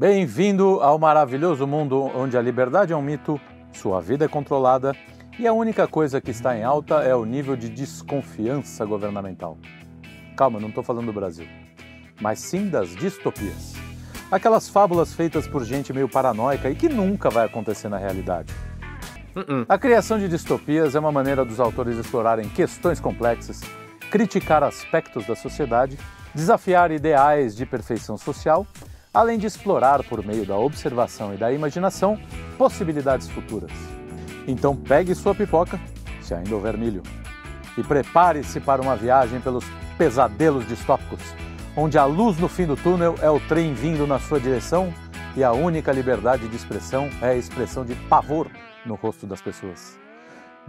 Bem-vindo ao maravilhoso mundo onde a liberdade é um mito, sua vida é controlada e a única coisa que está em alta é o nível de desconfiança governamental. Calma, não estou falando do Brasil, mas sim das distopias. Aquelas fábulas feitas por gente meio paranoica e que nunca vai acontecer na realidade. A criação de distopias é uma maneira dos autores explorarem questões complexas, criticar aspectos da sociedade, desafiar ideais de perfeição social, além de explorar por meio da observação e da imaginação possibilidades futuras. Então pegue sua pipoca, se ainda houver milho, e prepare-se para uma viagem pelos pesadelos distópicos, onde a luz no fim do túnel é o trem vindo na sua direção e a única liberdade de expressão é a expressão de pavor no rosto das pessoas.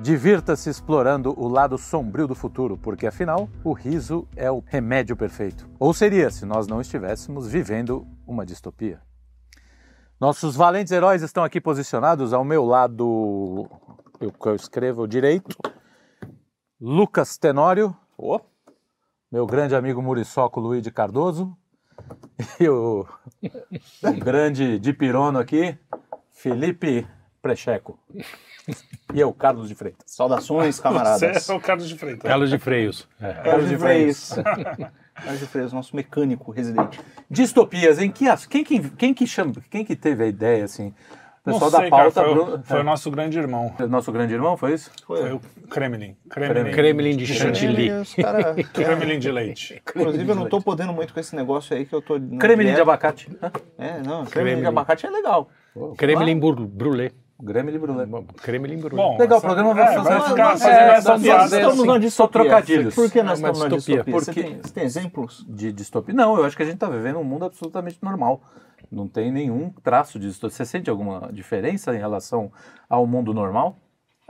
Divirta-se explorando o lado sombrio do futuro, porque afinal o riso é o remédio perfeito. Ou seria se nós não estivéssemos vivendo uma distopia. Nossos valentes heróis estão aqui posicionados ao meu lado, eu, eu escrevo direito, Lucas Tenório, Oh, meu grande amigo Muriçoco Luiz de Cardoso, e o, o grande dipirono aqui, Felipe Precheco. E eu, Carlos de Freitas. saudações, camaradas. Você é o Carlos de Freitas. Carlos de Freios. É. Carlos de Freitas. Carlos de Freitas, nosso mecânico residente. Distopias, em que, as- quem, que, quem, que chama, quem que teve a ideia, assim? O Não pessoal sei, da cara, pauta... foi, o- Bruno- foi o nosso grande irmão. é, nosso grande irmão, foi isso? Foi o Kremlin. Kremlin, Kremlin de chantilly. Cara- Kremlin de leite. Inclusive, eu não tô podendo muito com esse negócio aí que eu tô. na Kremlin de dieta. abacate. É, não, Kremlin de Kremlin. abacate é legal. Kremlin bur- de Brulé. Kremlin brûlé. Bom, Legal, o essa- programa vai é, fazer- vai ficar Mas- fazendo é, essa nós piada. estamos assim, na só distopia. trocadilhos. Por que nós estamos na distopia. Porque- tem, você tem exemplos? De distopia. Não, eu acho que a gente está vivendo um mundo absolutamente normal. Não tem nenhum traço de distopia. Você sente alguma diferença em relação ao mundo normal?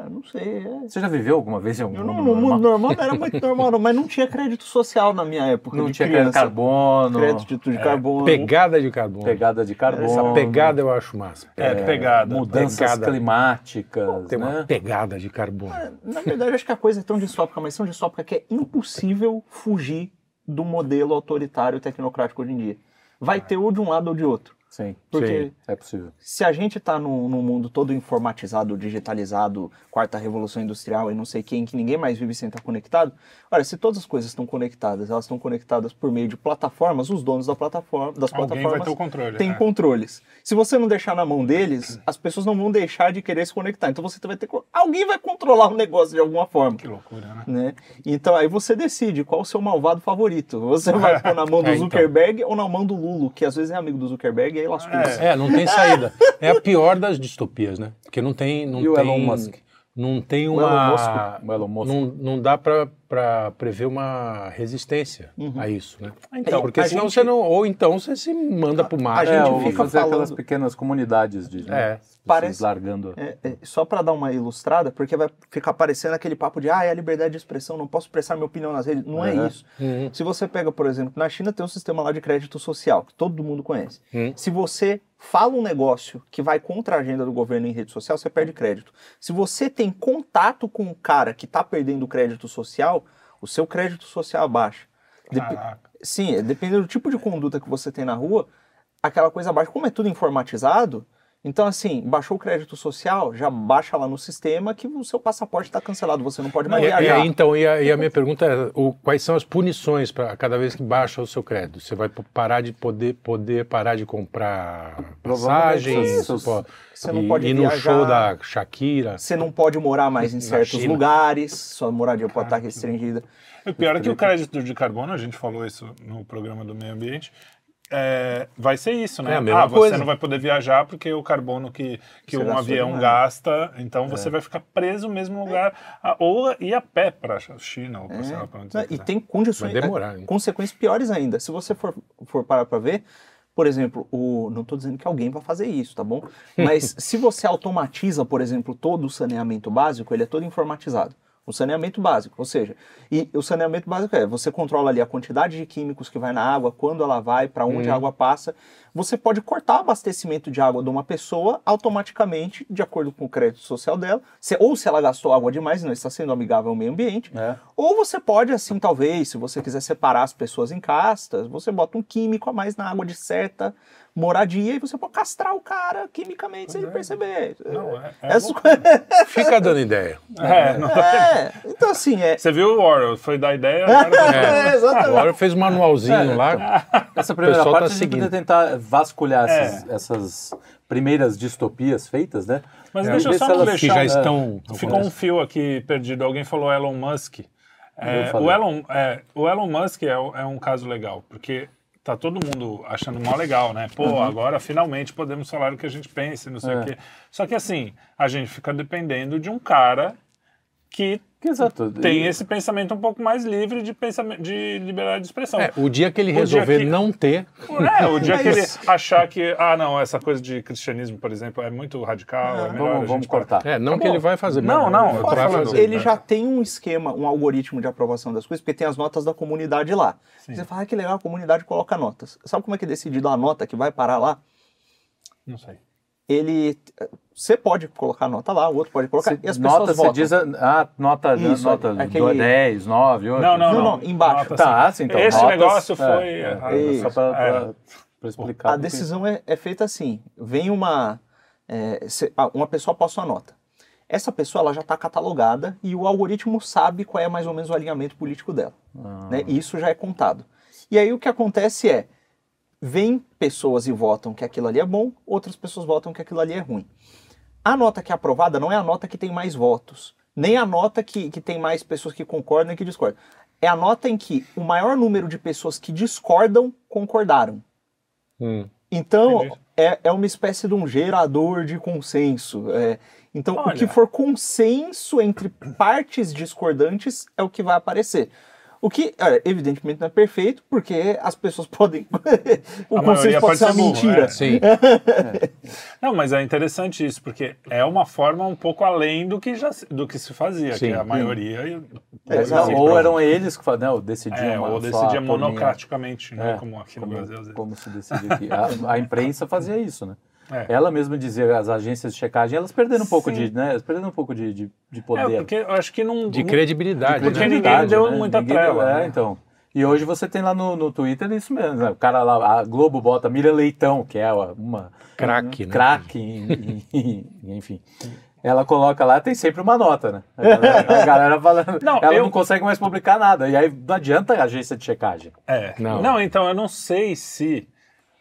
Eu não sei. é. Você já viveu alguma vez em algum Eu mundo não, normal? mundo normal não era muito normal, não, mas não tinha crédito social na minha época. Não de tinha crédito de carbono, Crédito de carbono. Pegada de carbono. pegada de carbono, Essa pegada eu acho massa. É, pegada. mudanças pegada. climáticas, Tem uma né? pegada de carbono. Na verdade, acho que a coisa é tão distópica, mas tão distópica que é impossível fugir do modelo autoritário tecnocrático hoje em dia. Vai ter ou de um lado ou de outro. Sim, Porque Sim. é possível. se a gente está num, num mundo todo informatizado, digitalizado, quarta revolução industrial e não sei quem, que ninguém mais vive sem estar conectado, olha, se todas as coisas estão conectadas, elas estão conectadas por meio de plataformas, os donos da plataforma, das Alguém vai plataformas ter o controle. têm é. controles. Se você não deixar na mão deles, as pessoas não vão deixar de querer se conectar. Então você vai ter que- alguém vai controlar o negócio de alguma forma. Que loucura, né? Né? Então aí você decide qual o seu malvado favorito. Você vai pôr na mão do É, então. Zuckerberg ou na mão do Lulo, que às vezes é amigo do Zuckerberg aí lascou. É, não tem saída. É a pior das distopias, né? Porque não tem. Não E o tem, Elon Musk? Não tem O uma. O Elon Musk. Não, não dá para prever uma resistência a isso, né? Então, Porque senão gente- você não. Ou então você se manda pro mar. a É, gente ou fica fazer aquelas falando- pequenas comunidades de né, É, parece- largando. É, é, só para dar uma ilustrada, porque vai ficar parecendo aquele papo de ah, é a liberdade de expressão, não posso expressar minha opinião nas redes. Não é Uhum. isso. Uhum. Se você pega, por exemplo, na China tem um sistema lá de crédito social, que todo mundo conhece. Hum. Se você fala um negócio que vai contra a agenda do governo em rede social, você perde crédito. Se você tem contato com um cara que está perdendo o crédito social, o seu crédito social abaixa. Dep- Caraca. Sim, dependendo do tipo de conduta que você tem na rua, aquela coisa baixa. Como é tudo informatizado, então assim, baixou o crédito social, já baixa lá no sistema que o seu passaporte está cancelado, você não pode mais E, e viajar. aí, então, e a, e a minha pergunta é: o- quais são as punições para cada vez que baixa o seu crédito? Você vai parar de poder, poder parar de comprar passagem? Provavelmente Você isso. pode- Você não e- pode ir no viajar. show da Shakira? Você não pode morar mais em certos China. lugares, sua moradia pode estar restringida. O pior é que o crédito de carbono, a gente falou isso no programa do meio ambiente, é, vai ser isso, né? É a mesma ah, você coisa. não vai poder viajar porque o carbono que, que Você um avião gasta, então você vai ficar preso no mesmo lugar, ah, ou ir a pé para a China, ou para para onde você? E tem condições, demorar, é, hein? consequências piores ainda. Se você for, for parar para ver, por exemplo, o, não estou dizendo que alguém vai fazer isso, tá bom? Mas se você automatiza, por exemplo, todo o saneamento básico, ele é todo informatizado. O saneamento básico, ou seja, e o saneamento básico é você controla ali a quantidade de químicos que vai na água, quando ela vai, para onde a água passa. você pode cortar o abastecimento de água de uma pessoa automaticamente, de acordo com o crédito social dela, se- ou se ela gastou água demais e não está sendo amigável ao meio ambiente, É. ou você pode, assim, talvez, se você quiser separar as pessoas em castas, você bota um químico a mais na água de certa moradia e você pode castrar o cara quimicamente sem ele perceber. Não, é- é Essas Fica dando ideia. É, não- é, então assim, é... Você viu o Orwell? Foi da ideia. agora- É, exatamente. Agora fez um manualzinho lá. Essa primeira pessoal parte tá a gente seguindo. podia tentar vasculhar É. essas, essas primeiras distopias feitas, né? Mas É, deixa eu só não elas- Que deixar. já um- estão. Ficou um fio aqui perdido. Alguém falou Elon Musk. É, o, Elon, é, o Elon Musk é, o- é um caso legal, porque tá todo mundo achando mó legal, né? Pô, Uhum. agora finalmente podemos falar o que a gente pensa, e não sei É. o quê. Só que assim, a gente fica dependendo de um cara Que Exato. tem E- esse pensamento um pouco mais livre de, pensamento, de liberdade de expressão. É, o dia que ele O resolver que- não ter, É, o dia que ele achar que, ah, não, essa coisa de cristianismo, por exemplo, é muito radical, é melhor a Vamos, gente vamos cortar. é, não Tá que ele vai fazer. Não, não, vai falando, fazer. ele né? já tem um esquema, um algoritmo de aprovação das coisas, porque tem as notas da comunidade lá. Você fala, ah, que legal, a comunidade coloca notas. Sabe como é que é decidido a nota que vai parar lá? Não sei. Ele. Você pode colocar a nota lá, o outro pode colocar, e as pessoas nota, você diz. a- Ah, nota, Isso, nota aquele- 10, 9, 8. Não, não, Não, não. não, embaixo. Nota Tá, assim. então. Esse notas- negócio é, foi é, é, só pra, É. explicar. A decisão é, é feita assim: vem uma. é, cê- uma pessoa posta uma nota. Essa pessoa ela já está catalogada e o algoritmo sabe qual é mais ou menos o alinhamento político dela. Ah. né? E isso já é contado. E aí o que acontece é: vem pessoas e votam que aquilo ali é bom, outras pessoas votam que aquilo ali é ruim. A nota que é aprovada não é a nota que tem mais votos, nem a nota que, que tem mais pessoas que concordam e que discordam. É a nota em que o maior número de pessoas que discordam concordaram. Hum. Então, é, é uma espécie de um gerador de consenso. é. então, o Olha. que for consenso entre partes discordantes é o que vai aparecer. O que, olha, evidentemente, não é perfeito, porque as pessoas podem. o A maioria pode pode ser uma ser burro, mentira. é. Sim. Não, mas é interessante isso, porque é uma forma um pouco além do que, já, se- do que se fazia, Sim. que a maioria... É, não, se ou eram eles que faziam, não, decidiam. É, ou decidia turminha. monocraticamente, né? É, como aqui no como, Brasil. às vezes. como se decide aqui. A, a imprensa fazia isso, né? É. Ela mesma dizia, as agências de checagem, elas perderam um pouco Sim. de, né? Elas perderam um pouco de, de, de É, poder. porque eu acho que não... De credibilidade. Porque né? ninguém deu né? muita Ninguém trela, deu- é, né? então. E hoje você tem lá no, no Twitter isso mesmo, né? O cara lá, a Globo bota Miriam Leitão, que é uma Craque, né? craque, em- em- em- enfim. Ela coloca lá, tem sempre uma nota, né? A galera, a galera falando. Não, ela eu- não consegue mais publicar nada. E aí não adianta a agência de checagem. É. Não. Não. então eu não sei se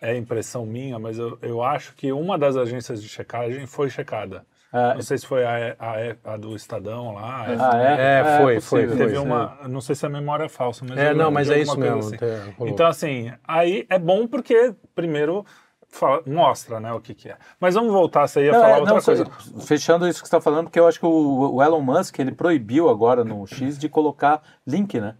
é impressão minha, mas eu, eu acho que uma das agências de checagem foi checada. É. Não sei se foi a, a, a do Estadão lá. Ah, é? É, foi, foi, possível. Teve foi. uma. Não sei se a memória é falsa, mas. É, eu não, mas é isso mesmo. assim. Então, assim, aí é bom porque, primeiro, fala- mostra né, o que, que é. Mas vamos voltar, você ia Não, falar é, outra não, coisa. Fechando isso que você está falando, porque eu acho que o, o Elon Musk ele proibiu agora no X de colocar link, né?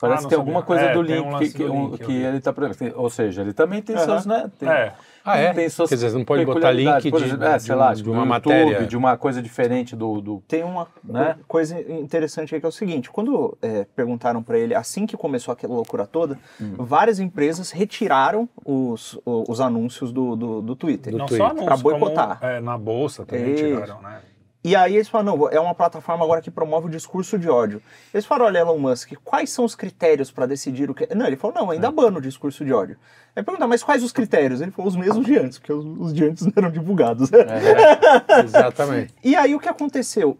Parece Ah, que tem alguma coisa É, do link um que, que, do link, que vi. ele está. Ou seja, ele também tem seus, né? Tem, É. Ah, é? Tem suas Quer dizer, você não pode botar link de, exemplo, é, de sei um- lá, de tipo, uma do matéria. YouTube, de uma coisa diferente do, do Tem uma Né? coisa interessante aí que é o seguinte: quando é, perguntaram para ele, assim que começou aquela loucura toda, Hum. várias empresas retiraram os, os anúncios do, do, do Twitter. Do Não Twitter. só anúncio, Pra boicotar. como, é, na bolsa também Isso. tiraram, né? E aí eles falaram, não, é uma plataforma agora que promove o discurso de ódio. Eles falaram, olha, Elon Musk, quais são os critérios para decidir o que... Não, ele falou, não, É. ainda bana o discurso de ódio. Aí perguntaram, mas quais os critérios? Ele falou, os mesmos de antes, porque os, os de antes não eram divulgados. É. Exatamente. E aí o que aconteceu?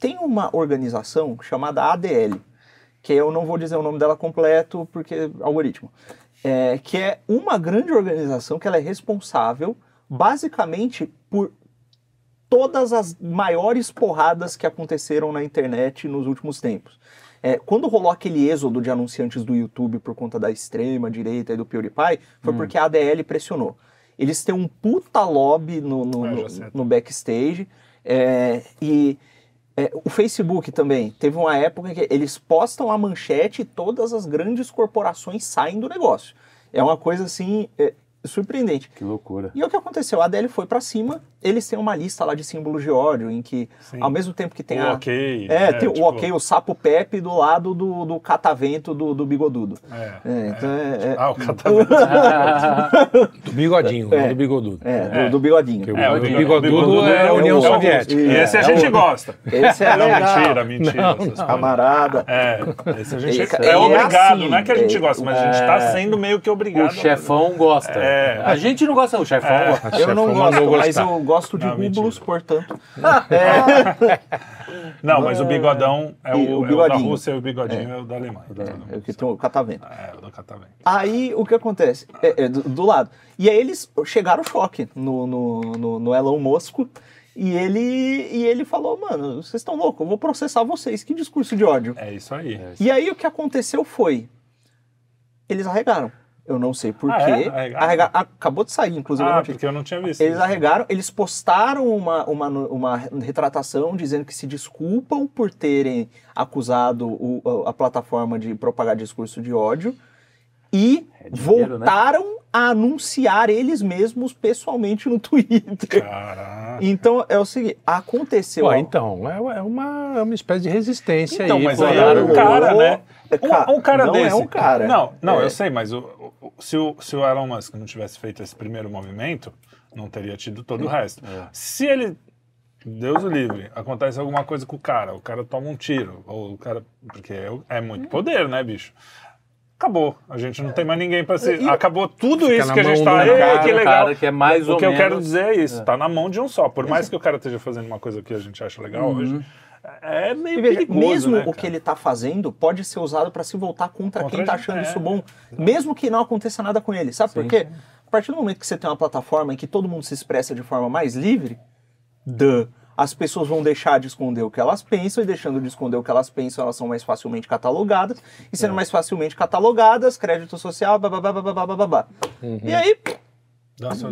Tem uma organização chamada ADL, que eu não vou dizer o nome dela completo porque é algoritmo, é, que é uma grande organização que ela é responsável basicamente por todas as maiores porradas que aconteceram na internet nos últimos tempos. É, quando rolou aquele êxodo de anunciantes do YouTube por conta da extrema direita e do PewDiePie, foi porque a ADL pressionou. Eles têm um puta lobby no, no, já no- no backstage é, e é, o Facebook também teve uma época que eles postam a manchete e todas as grandes corporações saem do negócio. É uma coisa assim é, surpreendente. Que loucura. E é o que aconteceu? A ADL foi pra cima, eles têm uma lista lá de símbolos de ódio, em que, Sim. ao mesmo tempo que tem O a. ok. É, né, tem tipo, o ok, o sapo Pepe do lado do, do catavento do, do bigodudo. É. É, então é, é- Ah, o catavento. Do bigodinho, É. não do bigodudo. é, do, do bigodinho. O É, o bigodudo, bigodudo é a é o- União é Soviética. E esse a É, gente é o- gosta. Esse é Não, mentira, mentira. coisas. Camarada. É, esse a gente é, é obrigado, assim, não é que a gente é- gosta, mas a gente tá sendo meio que obrigado. O chefão gosta. É. A gente não gosta, o chefão É. gosta. Eu não gosto, mas eu gosto de Não, rublos, mentira. portanto. Não, mas o bigodão é o, o é o da. Rússia e o bigodinho é, o da Alemanha. É o que tem o catavento. É, o do catavento. Aí o que acontece? É, é, do, do lado. E aí eles chegaram choque no, no, no, no Elon Musk. E ele, e ele falou, mano, vocês estão loucos, eu vou processar vocês. Que discurso de ódio. É isso aí. E aí o que aconteceu foi, eles arregaram. Eu não sei Ah, porquê. é? Arregaram? Arrega- acabou de sair, inclusive, Ah, porque eu não tinha visto. Eles arregaram, eles postaram uma, uma, uma retratação dizendo que se desculpam por terem acusado o- a plataforma de propagar discurso de ódio e É dinheiro, né? voltaram a anunciar eles mesmos pessoalmente no Twitter. Caraca. Então é o seguinte, aconteceu. Pô, então, é, é uma, é uma espécie de resistência Então, aí. mas aí é um cara, né? É, ca- Um, um cara não desse. é um cara. Não, não, É. eu sei, mas o- se, o, se o Elon Musk não tivesse feito esse primeiro movimento, não teria tido todo o resto. Se ele. Deus o livre, acontece alguma coisa com o cara, o cara toma um tiro, ou o cara. Porque é, é muito poder, né, bicho? Acabou. A gente não tem mais ninguém para se. E- Acabou tudo isso que a gente tá. Ei, cara, que legal. cara que é mais o que eu quero menos- dizer é isso, tá na mão de um só. Por mais que o cara esteja fazendo uma coisa que a gente acha legal hoje, é meio E veja, perigoso, mesmo né, o que ele está fazendo pode ser usado para se voltar contra, Contra quem está achando é. isso bom, mesmo que não aconteça nada com ele. Sabe por Sim, quê? A partir do momento que você tem uma plataforma em que todo mundo se expressa de forma mais livre, duh, as pessoas vão deixar de esconder o que elas pensam e deixando de esconder o que elas pensam, elas são mais facilmente catalogadas e É. sendo mais facilmente catalogadas, crédito social, babá, babá, babá. E aí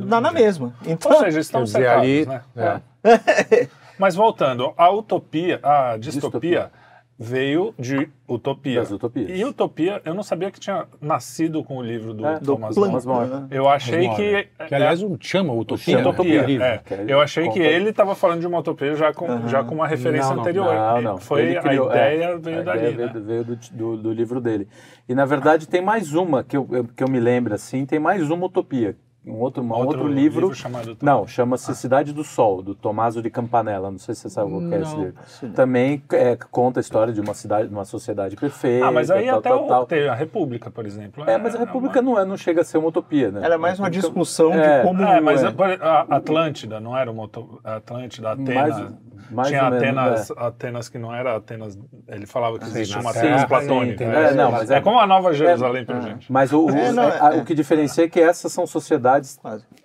Dá na mesma. Então, Ou seja, estão secados, ali- né? é. Mas voltando, a utopia, a distopia, Distopia. veio de utopia. Das utopias. E utopia, eu não sabia que tinha nascido com o livro do É, do Thomas. More. Eu achei que... que aliás um chama utopia. Chama né? utopia. Livro. É, aí eu achei que ele estava falando de uma utopia já com, já com uma referência Não, não. anterior. Não, não. Foi criou- a ideia é, veio a dali, ideia né? veio do, do, do livro dele. E na verdade tem mais uma que eu, eu- que eu me lembro assim, tem mais uma utopia. Um outro, um Outro outro, livro. livro chamado. Não, chama-se Cidade do Sol, do Tommaso de Campanella. Não sei se você sabe qual que é esse livro. Também é, conta a história de uma cidade, de uma sociedade perfeita. Ah, mas aí tal, até tal, o, tal. a República, por exemplo. É, mas a República não, é, não chega a ser uma utopia, né? ela é mais uma discussão É. de como É, mas é. a, a Atlântida não era uma Atlântida, Atenas. Mais- mais tinha menos, Atenas, é. Atenas que não era Atenas. Ele falava que Sim, existia uma na Atenas Terra, platônica. sim? É, não, mas é, é- como a Nova Jerusalém pra gente. Mas o, o, É, é. o que diferencia é que essas são sociedades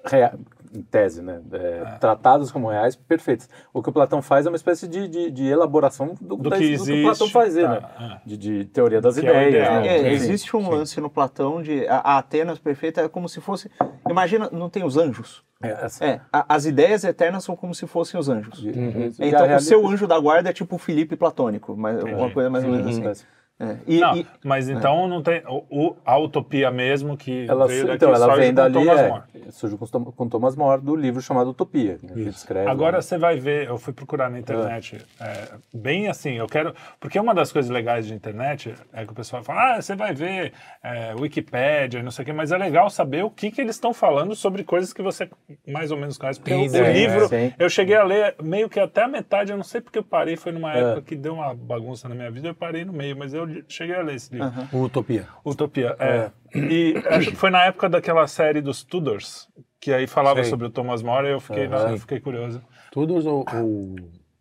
Rea- em tese, né? É, Tratadas como reais perfeitas. O que o Platão faz é uma espécie de, de, de elaboração do, Do da- que do que o Platão existe, fazia, tá, né? De, de teoria das Que é ideias. ideal. né? É, existe um lance no Platão de a, a Atenas perfeita é como se fosse. Imagina, não tem os anjos? É, essa- É, a- as ideias eternas são como se fossem os anjos. a Então o seu anjo da guarda é tipo o Felipe platônico, mas uma coisa mais ou menos Uhum. assim. É, E, Não, e- mas então não tem. O, o- a utopia mesmo que Ela, veio então, ela vem com dali, Thomas é, More. surge com, com Thomas More, do livro chamado Utopia, né, que. Agora lá. você vai ver, eu fui procurar na internet, é, bem assim, eu quero. Porque uma das coisas legais de internet é que o pessoal fala, ah, você vai ver é, Wikipédia, não sei o quê, mas é legal saber o que, que eles estão falando sobre coisas que você mais ou menos conhece. Porque Tem o, o livro, sim. eu cheguei a ler meio que até a metade, eu não sei porque eu parei, foi numa É. época que deu uma bagunça na minha vida, eu parei no meio, mas eu cheguei a ler esse livro. Utopia. Utopia, é. E acho que foi na época daquela série dos Tudors, que aí falava Sei. sobre o Thomas More e eu fiquei, Aham. eu fiquei curioso. Tudors ou, ou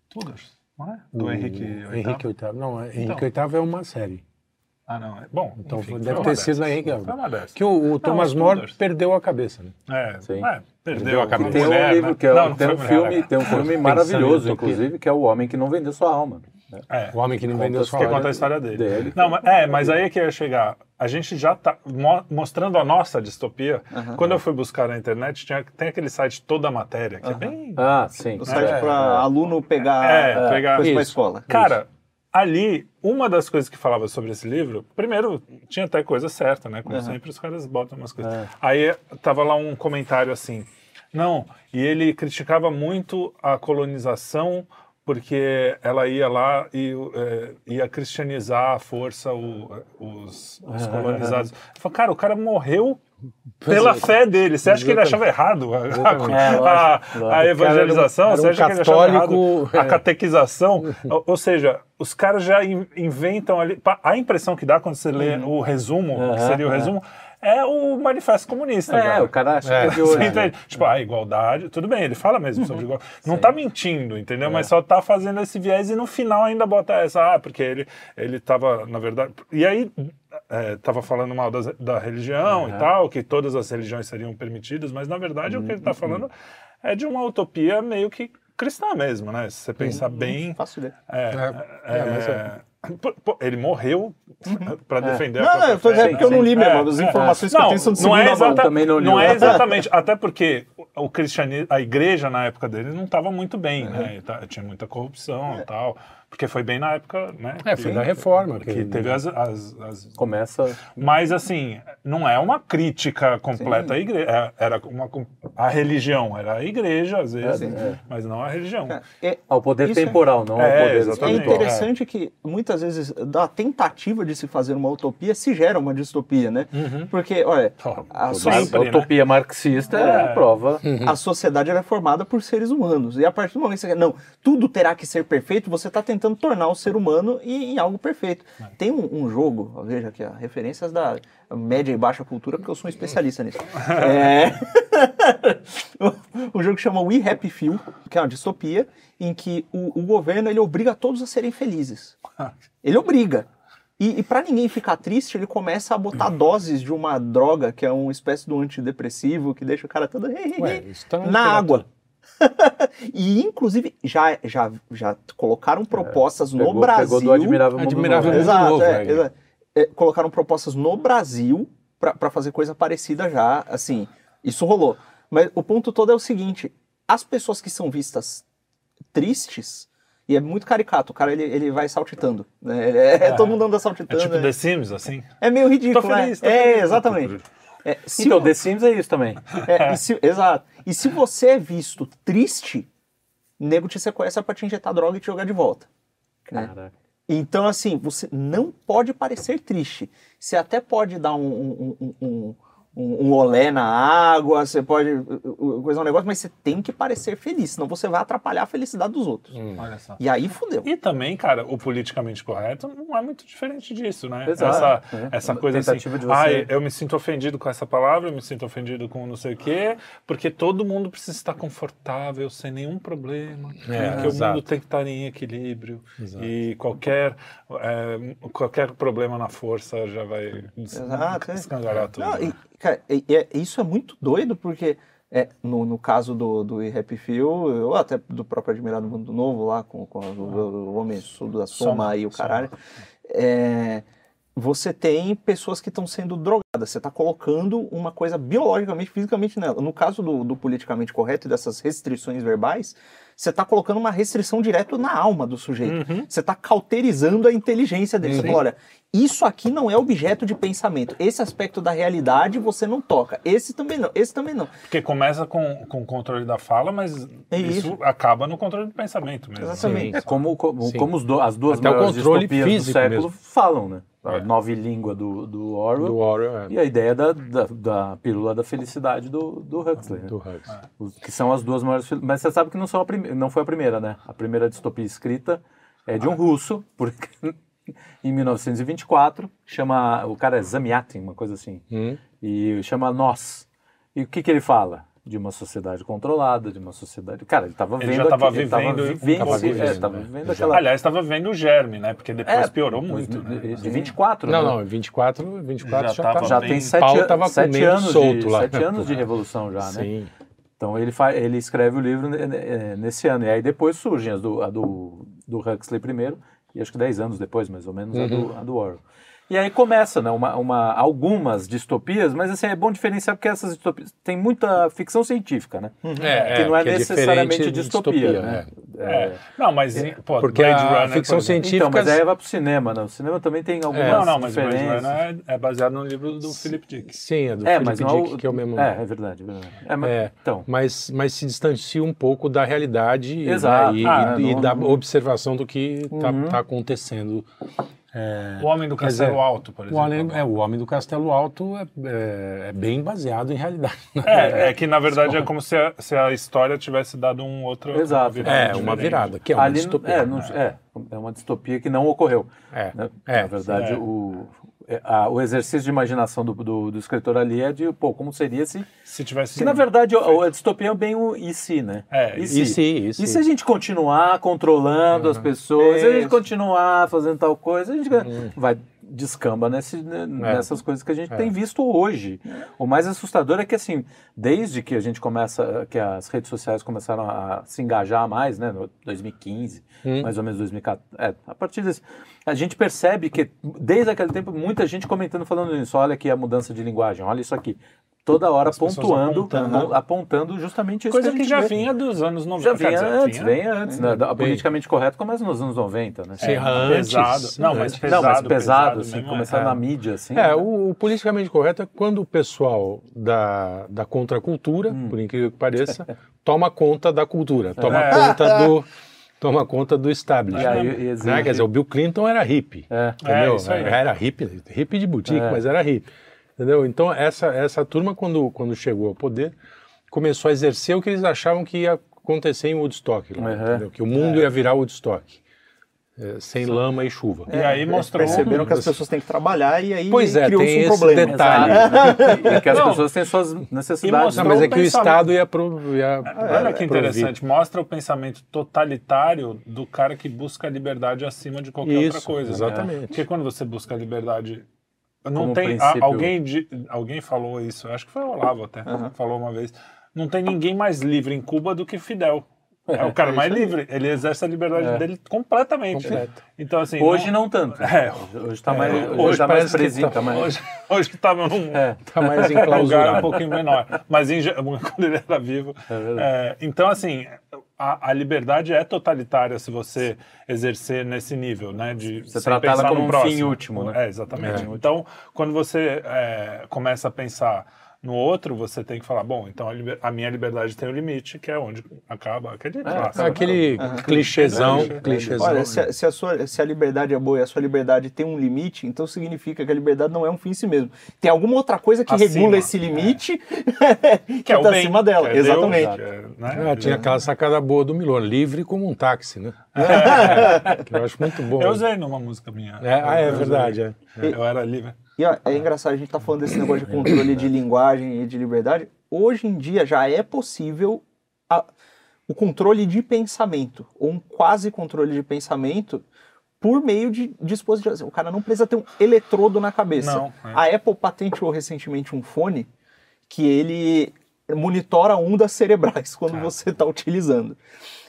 Tudors, não é? Do o Henrique VIII? Henrique VIII? Não, é- Henrique Então. VIII é uma série. Ah, não. É. Bom, Então enfim, deve ter sido na Henrique Foi uma dessas. Que o, o Thomas os More Tudors. perdeu a cabeça, né? É, Sim. é, perdeu a cabeça. Tem um Mulher, livro né? que é, Não, não tem, um filme, né? tem um filme maravilhoso, inclusive, que é O Homem que Não Vendeu Sua Alma. Né? É. O homem que não vendeu sua Que Olha, conta a história dele. dele. Não, mas, é, mas aí é que eu ia chegar. A gente já tá mo- mostrando a nossa distopia. Quando eu fui buscar na internet, tinha, tem aquele site Toda a Matéria, que é bem. Ah, sim. o site É, para aluno pegar É, pegar- coisa para Isso. escola. Cara, ali, uma das coisas que falava sobre esse livro, primeiro, tinha até coisa certa, né? Como sempre, os caras botam umas coisas. É. Aí tava lá um comentário assim: Não, e ele criticava muito a colonização porque ela ia lá e é, ia cristianizar à força o- os, os colonizados. Ele falou, cara, o cara morreu pela fé dele. Você acha que ele achava errado a, a- Exatamente. É, a- a evangelização? Você acha que ele achava errado a é. catequização? ou, ou seja, os caras já in- inventam ali... A impressão que dá quando você lê o resumo, que seria o é. resumo, é o manifesto comunista. É, cara. o cara acha É. que é de hoje. entende? Tipo, a igualdade, tudo bem, ele fala mesmo sobre igualdade. Não tá mentindo, É. entendeu? Mas só tá fazendo esse viés e no final ainda bota essa, ah, porque ele, ele tava, na verdade. E aí é, tava falando mal das- da religião e tal, que todas as religiões seriam permitidas, mas na verdade o que ele tá falando é de uma utopia meio que cristã mesmo, né? Se você pensar bem. Fácil ideia. É, É, é, é, ele morreu para defender a Não, não, eu fé. dizendo porque eu não li mesmo. As É, informações é. que eu Não, tenho são de não é segunda mão. exata- também não li. Não é exatamente, até porque o- cristianismo, a igreja na época dele não estava muito bem, né? E tá- Tinha muita corrupção e tal, porque foi bem na época, né? É, que- foi da reforma. que teve as, as- as- Começa. mas assim, não é uma crítica completa à igreja, é- era uma a religião, era a igreja às vezes, É, é. mas não a religião. É, Ao poder é- temporal, não ao É, poder exatamente. É interessante que muitas vezes da tentativa de se fazer uma utopia se gera uma distopia, né? Porque, olha, Oh, a, so- A né? utopia marxista é, a prova. a sociedade ela é formada por seres humanos. E a partir do momento que você quer, não, tudo terá que ser perfeito, você está tentando tornar o ser humano em, em algo perfeito. Tem um, um jogo, veja aqui, ó, referências da média e baixa cultura, porque eu sou um especialista nisso. É... um jogo que chama We Happy Few, que é uma distopia, em que o, o governo ele obriga todos a serem felizes. Ele obriga. E, e para ninguém ficar triste, ele começa a botar doses de uma droga, que é uma espécie de um antidepressivo, que deixa o cara todo Ué, tá na água. e inclusive já, já, já colocaram propostas no É, Pegou, Brasil. pegou do Admirável Mundo Admirável Novo. Exato, Novo, é, é. exato. É, colocaram propostas no Brasil para fazer coisa parecida já, assim, isso rolou. Mas o ponto todo é o seguinte, as pessoas que são vistas tristes, e é muito caricato, o cara ele, ele vai saltitando, né? Ele é, todo mundo anda É saltitando. tipo é, The Sims, assim. é meio ridículo, Tô feliz, né? tô é, feliz. exatamente. É, se Então, o- The Sims é isso também. é, e se- exato. E se você é visto triste, nego te sequestra pra te injetar droga e te jogar de volta. né? Caraca. Então, assim, você não pode parecer triste. Você até pode dar um, um, um, um, um- um olé na água, você pode uh, coisar um negócio, mas você tem que parecer feliz, senão você vai atrapalhar a felicidade dos outros. Olha só. E aí fudeu. E também, cara, o politicamente correto não é muito diferente disso, né? Exato, essa é. essa coisa assim, tentativa de você- ai, eu me sinto ofendido com essa palavra, eu me sinto ofendido com não sei o quê, porque todo mundo precisa estar confortável, sem nenhum problema, É, porque exato. o mundo tem que estar em equilíbrio Exato. e qualquer, é, qualquer problema na força já vai Exato, é. escangalhar tudo. Não, e, cara, e- e- isso é muito doido, porque é, no, no caso do, do Happy Few, ou até do próprio Admirado Mundo Novo, lá com, com o, o Homem Sul da Soma, e o caralho, é, você tem pessoas que estão sendo drogadas. Você está colocando uma coisa biologicamente, fisicamente nela. No caso do, do politicamente correto e dessas restrições verbais, você está colocando uma restrição direto na alma do sujeito. Uhum. Você está cauterizando a inteligência dele. Você fala, olha, isso aqui não é objeto de pensamento. Esse aspecto da realidade você não toca. Esse também não. Esse também não. Porque começa com, com o controle da fala, mas É isso. isso. acaba no controle do pensamento mesmo. Exatamente. É como, como, como os do- as duas Até o maiores controle distopias do físico século mesmo. falam, né? A É. nova língua do, do Orwell Do Orwell, é. e a ideia da, da, da pílula da felicidade do, do Huxley. né? Do Huxley. Os- que são as duas maiores. Mas você sabe que não, são a prime- não foi a primeira, né? A primeira distopia escrita é de um russo, porque em 1924, chama. O cara é Zamyatin, uma coisa assim. Hum. E chama Nós. E o que, que ele fala? De uma sociedade controlada, de uma sociedade. Cara, ele estava Ele vendo. já tava aqui- ele tava vivendo um vivendo, é, isso, tava né? vivendo aquela. Aliás, estava vendo o germe, né? Porque depois É, piorou muito. de- Né? De 24, Não, né? não, 24, 24 Já já, tava Já bem- tem o sete, tava sete anos solto de, lá. sete anos de revolução já, né? Sim. Então ele, fa ele escreve o livro ne- ne- nesse ano. E aí depois surgem as do, a do, do Huxley primeiro, e acho que 10 anos depois, mais ou menos, a, do, a do Orwell. E aí começa, né, uma, uma, algumas distopias, mas assim, é bom diferenciar porque essas distopias tem muita ficção científica, né? É, que não é que necessariamente diferente de distopia, né? É. Não, mas em- pô, Porque Blade a Runner, ficção por científica- Então, mas aí vai pro cinema, né? O cinema também tem algumas Não, não, mas Blade diferenças. Runner é, é baseado no livro do Philip Dick. Sim, é do É, Philip mas não Dick, que é o mesmo. É, é verdade, é verdade. É, mas, É, Então, mas, mas se distancia um pouco da realidade né, Exato. e, Ah, e- e não- da não- observação do que está Uhum. acontecendo. É, O Homem do Quer dizer, Castelo Alto, por o, exemplo. homem, é, o Homem do Castelo Alto é, é- é bem baseado em realidade. né? É, é que na verdade é como se a, se a história tivesse dado um outro. Exato. virada É, uma virada, que é uma ali, distopia. é, não- é, é uma distopia que não ocorreu. É, né? é, Na verdade, é. o, a- o exercício de imaginação do, do, do escritor ali é de, pô, como seria se... Se tivesse. Que, na verdade, o- a distopia é bem o e se, né? É, e E se, e E se. se a gente continuar controlando as pessoas, se a gente continuar fazendo tal coisa, a gente vai descamba nesse, né, nessas coisas que a gente tem visto hoje. O mais assustador é que, assim, desde que a gente começa, que as redes sociais começaram a se engajar mais, né, no 2015, mais ou menos 2014, é, a partir desse, a gente percebe que, desde aquele tempo, muita gente comentando, falando isso, olha aqui a mudança de linguagem, olha isso aqui. Toda hora pessoas pontuando, apontando. apon- apontando justamente isso Coisa que, a que já vê. vinha dos anos 90. Já vinha dizer, antes, vinha- vem antes, né? Bem. politicamente correto começa nos anos 90, né? Sim, É, antes, pesado. Não, mas pesado. Não, mas pesado, assim, mesmo, começar é. na mídia, assim. É, o, o politicamente correto é quando o pessoal da, da contracultura, Hum. por incrível que pareça, toma conta da cultura, toma É. conta do toma conta do establishment. né? exige- Quer dizer, o Bill Clinton era hippie, É. entendeu? É, isso aí. Era hippie, hippie de boutique, É. mas era hippie, entendeu? Então essa essa turma quando quando chegou ao poder começou a exercer o que eles achavam que ia acontecer em Woodstock, lá, Uhum. entendeu? que o mundo ia virar Woodstock, é, sem lama e chuva. E aí mostrou. Perceberam que as pessoas têm que trabalhar e aí Pois é, criou-se tem um esse problema. detalhe. Exato. e que as Não. pessoas têm suas necessidades. Não, mas é que o Estado ia, pro, ia Olha que interessante, mostra o pensamento totalitário do cara que busca a liberdade acima de qualquer outra Isso, coisa. né? exatamente. Porque quando você busca a liberdade. Não Como tem. a- alguém, di- alguém falou isso, acho que foi o Olavo até, falou uma vez. Não tem ninguém mais livre em Cuba do que Fidel. É, o cara mais livre. Ele exerce a liberdade dele completamente. Completo. Então, assim. Hoje não tanto. É. Hoje está mais, É, hoje hoje tá mais presinho. tá- tá mais- Hoje, hoje tá num, É. Tá mais um lugar um pouquinho menor. Mas em quando ele era vivo. É, então, assim, a, a liberdade é totalitária se você exercer nesse nível, né? De Você sem trata ela pensar como um próximo. fim último, né? É, exatamente. Então, quando você é, começa a pensar no outro, você tem que falar, bom, então a, liber- a minha liberdade tem um limite, que é onde acaba. Aquele clássico, né? Aquele clichêzão, clichêzão. Olha, se a, se, a sua, se a liberdade é boa e a sua liberdade tem um limite, então significa que a liberdade não é um fim em si mesmo. Tem alguma outra coisa que Acima, regula esse é. limite que, que é o tá bem, acima dela. que é Deus, Exatamente. que é, né? Ah, tinha aquela sacada boa do Milor, livre como um táxi, né? Que eu acho muito bom. Eu usei numa música minha. É, ah, é verdade. É. Eu era livre. E ó, é engraçado, a gente tá falando desse negócio de controle de linguagem e de liberdade. Hoje em dia já é possível a- o controle de pensamento, ou um quase controle de pensamento, por meio de dispositivos. O cara não precisa ter um eletrodo na cabeça. Não, é. A Apple patenteou recentemente um fone que ele monitora ondas cerebrais quando Ah. você está utilizando.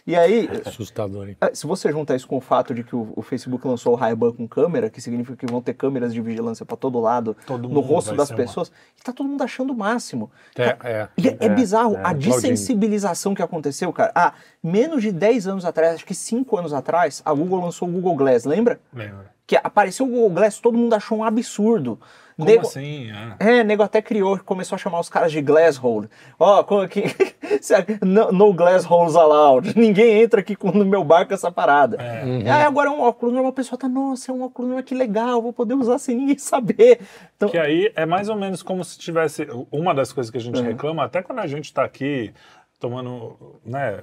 E aí, Assustador, hein? é, Se você juntar isso com o fato de que o, o Facebook lançou o Ray-Ban com câmera, que significa que vão ter câmeras de vigilância para todo lado, Todo no rosto das ser uma- pessoas, e tá todo mundo achando o máximo. É, é. e é, é bizarro a aplaudindo. desensibilização que aconteceu, cara. Há menos de 10 anos atrás, acho que 5 anos atrás, a Google lançou o Google Glass, lembra? Lembra? Que apareceu o Google Glass, todo mundo achou um absurdo. Como Nego- assim? É. é, nego até criou, começou a chamar os caras de glasshole. Ó, como aqui, no, no glass holes allowed. Ninguém entra aqui com- no meu barco essa parada. É. Aí agora é um óculos normal, a pessoa tá, nossa, é um óculos normal, que legal, vou poder usar sem ninguém saber. Então, Que aí é mais ou menos como se tivesse. Uma das coisas que a Uhum. gente reclama, até quando a gente está aqui tomando, né,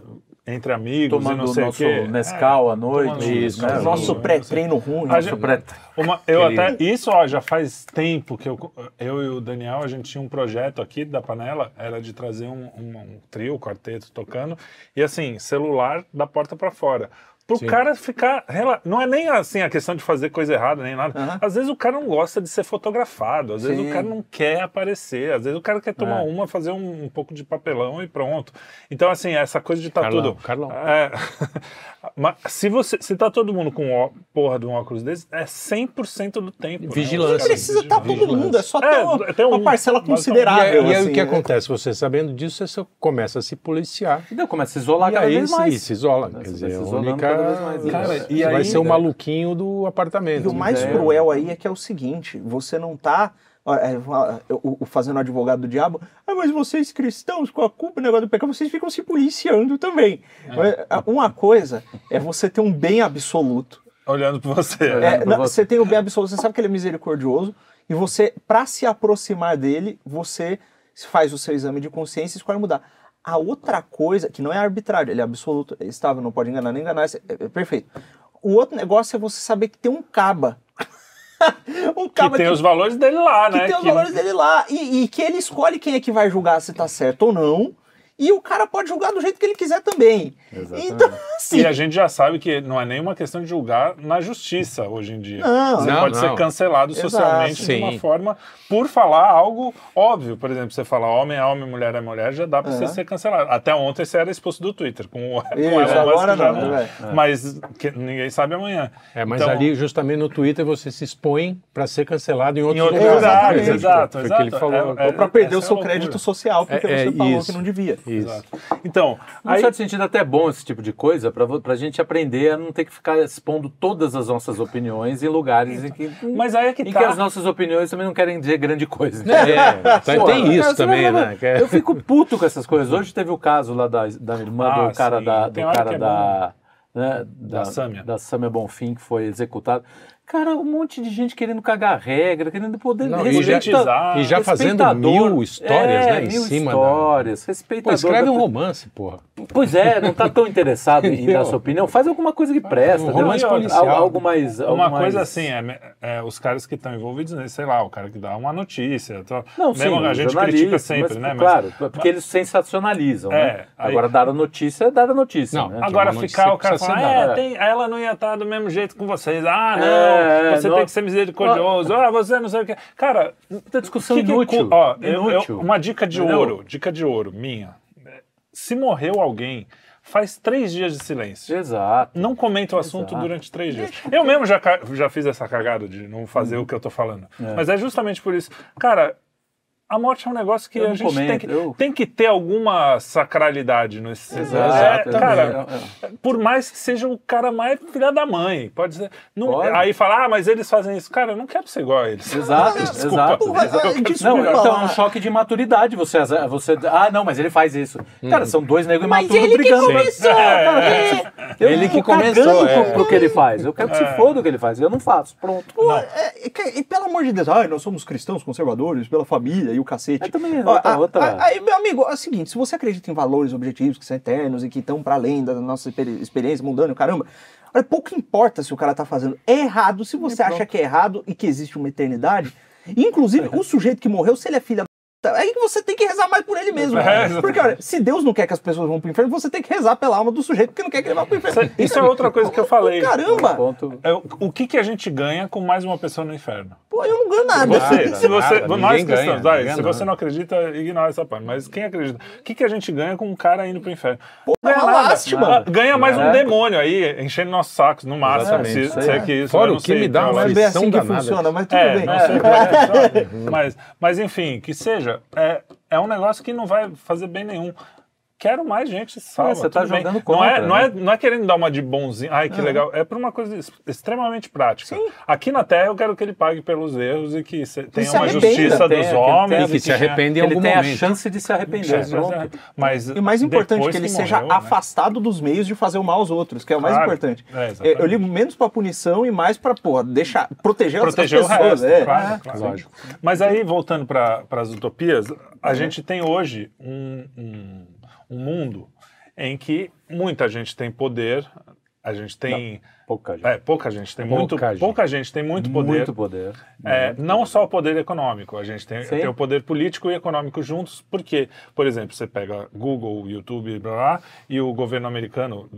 entre amigos Tomando e não o sei nosso o quê. Nescau É, à noite, isso, né? Nosso pré-treino ruim. Nosso gente- pré- Uma, eu até. Isso, ó, já faz tempo que eu, eu e o Daniel, a gente tinha um projeto aqui da panela, era de trazer um, um, um trio, um quarteto tocando, e assim, celular da porta para fora. Pro Sim. cara ficar. rela- Não é nem assim a questão de fazer coisa errada, nem nada. Às vezes o cara não gosta de ser fotografado, às vezes Sim. o cara não quer aparecer, às vezes o cara quer tomar É. uma, fazer um, um pouco de papelão e pronto. Então, assim, essa coisa de estar Carlão, tudo. Carlão. É, mas se você se tá todo mundo com ó, porra de um óculos desse, é 100% do tempo. né? Vigilância. Caras precisa estar todo vigilância. mundo, é só ter É, uma, tem um- uma parcela. E, considerável. e aí assim, o que né? acontece? Você sabendo disso, você começa a se policiar. E daí começa a se isolar E cada aí vez se, mais. se isola. Quer dizer, se a única. Cada vez mais. Cara, Isso. e vai aí, ser o né? maluquinho do apartamento. E o mais É. cruel aí é que é o seguinte: você não tá. é, o, o fazendo advogado do diabo, ah, mas vocês cristãos, com a culpa do negócio do pecado, vocês ficam se policiando também. Mas, ah, Uma coisa é você ter um bem absoluto. Olhando pra você. É, Olhando pra não, você. você tem o bem absoluto, você sabe que ele é misericordioso, e você, pra se aproximar dele, você faz o seu exame de consciência e escolhe mudar. A outra coisa, que não é arbitrário, ele é absoluto, é estável, não pode enganar nem enganar, é, é perfeito. O outro negócio é você saber que tem um caba. um Que tem que, os valores dele lá, que né? tem os Que- valores dele lá, e, e que ele escolhe quem é que vai julgar se tá certo ou não, e o cara pode julgar do jeito que ele quiser também. Exatamente. Então, assim, E a gente já sabe que não é nenhuma questão de julgar na justiça hoje em dia. Não, você não, pode não. ser cancelado Exato. socialmente de uma Sim. forma por falar algo óbvio. Por exemplo, você fala homem é homem, mulher é mulher, já dá pra você Aham. ser cancelado. Até ontem você era expulso do Twitter. Com, o- Elon Musk agora já não, né, Mas que- ninguém sabe amanhã. É, mas Então, ali, justamente no Twitter, você se expõe para ser cancelado em outros Em outros lugares. Exatamente. exato, exato. que ele falou. É- ou pra perder o é seu crédito social porque É- é você falou isso. que não devia. Isso. Exato. Então, Num aí, certo sentido, até é bom esse tipo de coisa para a gente aprender a não ter que ficar expondo todas as nossas opiniões em lugares em que, mas aí é que em tá. que as nossas opiniões também não querem dizer grande coisa. É, tem, Pô, tem cara, isso também, né? É- Eu fico puto com essas coisas. Hoje teve o caso lá da, da irmã Ah, do cara sim. da, Tem do cara é da, né, Da Sâmia. da Sâmia Bonfim que foi executado. Cara, um monte de gente querendo cagar regra, querendo poder Não, e já- e fazendo mil histórias, É, né, em mil cima da- histórias, Pô, respeitador. escreve da- um romance, porra. Pois é, não tá tão interessado em dar sua opinião. Faz alguma coisa que presta. Um né? romance Al- policial. Algo mais. algo Uma mais- coisa assim, é, é, os caras que estão envolvidos nisso, sei lá, o cara que dá uma notícia. tô- Não, mesmo sim, a gente critica sempre, mas, né? Mas- Claro, porque eles sensacionalizam, É, né? aí- Agora, dar a notícia é dar a notícia, Não, né? Agora ficar o cara falando, é, ela não ia estar do mesmo jeito com vocês. Ah, não, É, você não- tem que ser misericordioso. Ah, você não sei o que. Cara, Muita discussão que que inútil. cu- ó, eu- eu- inútil. uma dica de Entendeu? ouro, dica de ouro minha. Se morreu alguém, faz três dias de silêncio. Exato. Não comenta o assunto Exato. durante três dias. Eu mesmo já, já fiz essa cagada de não fazer o que eu tô falando. Mas é justamente por isso. Cara, a morte é um negócio que Eu a não gente tem, comento, que, eu- tem que ter alguma sacralidade nesse Exato. É, cara, É, é. por mais que seja o cara mais filha da mãe, pode ser. Não, Pode. Aí fala, ah, mas eles fazem isso. Cara, eu não quero ser igual a eles. Exato, Desculpa. exato. É, Não, então é um choque de maturidade. Você, você, ah, não, mas ele faz isso. Cara, são dois negros Mas imaturos ele que brigando. começou, Cara, é. eu Ele que começou, é. pro, pro que ele faz. Eu quero que se foda o que ele faz. Eu não faço. Pronto. Que- e pelo amor de Deus, ai, nós somos cristãos conservadores, pela família e o cacete. Aí também é Ó, outra- a- outra- Aí, meu amigo, é o seguinte, se você acredita em valores objetivos que são eternos e que estão para além da nossa experi- experiência mundana, caramba, olha, pouco importa se o cara tá fazendo é errado, se você acha que é errado e que existe uma eternidade, inclusive o sujeito que morreu, se ele é puta, aí você tem que rezar mais por ele mesmo. É. Porque, olha, se Deus não quer que as pessoas vão pro inferno, você tem que rezar pela alma do sujeito que não quer que ele vá pro inferno. Isso- isso é outra coisa que eu falei. Caramba! Ponto. É, o- que, que a gente ganha com mais uma pessoa no inferno? Pô, eu não ganho nada. Você, Nada, se você, nada, nós cristãos, ganha, ninguém se ganha você nada. não acredita, ignora essa parte. Mas quem acredita? O que, que a gente ganha com um cara indo pro inferno? é uma lástima. Ah, Ganha mais um É. demônio aí, enchendo nossos sacos, no máximo. Se, isso aí se é é. que isso, Fora o que sei, me dá uma é lição assim que danada. funciona, mas tudo É, bem. é, mas enfim, que seja, é, é um negócio que não vai fazer bem nenhum. Quero mais gente salva. É, você tá bem. jogando não é, contra, não, é, né? não é querendo dar uma de bonzinho, ai que legal, é por uma coisa extremamente prática. Aqui na Terra eu quero que ele pague pelos erros e que se- tenha se uma arrependa, justiça dos que homens. E que se tenha- arrepende em Ele algum tem a momento. chance de se arrepender. Pronto. Mas E o mais importante que ele que seja morreu, né? afastado dos meios de fazer o mal aos outros, que é o mais Claro. importante. É, eu ligo menos pra punição e mais pra, porra, deixar, proteger, proteger o as pessoas. resto, é. claro, claro. lógico. Mas aí, voltando para as utopias, a gente tem hoje um, um, mundo em que muita gente tem poder, a gente tem... Pouca gente. É, pouca gente tem Pouca muito... gente. Pouca gente tem muito poder. Muito poder. É, não só o poder econômico, a gente tem, tem o poder político e econômico juntos, porque, por exemplo, você pega Google, YouTube, blá, blá, e o governo americano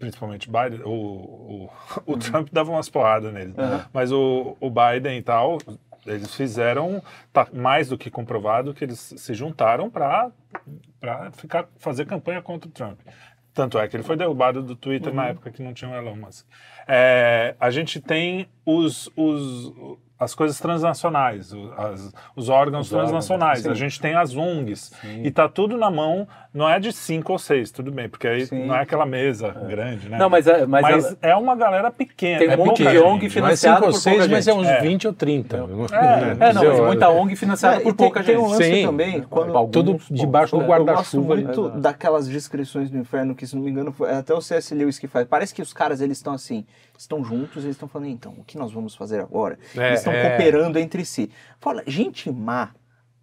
principalmente Biden, o, o, o Trump dava umas porradas nele, mas o, o Biden e tal, eles fizeram, tá mais do que comprovado que eles se juntaram para ficar fazer campanha contra o Trump. Tanto é que ele foi derrubado do Twitter na época que não tinha o Elon Musk. É, a gente tem os, os, as coisas transnacionais, as- os órgãos Os órgãos, transnacionais. sim. A gente tem as ONGs. Sim. E tá tudo na mão, não é de cinco ou seis, tudo bem, porque aí Sim. não é aquela mesa grande, né? Não, mas, é- mas, Mas ela- é uma galera pequena. Tem um é monte pouca de. ONG Não é financiado cinco ou por seis, mas é uns É. 20 ou 30. É, É, não, mas muita ONG financiada É, por tem- pouca tem gente. um lance Sim. também, quando, Alguns Tudo debaixo do? Eu gosto guarda-chuva. muito daquelas descrições do inferno que, se não me engano, foi é até o C.S. Lewis que faz. Parece que os caras, eles estão assim, estão juntos, eles estão falando, então, o que nós vamos fazer agora? É, eles estão é. cooperando entre si. Fala, gente má,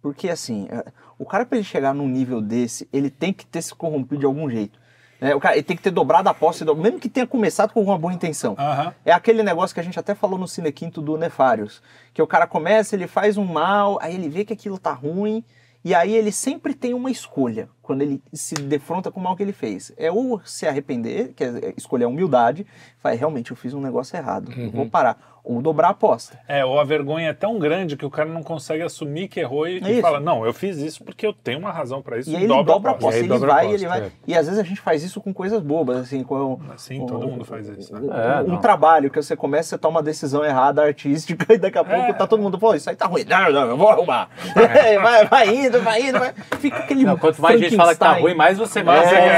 porque assim, é, o cara pra ele chegar num nível desse, ele tem que ter se corrompido de algum jeito. né? o cara ele tem que ter dobrado a posse, do- mesmo que tenha começado com uma boa intenção. Aham. É aquele negócio que a gente até falou no Cinequinto do Nefários. Que o cara começa, ele faz um mal, aí ele vê que aquilo tá ruim, e aí ele sempre tem uma escolha quando ele se defronta com o mal que ele fez. É ou se arrepender, que é escolher a humildade, vai, realmente eu fiz um negócio errado, eu vou parar. Ou dobrar a aposta. É, ou a vergonha é tão grande que o cara não consegue assumir que errou e, e fala, não, eu fiz isso porque eu tenho uma razão pra isso. E aí ele dobra, a aposta. E ele vai, aposta, ele vai. é. E às vezes a gente faz isso com coisas bobas, assim, com Sim, todo mundo faz isso. né? Um, É, um trabalho que você começa, você toma uma decisão errada artística e daqui a pouco É. tá todo mundo, pô, isso aí tá ruim. Não, não, eu vou arrumar. vai, vai indo, vai indo, vai. Fica aquele. Não, quanto mais gente fala que tá ruim, mais você Mas vai. é, É.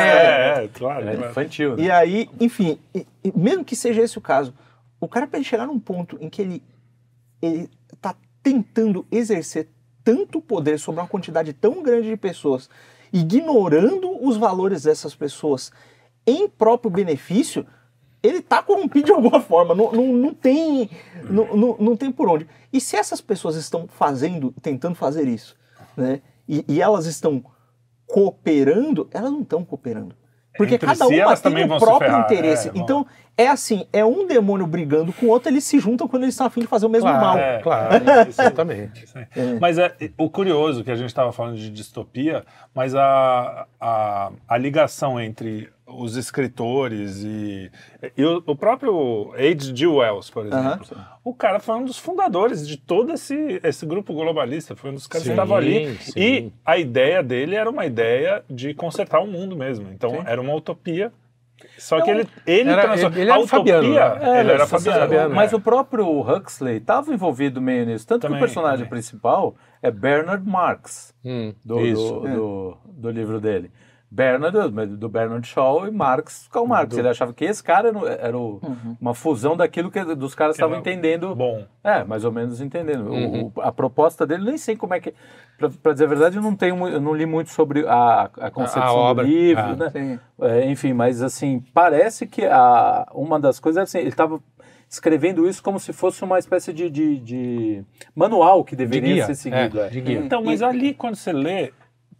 é, é, claro. É infantil. né? E aí, enfim, e- e mesmo que seja esse o caso, o cara pra ele chegar num ponto em que ele, ele tá tentando exercer tanto poder sobre uma quantidade tão grande de pessoas, ignorando os valores dessas pessoas em próprio benefício, ele tá corrompido de alguma forma, não, não, não tem não, não, não tem por onde. E se essas pessoas estão fazendo, tentando fazer isso, né, e, e elas estão cooperando, elas não estão cooperando. Porque Entre cada si, uma tem o próprio ferrar, interesse. é, então, é assim, é um demônio brigando com o outro, eles se juntam quando eles estão afim de fazer o mesmo Claro, mal. É. claro, exatamente. Sim. Mas é, o curioso que a gente estava falando de distopia, mas a, a, a ligação entre os escritores e, e o, o próprio H.G. Wells, por exemplo. O cara foi um dos fundadores de todo esse, esse grupo globalista, foi um dos caras Sim, que estavam ali. sim. E a ideia dele era uma ideia de consertar o mundo mesmo. Então era uma utopia. Só que ele, ele Era- transformou. ele era a utopia, Fabiano, né? ele era sabe, Fabiano. Mas é. o próprio Huxley estava envolvido meio nisso. Tanto Também, que o personagem também. principal é Bernard Marx, Hum, do, isso. do, do, do livro dele. Bernard, do Bernard Shaw e Marx, Karl Marx. Ele achava que esse cara era, era o- uma fusão daquilo que dos caras estavam entendendo. Bom. É, mais ou menos entendendo. Uhum. o- a proposta dele, nem sei como é que. Pra, pra dizer a verdade, eu não, tenho, eu não li muito sobre a, a concepção A obra. do livro, Ah. né? É, enfim, mas assim, parece que a, uma das coisas, assim, ele estava escrevendo isso como se fosse uma espécie de, de, de manual que De deveria guia. ser seguido. é, é. de guia. Então, mas ali quando você lê,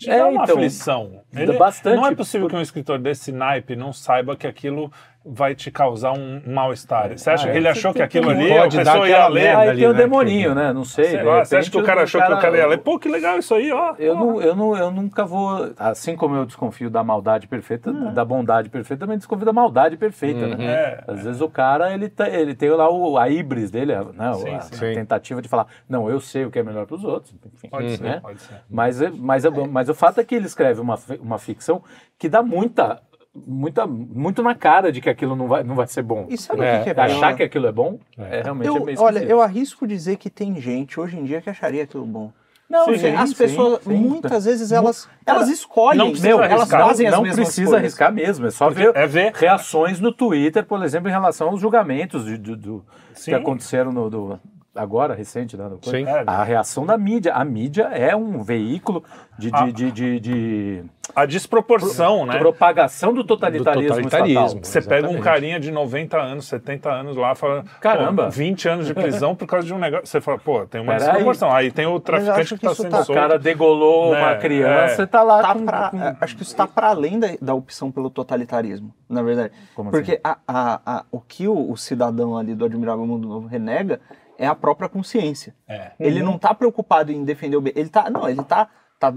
te É, dá uma então, aflição. dá bastante, não é possível que um escritor desse naipe não saiba que aquilo vai te causar um mal-estar. Você acha Ah, que ele é, achou você que aquilo ali, a pessoa ia ler? Aí ali, tem o né, demoninho, né? Não sei. Sei de lá, você acha que o cara achou que o cara ia ler? Pô, que legal isso aí, ó. Eu, Pô. não, eu, não, eu nunca vou. Assim como eu desconfio da maldade perfeita, da bondade perfeita, também desconfio da maldade perfeita, né? É, Às vezes o cara, ele, tá- ele tem lá o, a híbris dele, a- né? Sim, a, sim. tentativa de falar, não, eu sei o que é melhor para os outros. Enfim, Pode ser, né? pode ser. Mas, é- mas, é- mas o fato é que ele escreve uma, uma ficção que dá muita, muita, muito na cara de que aquilo não vai, não vai ser bom. E sabe É, o que que é Achar que aquilo é bom é, realmente é Eu, meio olha, eu arrisco dizer que tem gente hoje em dia que acharia aquilo bom. Não, sim, as sim, pessoas, sim. muitas vezes, elas, elas escolhem, não precisa meu, elas arriscar. fazem as não precisa coisas. arriscar mesmo, é só Porque ver, é ver. reações no Twitter, por exemplo, em relação aos julgamentos de, do- do- Sim. que aconteceram no, do- agora, recente, né? Sim. É, A reação da mídia. A mídia é um veículo de, de, Ah. de, de- de A desproporção, né? propagação do totalitarismo. Do totalitarismo. estatal. Você pega um Exatamente. carinha de 90 anos, 70 anos lá, fala, Caramba. pô, 20 anos de prisão por causa de um negócio. Você fala, pô, tem uma Pera desproporção. Aí. tem o acho traficante que está isso sendo tá- O solto. cara degolou Né, uma criança é. e tá lá Tá com, pra- com- é, acho que isso está para além da, da opção pelo totalitarismo, na verdade. Como assim? Porque a- a- a- o que o, o cidadão ali do Admirável Mundo Novo renega é a própria consciência. É. Ele não está preocupado em defender o bem. Ele tá, não, ele tá tá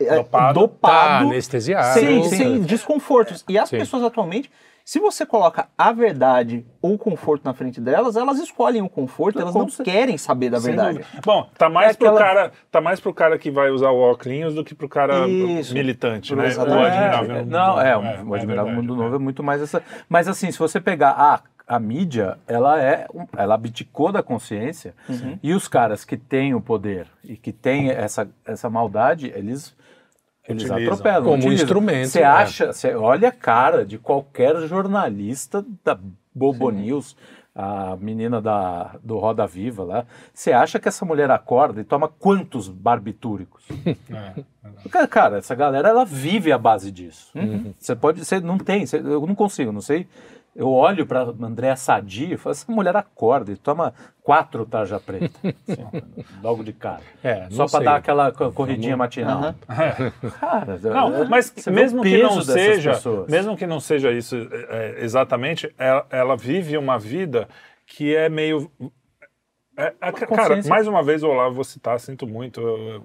é, Dopado. Tá dopado anestesiado. sem, sem desconfortos. E as Sim. pessoas atualmente, se você coloca a verdade ou o conforto na frente delas, elas escolhem o conforto, elas não querem saber da verdade. Bom, tá mais, É pro aquela- cara, tá mais pro cara que vai usar o óculos do que pro cara Isso. militante, Pro né? exatamente. O admirável. É, Mundo não, Novo. é, o é Admirável verdade, Mundo é. Novo é muito mais essa. Mas assim, se você pegar a, a mídia, ela é, ela abdicou da consciência Uhum. e os caras que têm o poder e que têm essa, essa maldade, eles eles Utilizam. atropelam. Como utilizam. instrumento, Você é. acha, você olha a cara de qualquer jornalista da Bobo News, a menina da, do Roda Viva lá, você acha que essa mulher acorda e toma quantos barbitúricos? É. Cara, Cara, essa galera ela vive à base disso. Você pode, você não tem, você- eu não consigo, não sei. Eu olho para Andréa Sadi e falo, essa mulher acorda e toma quatro tarja preta, assim, logo de cara. É, Só para dar aquela co- corridinha matinal. Aham. Cara, Não, mas mesmo que não seja, pessoas. mesmo que não seja isso é, é, exatamente, ela, ela vive uma vida que é meio é, é, cara, consciência. mais uma vez o Olavo vou citar, sinto muito. ele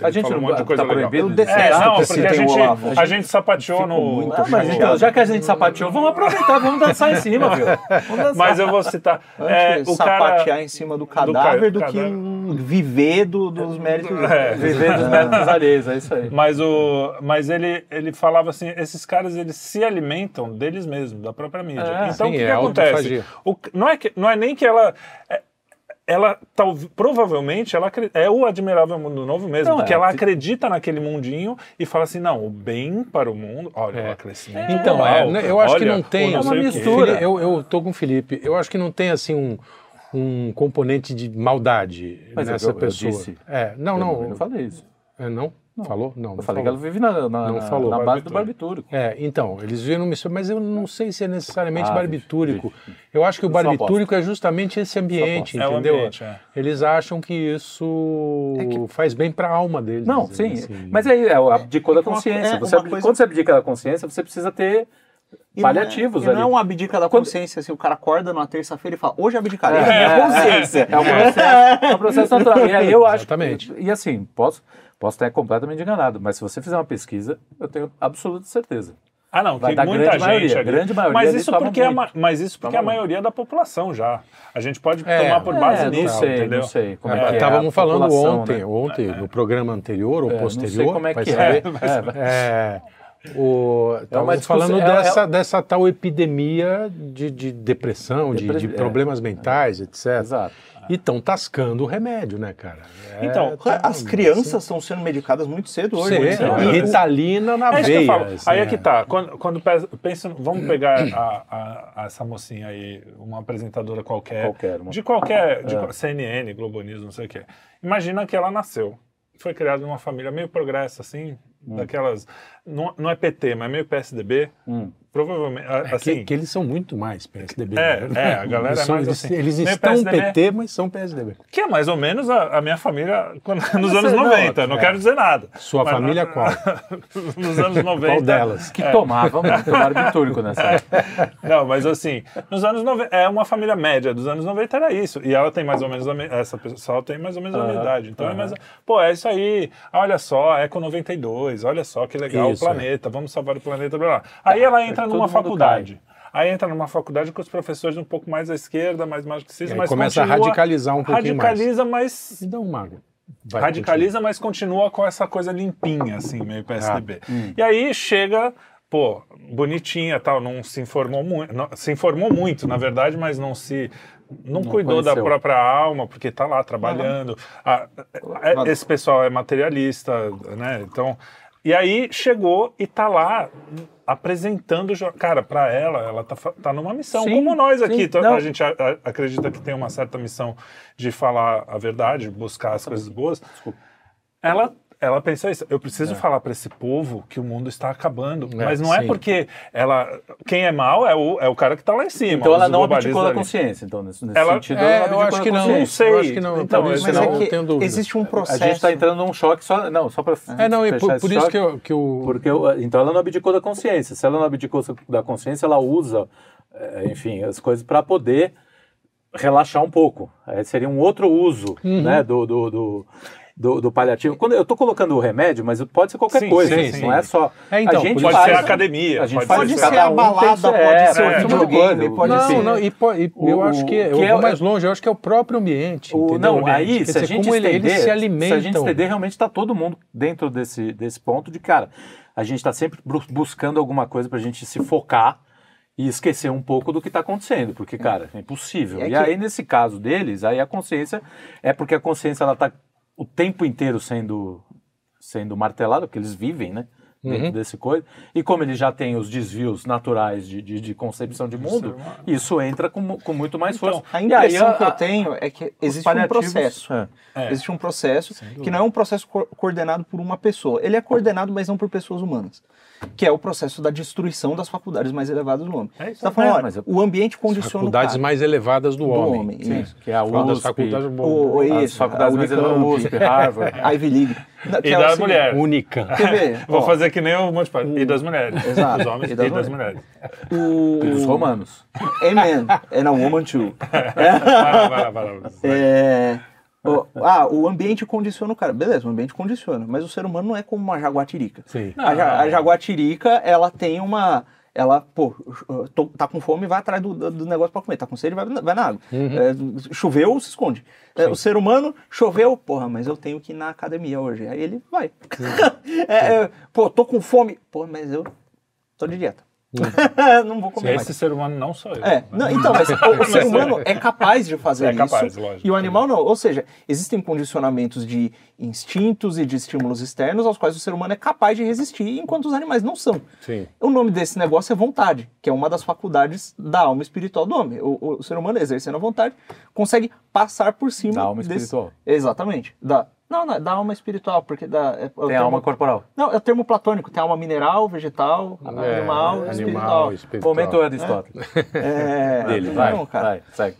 A gente falou um monte de coisa tá legal. proibido Eu de É, não, que porque a citem o gente, Olavo. a gente sapateou no. muito Ah, mas então, já que a gente sapateou, vamos aproveitar, vamos dançar em cima, viu? Vamos dançar. Mas eu vou citar. É, o cara, sapatear em cima do cadáver do, que cadáver. um viver do- dos méritos dele. É. Viver dos méritos alheios, é isso aí. Mas, o, mas ele, ele falava assim: esses caras eles se alimentam deles mesmos, da própria mídia. É, então sim, o que, é que acontece? O, não, é que, não é nem que ela. É- ela tal, provavelmente ela é o admirável mundo novo mesmo, Não, porque é, ela acredita naquele mundinho e fala assim: não, o bem para o mundo, olha, É. o crescimento. Então, global, é, né, eu acho que olha, não tem. não É uma mistura. Eu, eu tô com o Felipe. Eu acho que não tem assim um, um componente de maldade Mas eu- nessa eu- eu pessoa. disse. É, não, Eu não. eu não falei isso. É, não? Falou? Não. Eu não falei que falou. ela vive na, na, Não na- falou. na base do Barbitúrico. É, então, eles viram isso, mas eu não sei se é necessariamente Ah, barbitúrico. vixe, Eu acho que o aposto. barbitúrico é justamente esse ambiente, É o entendeu? ambiente, é. Eles acham que isso faz bem para a alma deles. Não, sim. assim. Mas aí é o abdicou da uma- consciência. é, Você uma abdi- coisa- Quando você abdica da consciência, você precisa ter E não é- paliativos e ali. não é abdica da consciência, assim, o cara acorda numa terça-feira e fala, hoje abdicarei da É, minha consciência. É, é, um processo, é um processo natural. E aí eu acho. Exatamente. E assim, posso, posso estar completamente enganado, mas se você fizer uma pesquisa, eu tenho absoluta certeza. Ah, não, Vai dar muita grande gente. maioria, ali- grande maioria mas isso porque, é a, ma- muito. mas isso porque é a Toma maioria da população já. A gente pode É, tomar por base é, não nisso, sei, entendeu? não sei como é, É, que é. a Estávamos falando ontem, né? ontem no programa anterior ou É, não sei posterior, como é que é. saber. É, É, o, estávamos discussão- falando é- é- dessa, dessa tal epidemia de, de depressão, de, Depre- de é. problemas mentais, etc. Exato. E estão tascando o remédio, né, cara? É, Então, tá- As crianças estão sendo medicadas muito cedo hoje. Sim, muito cedo. cedo. Ritalina na É isso que eu veia. falo. assim, aí é que é. tá. Quando, quando pe- pensa, vamos pegar a, a- a essa mocinha aí, uma apresentadora qualquer, Qualquer uma. de qualquer, de É. qual- CNN, Globo News, não sei o quê. Imagina que ela nasceu, foi criada numa família meio progressa, assim, daquelas, não, não é PT, mas meio PSDB. Hum. Provavelmente, a- É que, assim, que eles são muito mais PSDB. É, né? é, a galera eles é são- mais eles, assim. eles Meio estão PSDB. PT, mas são PSDB. que é mais ou menos a, a minha família quando- nos anos é, não, 90, não, é. quero dizer nada. Sua Mas- família qual? nos anos 90. Qual delas? Que tomava muito barbitúrico nessa época. Não, mas assim, nos anos 90, é uma família média, dos anos 90 era isso. E ela tem mais ou menos, me- essa pessoa tem mais ou menos a minha idade. Então é mais, pô, é isso aí. Olha só, Eco 92, olha só que legal Isso, o planeta, vamos salvar o planeta, blá, blá. Aí ela entra todo numa faculdade. Aí entra numa faculdade com os professores um pouco mais à esquerda, mais marxistas, mas começa a radicalizar um pouquinho mais. Radicaliza, mas dá um mago. Vai, radicaliza, mas continua com essa coisa limpinha, assim, meio PSDB. Ah, hum. E aí chega, pô, bonitinha tal, não se informou muito, se informou muito, na verdade, mas não se. Não, Não cuidou da conheceu. própria alma, porque tá lá trabalhando. Ah, é- esse pessoal é materialista, né? Então. E aí chegou e tá lá apresentando. Cara, pra ela, ela tá, tá numa missão, Sim, como nós aqui. sim, Então, não. a gente a- a- acredita que tem uma certa missão de falar a verdade, buscar as coisas boas. Ela, ela pensou isso. Eu preciso falar para esse povo que o mundo está acabando. É, mas não é sim. porque ela. Quem é mal é o, é o cara que está lá em cima. Então ela não abdicou da consciência, então, nesse, nesse Ela- sentido. É, ela eu abdicou acho da que não. consciência. Não sei. Eu acho que não. Então, Mas não, é que tenho dúvida. existe um processo... A gente está entrando num choque só. Não, só para. É, não, e por, por isso que, eu, que o. Porque eu- então ela não abdicou da consciência. Se ela não abdicou da consciência, ela usa, eh, enfim, as coisas para poder relaxar um pouco. Aí seria um outro uso, Uhum. né, do, do, do- do, do paliativo. Quando eu tô colocando o remédio, mas pode ser qualquer Sim, coisa, sim, não sim. é só. É, então, a gente pode Pode faz, ser academia. a gente pode faz Pode ser a balada, tem seu- pode é, ser o é, videogame, é, pode não, ser... Não, e, e O- eu acho que, eu que é- vou mais longe, eu acho que é o próprio ambiente. O, entendeu? não, O ambiente. aí, Quer se a dizer, gente como ele- estender, eles se alimentam. se a gente estender, realmente está todo mundo dentro desse, desse ponto de, cara, a gente está sempre buscando alguma coisa para a gente se focar e esquecer um pouco do que está acontecendo, porque, cara, é impossível. É e que- aí, nesse caso deles, aí a consciência é porque a consciência, ela tá o tempo inteiro sendo, sendo martelada, porque eles vivem, né? Dentro Uhum. desse coisa. E como ele já tem os desvios naturais de, de, de concepção de mundo, isso entra com, com muito mais força. A E aí, impressão a- que eu tenho é que existe um processo. É. É. Existe um processo que não é um processo co- coordenado por uma pessoa. Ele é coordenado, mas não por pessoas humanas. Que é o processo da destruição das faculdades mais elevadas do homem. É isso. Você tá falando, É, olha, o ambiente As condiciona o faculdades cara. mais elevadas do, do homem. homem. Sim, que é a Uma das USP, faculdades O, o, as isso, faculdades a mais Unicamp, USP, Harvard. Ivy League. E das mulheres. Única. Quer ver? Vou Ó, fazer que nem o Monte Python. E das mulheres. Exato. Dos homens E e das das, mulheres. mulheres. O... E dos romanos. Amen. And a woman too. Vai lá, vai lá, vai lá. É, o- ah, o ambiente condiciona o cara. Beleza, o ambiente condiciona. Mas o ser humano não é como uma jaguatirica. Sim. A, ja- a jaguatirica, ela tem uma. Ela, pô, tô- tá com fome, vai atrás do, do- negócio pra comer. Tá com sede, vai, vai na água. É, choveu, se esconde. É, o ser humano, choveu, porra, mas eu tenho que ir na academia hoje. Aí ele vai. É, é, pô, tô com fome. Pô, mas eu tô de dieta. não vou comer mais. Esse ser humano não sou eu. É, não, então, mas o, o ser humano é capaz de fazer É isso. capaz, lógico. E o animal não. Ou seja, existem condicionamentos de instintos e de estímulos externos aos quais o ser humano é capaz de resistir, enquanto os animais não são. Sim. O nome desse negócio é vontade, que é uma das faculdades da alma espiritual do homem. O, o- o ser humano, exercendo a vontade, consegue passar por cima Da alma desse- espiritual. Exatamente. Da, não, não, da alma espiritual, porque da, é, é o Tem termo- alma corporal. Não, é o termo platônico. Tem alma mineral, vegetal, É, animal, espiritual. espiritual. Momento Aristóteles. É, Dele, vai, não, cara. vai, segue.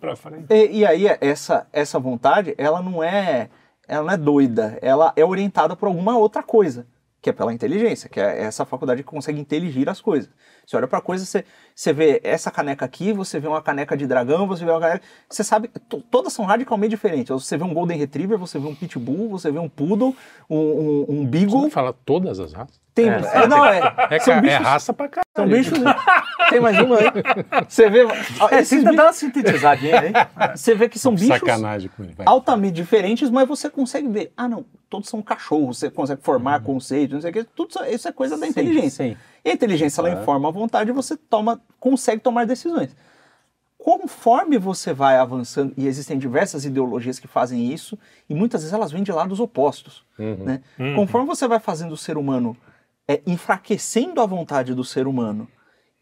Pra frente. E, e aí, essa, essa vontade, ela não é ela não é doida, ela é orientada por alguma outra coisa, que é pela inteligência, que é essa faculdade que consegue inteligir as coisas. Você olha pra coisa, você, você vê essa caneca aqui, você vê uma caneca de dragão, você vê uma caneca... Você sabe, to- todas são radicalmente diferentes. Você vê um Golden Retriever, você vê um Pitbull, você vê um Poodle, um, um, um Você Beagle... não fala todas as raças? Tem, É. é, não, é, É, são é bichos, raça pra caralho. são bichos... Tem mais uma aí. Você vê... É, esses tenta bichos- dar uma sintetizadinha aí. você vê que são bichos Sacanagem com ele. vai. altamente diferentes, mas você consegue ver. Ah, não, todos são cachorros, você consegue formar conceitos, não sei o que. Tudo isso- isso é coisa da Sim, inteligência. sim. E a inteligência ela É. informa a vontade e você toma, consegue tomar decisões. Conforme você vai avançando, e existem diversas ideologias que fazem isso, e muitas vezes elas vêm de lados opostos. Né? Conforme você vai fazendo o ser humano, é, enfraquecendo a vontade do ser humano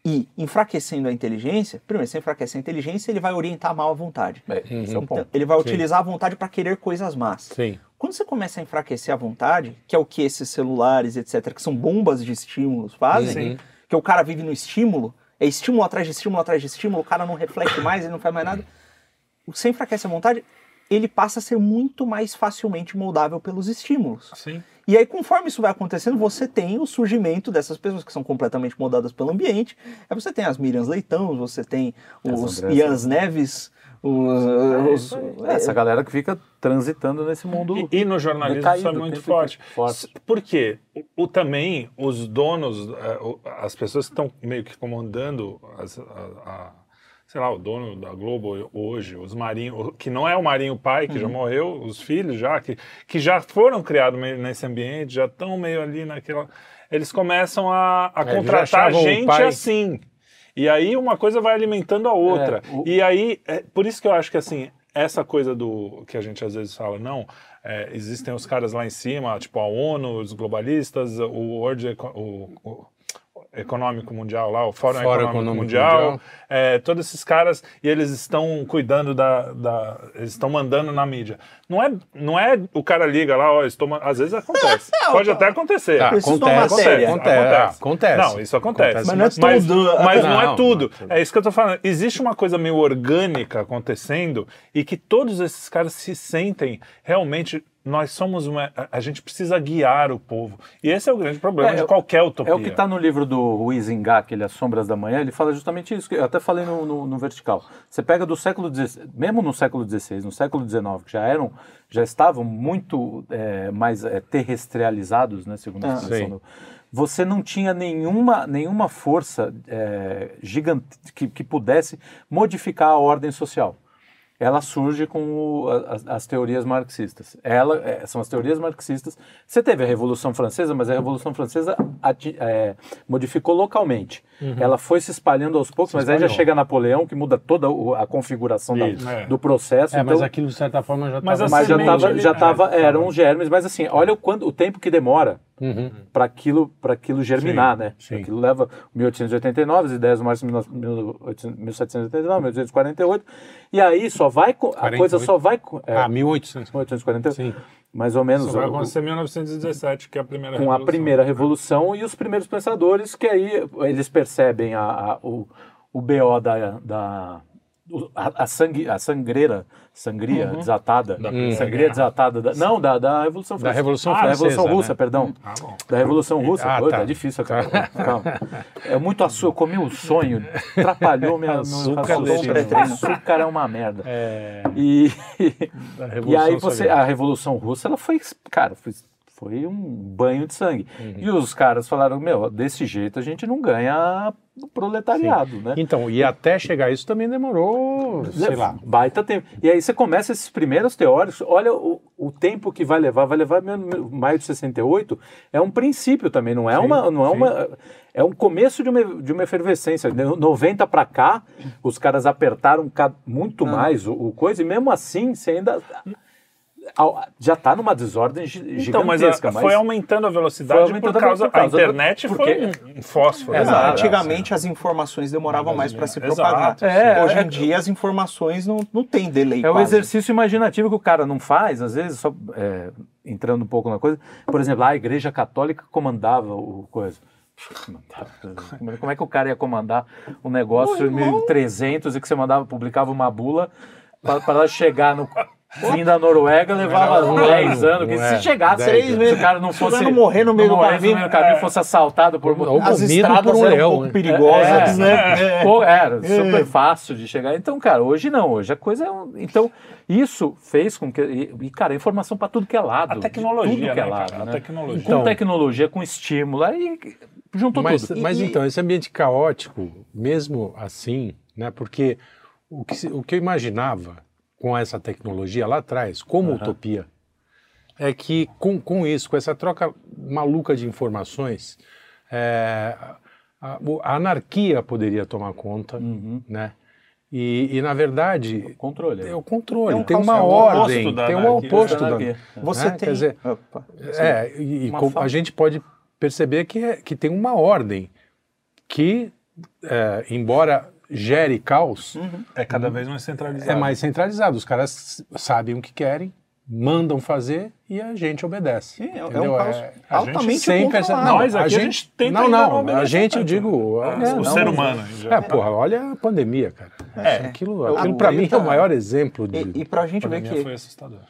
e enfraquecendo a inteligência, primeiro, se enfraquecer a inteligência, ele vai orientar mal a vontade. É, é Então, ele vai Sim. utilizar a vontade para querer coisas más. Sim. Quando você começa a enfraquecer a vontade, que é o que esses celulares, etc., que são bombas de estímulos fazem, Sim. que o cara vive no estímulo, é estímulo atrás de estímulo atrás de estímulo, o cara não reflete mais, ele não faz mais nada. Você enfraquece a vontade, ele passa a ser muito mais facilmente moldável pelos estímulos. Sim. E aí, conforme isso vai acontecendo, você tem o surgimento dessas pessoas que são completamente moldadas pelo ambiente. Aí você tem as Miriams Leitão, você tem os Andressas. Ians Neves, os, os- É, Essa galera que fica transitando nesse mundo. E, e no jornalismo isso decaído, é muito forte. forte. Por quê? O, o- também, os donos, é, as pessoas que estão meio que comandando, as- a, a- sei lá, o dono da Globo hoje, os Marinho, que não é o Marinho pai, que já Uhum. morreu, os filhos já, que, que já foram criados nesse ambiente, já estão meio ali naquela... Eles começam a, a É, já contratar gente assim. E aí uma coisa vai alimentando a outra. É, o- E aí, é, por isso que eu acho que assim, essa coisa do que a gente às vezes fala, não, é, existem os caras lá em cima, tipo a ONU, os globalistas, o World o, o Econômico Mundial lá, o Fórum, Fórum Econômico, Econômico Mundial, Mundial. é, todos esses caras, e eles estão cuidando da, da- eles estão mandando na mídia. Não é, não é o cara liga lá, ó, estou, às vezes acontece, pode até acontecer. Tá, acontece, acontece, ah, acontece. Não, isso acontece. Mas não é mas, tudo. mas não, é Não, tudo. não é tudo. É isso que eu tô falando. Existe uma coisa meio orgânica acontecendo e que todos esses caras se sentem realmente nós somos uma. a- gente precisa guiar o povo. E esse é o grande problema É, de qualquer utopia. É o que está no livro do Ruiz Ingá, aquele As Sombras da Manhã, ele fala justamente isso, que eu até falei no, no- no Vertical. Você pega do século XVI, mesmo no século XVI, no século XIX, que já eram, já estavam muito é, mais é, terrestrializados, né, segundo a Ah, expressão do- você não tinha nenhuma, nenhuma força é, gigante que, que pudesse modificar a ordem social. Ela surge com o- as, as teorias marxistas. Ela, é, são as teorias marxistas. Você teve a Revolução Francesa, mas a Revolução Francesa ati- é, modificou localmente. Ela foi se espalhando aos poucos, mas aí já espalhou. chega Napoleão, que muda toda a configuração da-. É. do processo. É, então, mas aquilo de certa forma já Mas estava... a mas já estava, já é, tava, tava. eram germes, mas assim, olha o, quanto, o tempo que demora Uhum. para aquilo, aquilo germinar, né? sim. Aquilo leva 1889, as ideias do Marx 1789, 1848, e aí só vai, a 48. coisa só vai, é, Ah, 1800. 1848, Sim. mais ou menos, Isso vai acontecer em 1917, que é a primeira com a revolução. primeira revolução e os primeiros pensadores que aí eles percebem a, a- o, o BO da, da a, a, sangue, a sangreira, sangria desatada, Da sangria Primeira Guerra. desatada, da, não, da, da Revolução Da Francesa. Revolução Ah, da Revolução Francesa, Russa, né? perdão. Ah, bom. Da Revolução Russa. Ah, Pô, tá. tá. difícil, cara. Calma. É muito açúcar. Eu comi o sonho, atrapalhou minha, meu Açúcar raciocínio. deixa- Açúcar é uma merda. É, E, da e aí você, a Revolução Russa, ela foi, cara, foi, foi um banho de sangue. Uhum. E os caras falaram, meu, desse jeito a gente não ganha o proletariado, né? Então, e até chegar isso também demorou, sei lá. Baita tempo. E aí você começa esses primeiros teóricos, olha o, o tempo que vai levar, vai levar maio de 68, é um princípio também, não é Sim, uma não é sim. uma é um começo de uma, de uma efervescência. De 90 para cá, os caras apertaram muito mais o, o coisa e mesmo assim você ainda já está numa desordem Então, mas, gigantesca, a- mas foi aumentando a velocidade Foi aumentando por a causa, a por causa do- internet porque- foi um, um fósforo. Exato. Exato. Antigamente as informações demoravam mais para se propagar. É, Hoje é- em dia as informações não, não tem delay É o quase. exercício imaginativo que o cara não faz, às vezes, só é, entrando um pouco na coisa. Por exemplo, a Igreja Católica comandava o coisa. Comandava. Como é que o cara ia comandar um negócio em 1300 e que você mandava, publicava uma bula para ela chegar no fim da Noruega, levava um 10 ano, anos. Que não se é? chegasse, Dez se anos. o cara não Se fosse. não morrer no meio do caminho, no meio do caminho, fosse assaltado por. Ou As comido estradas por um eram leão, um pouco né? perigosas, É. né? Pô, era super fácil de chegar. Então, cara, hoje não. Hoje a coisa é. um- Então, isso fez com que. E, cara, informação para tudo que é lado. A tecnologia, tudo que é né, lado. cara? A né? tecnologia. Com Então- tecnologia, com estímulo, aí juntou Mas, tudo. mas E- então, esse ambiente caótico, mesmo assim, né? Porque o que, se- o que eu imaginava com essa tecnologia lá atrás, como utopia, é que com, com isso, com essa troca maluca de informações, é, a, o- a anarquia poderia tomar conta, Uhum. né? E, e, na verdade, Controle. é o controle, É um tem caos, uma é o ordem, tem um oposto Da anarquia. Você né? tem. Quer dizer, Opa. é, e, e a gente pode perceber que, é- que tem uma ordem que, é, embora gere caos, É cada vez mais centralizado. é mais centralizado. Os caras sabem o que querem, mandam fazer e a gente obedece. Sim, é, é um caos É- a gente altamente sem perceber. controlado. Nós aqui, a gente tenta não, não não, a gente, eu digo, É, é, o não, ser humano. É, porra, olha a pandemia, cara. É. Aquilo, aquilo a para mim é o maior exemplo de. E, e pra gente A ver que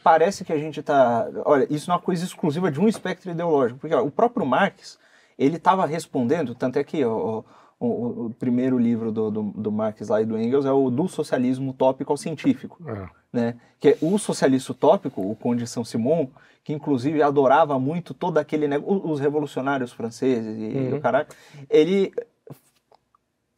parece que a gente tá. Olha, isso não é uma coisa exclusiva de um espectro ideológico, porque ó, o próprio Marx ele estava respondendo, tanto é que ó, o, o- primeiro livro do, do, do Marx lá e do Engels é o do socialismo utópico ao científico, É. né? Que é o socialista utópico, o Conde Saint-Simon, que inclusive adorava muito todo aquele negócio, os revolucionários franceses e Uhum. o caralho, ele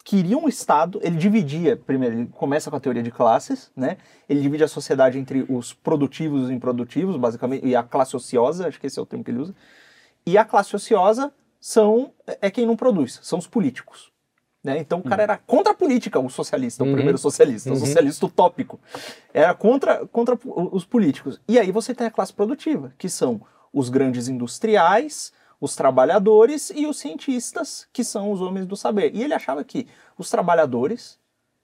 queria um Estado, ele dividia, primeiro, ele começa com a teoria de classes, né? Ele divide a sociedade entre os produtivos e os improdutivos, basicamente, e a classe ociosa, acho que esse é o termo que ele usa. E a classe ociosa são é quem não produz, são os políticos. Né? Então o cara era contra a política, o socialista, o Uhum. primeiro socialista, o Uhum. socialista utópico. Era contra, contra os políticos. E aí você tem a classe produtiva, que são os grandes industriais, os trabalhadores e os cientistas, que são os homens do saber. E ele achava que os trabalhadores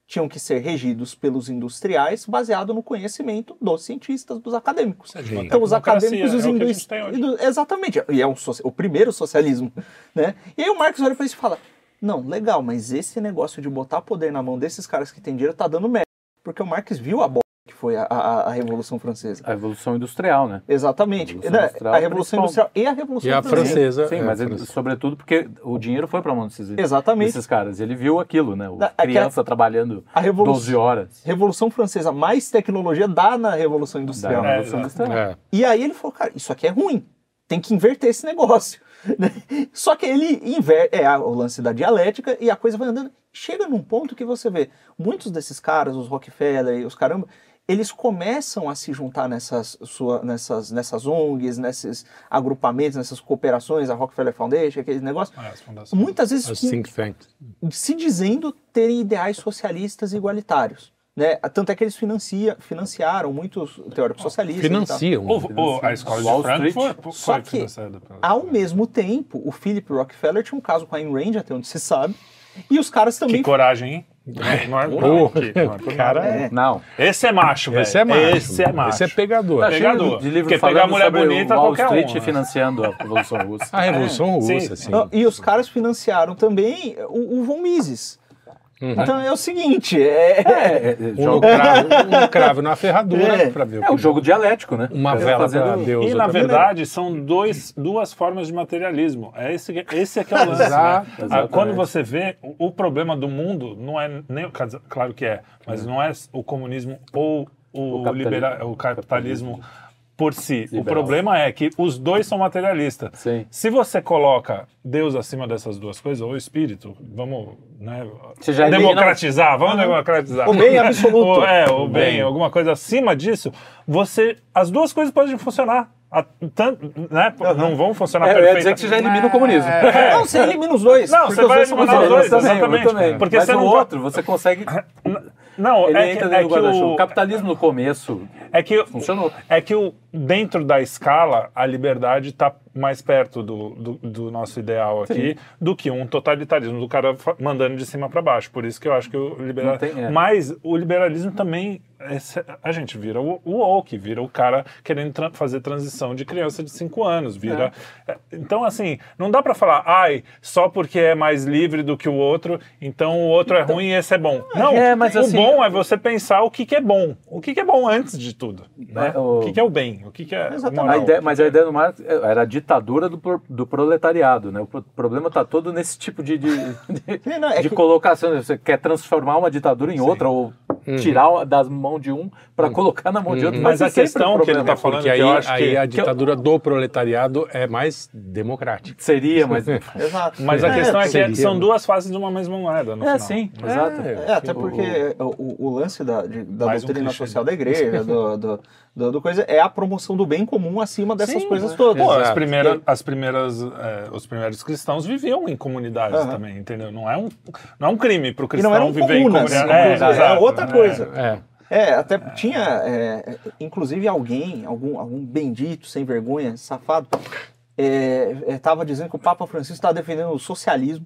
tinham que ser regidos pelos industriais baseado no conhecimento dos cientistas, dos acadêmicos. É Então os acadêmicos e os é o industriais. Exatamente. E é um o primeiro socialismo. Né? E aí o Marx olha para isso e fala: não, legal, mas esse negócio de botar poder na mão desses caras que têm dinheiro tá dando merda. Porque o Marx viu a bola que foi a, a, a Revolução Francesa? A Revolução Industrial, né? Exatamente. Revolução Né, Industrial a Revolução. Industrial e a Revolução E a francesa. Sim, é, mas ele- sobretudo porque o dinheiro foi para mão desses, Exatamente. desses caras. Ele viu aquilo, né? O Da- aquela- criança trabalhando A Revolução, 12 horas. Revolução Francesa mais tecnologia dá na Revolução Da Industrial. É, Revolução exato. Industrial. É. E aí ele falou, cara, isso aqui é ruim. Tem que inverter esse negócio. Né? Só que ele inverte, é a- o lance da dialética e a coisa vai andando. Chega num ponto que você vê muitos desses caras, os Rockefeller e os caramba, eles começam a se juntar nessas, sua, nessas, nessas ONGs, nesses agrupamentos, nessas cooperações, a Rockefeller Foundation, aquele negócio. Ah, fundações. Muitas vezes com- se dizendo terem ideais socialistas igualitários. Né? Tanto é que eles financia, financiaram muitos teóricos socialistas. Financiam. O- o- a escola Wall de Frankfurt Street. foi, Só foi que, financiada pela... Ao mesmo tempo, o Philip Rockefeller tinha um caso com a Ayn Rand, até onde se sabe, e os caras Que também... coragem, hein? Não, é, é, é Cara. É. Não. Esse é macho, velho. Esse é macho. Esse é macho. Esse é pegador. Tá Pegador. cheio de livro Porque pegar mulher sobre bonita, o Wall qualquer um, Street né? financiando a Revolução Russa. A Revolução Sim. Russa, sim. Ah, E os caras financiaram também o, o Von Mises. Então é o seguinte, é, É, é, Um jogo- cravo, um cravo na ferradura É. pra ver o é o jogo dialético, né? Uma É vela fazendo- pra Deus. E na verdade são dois, duas formas de materialismo. É esse, esse é que é o lance. Exato, né? Ah, exatamente. Quando você vê, o, o problema do mundo não é nem claro que é, mas não é o comunismo ou o, O capitalismo. libera- o capitalismo por si. O Liberal. problema é que os dois são materialistas. Sim. Se você coloca Deus acima dessas duas coisas, ou o espírito, vamos né, Você já elimina- democratizar, vamos democratizar. O bem absoluto. O- é, o bem, bem. alguma coisa acima disso, você. As duas coisas podem funcionar. A- né, Não vão funcionar É, eu ia perfeitamente. dizer que você já elimina o comunismo. Não, você elimina os dois. Não, porque você vai eliminar os dois, exatamente. também. Porque Mas você o não outro, você consegue... Não, Ele é que, entra é dentro do que o, O capitalismo no começo é que funcionou. É que o, dentro da escala, a liberdade está mais perto do, do, do nosso ideal aqui do que um totalitarismo do cara mandando de cima para baixo. Por isso que eu acho que o liberalismo. É. Mas o liberalismo também. É a gente vira o, o woke, vira o cara querendo tra- fazer transição de criança de 5 anos. Vira. é, Então, assim, não dá para falar, ai, só porque é mais livre do que o outro, então o outro é ruim e esse é bom. Não, É, mas o assim- bom é você pensar o que, que é bom. O que, que é bom antes de tudo. né? É, o- O que, que é o bem? O que, que é Exatamente. A moral? ideia, mas a ideia do Marx era a ditadura do, pro- do proletariado, né? O pro- problema está todo nesse tipo de, de, de, Sim, não, é de que- colocação. Você quer transformar uma ditadura em outra ou tirar das mãos de um para colocar na mão de outro. Mas vai a sempre questão um que ele problema. tá falando aí, que eu acho aí que- a que eu- ditadura do proletariado é mais democrática. Seria, mas... Exato. Mas a É, questão é que seria, são né? duas faces de uma mesma moeda, no É, final. sim, exato. É, até porque o, o- o lance da, de- da Mais um doutrina clichê. social da igreja, do, do, do- do coisa, é a promoção do bem comum acima dessas Sim, coisas é. todas. Pô, as primeiras, as primeiras, é, os primeiros cristãos viviam em comunidades Aham. também, entendeu? Não é um, não é um crime para o E cristão não eram viver em comunas, comunidade. é, exato, é outra é. Coisa. É. É, até tinha, é, inclusive alguém, algum, algum bendito, sem vergonha, safado, é, é, tava dizendo que o Papa Francisco estava defendendo o socialismo,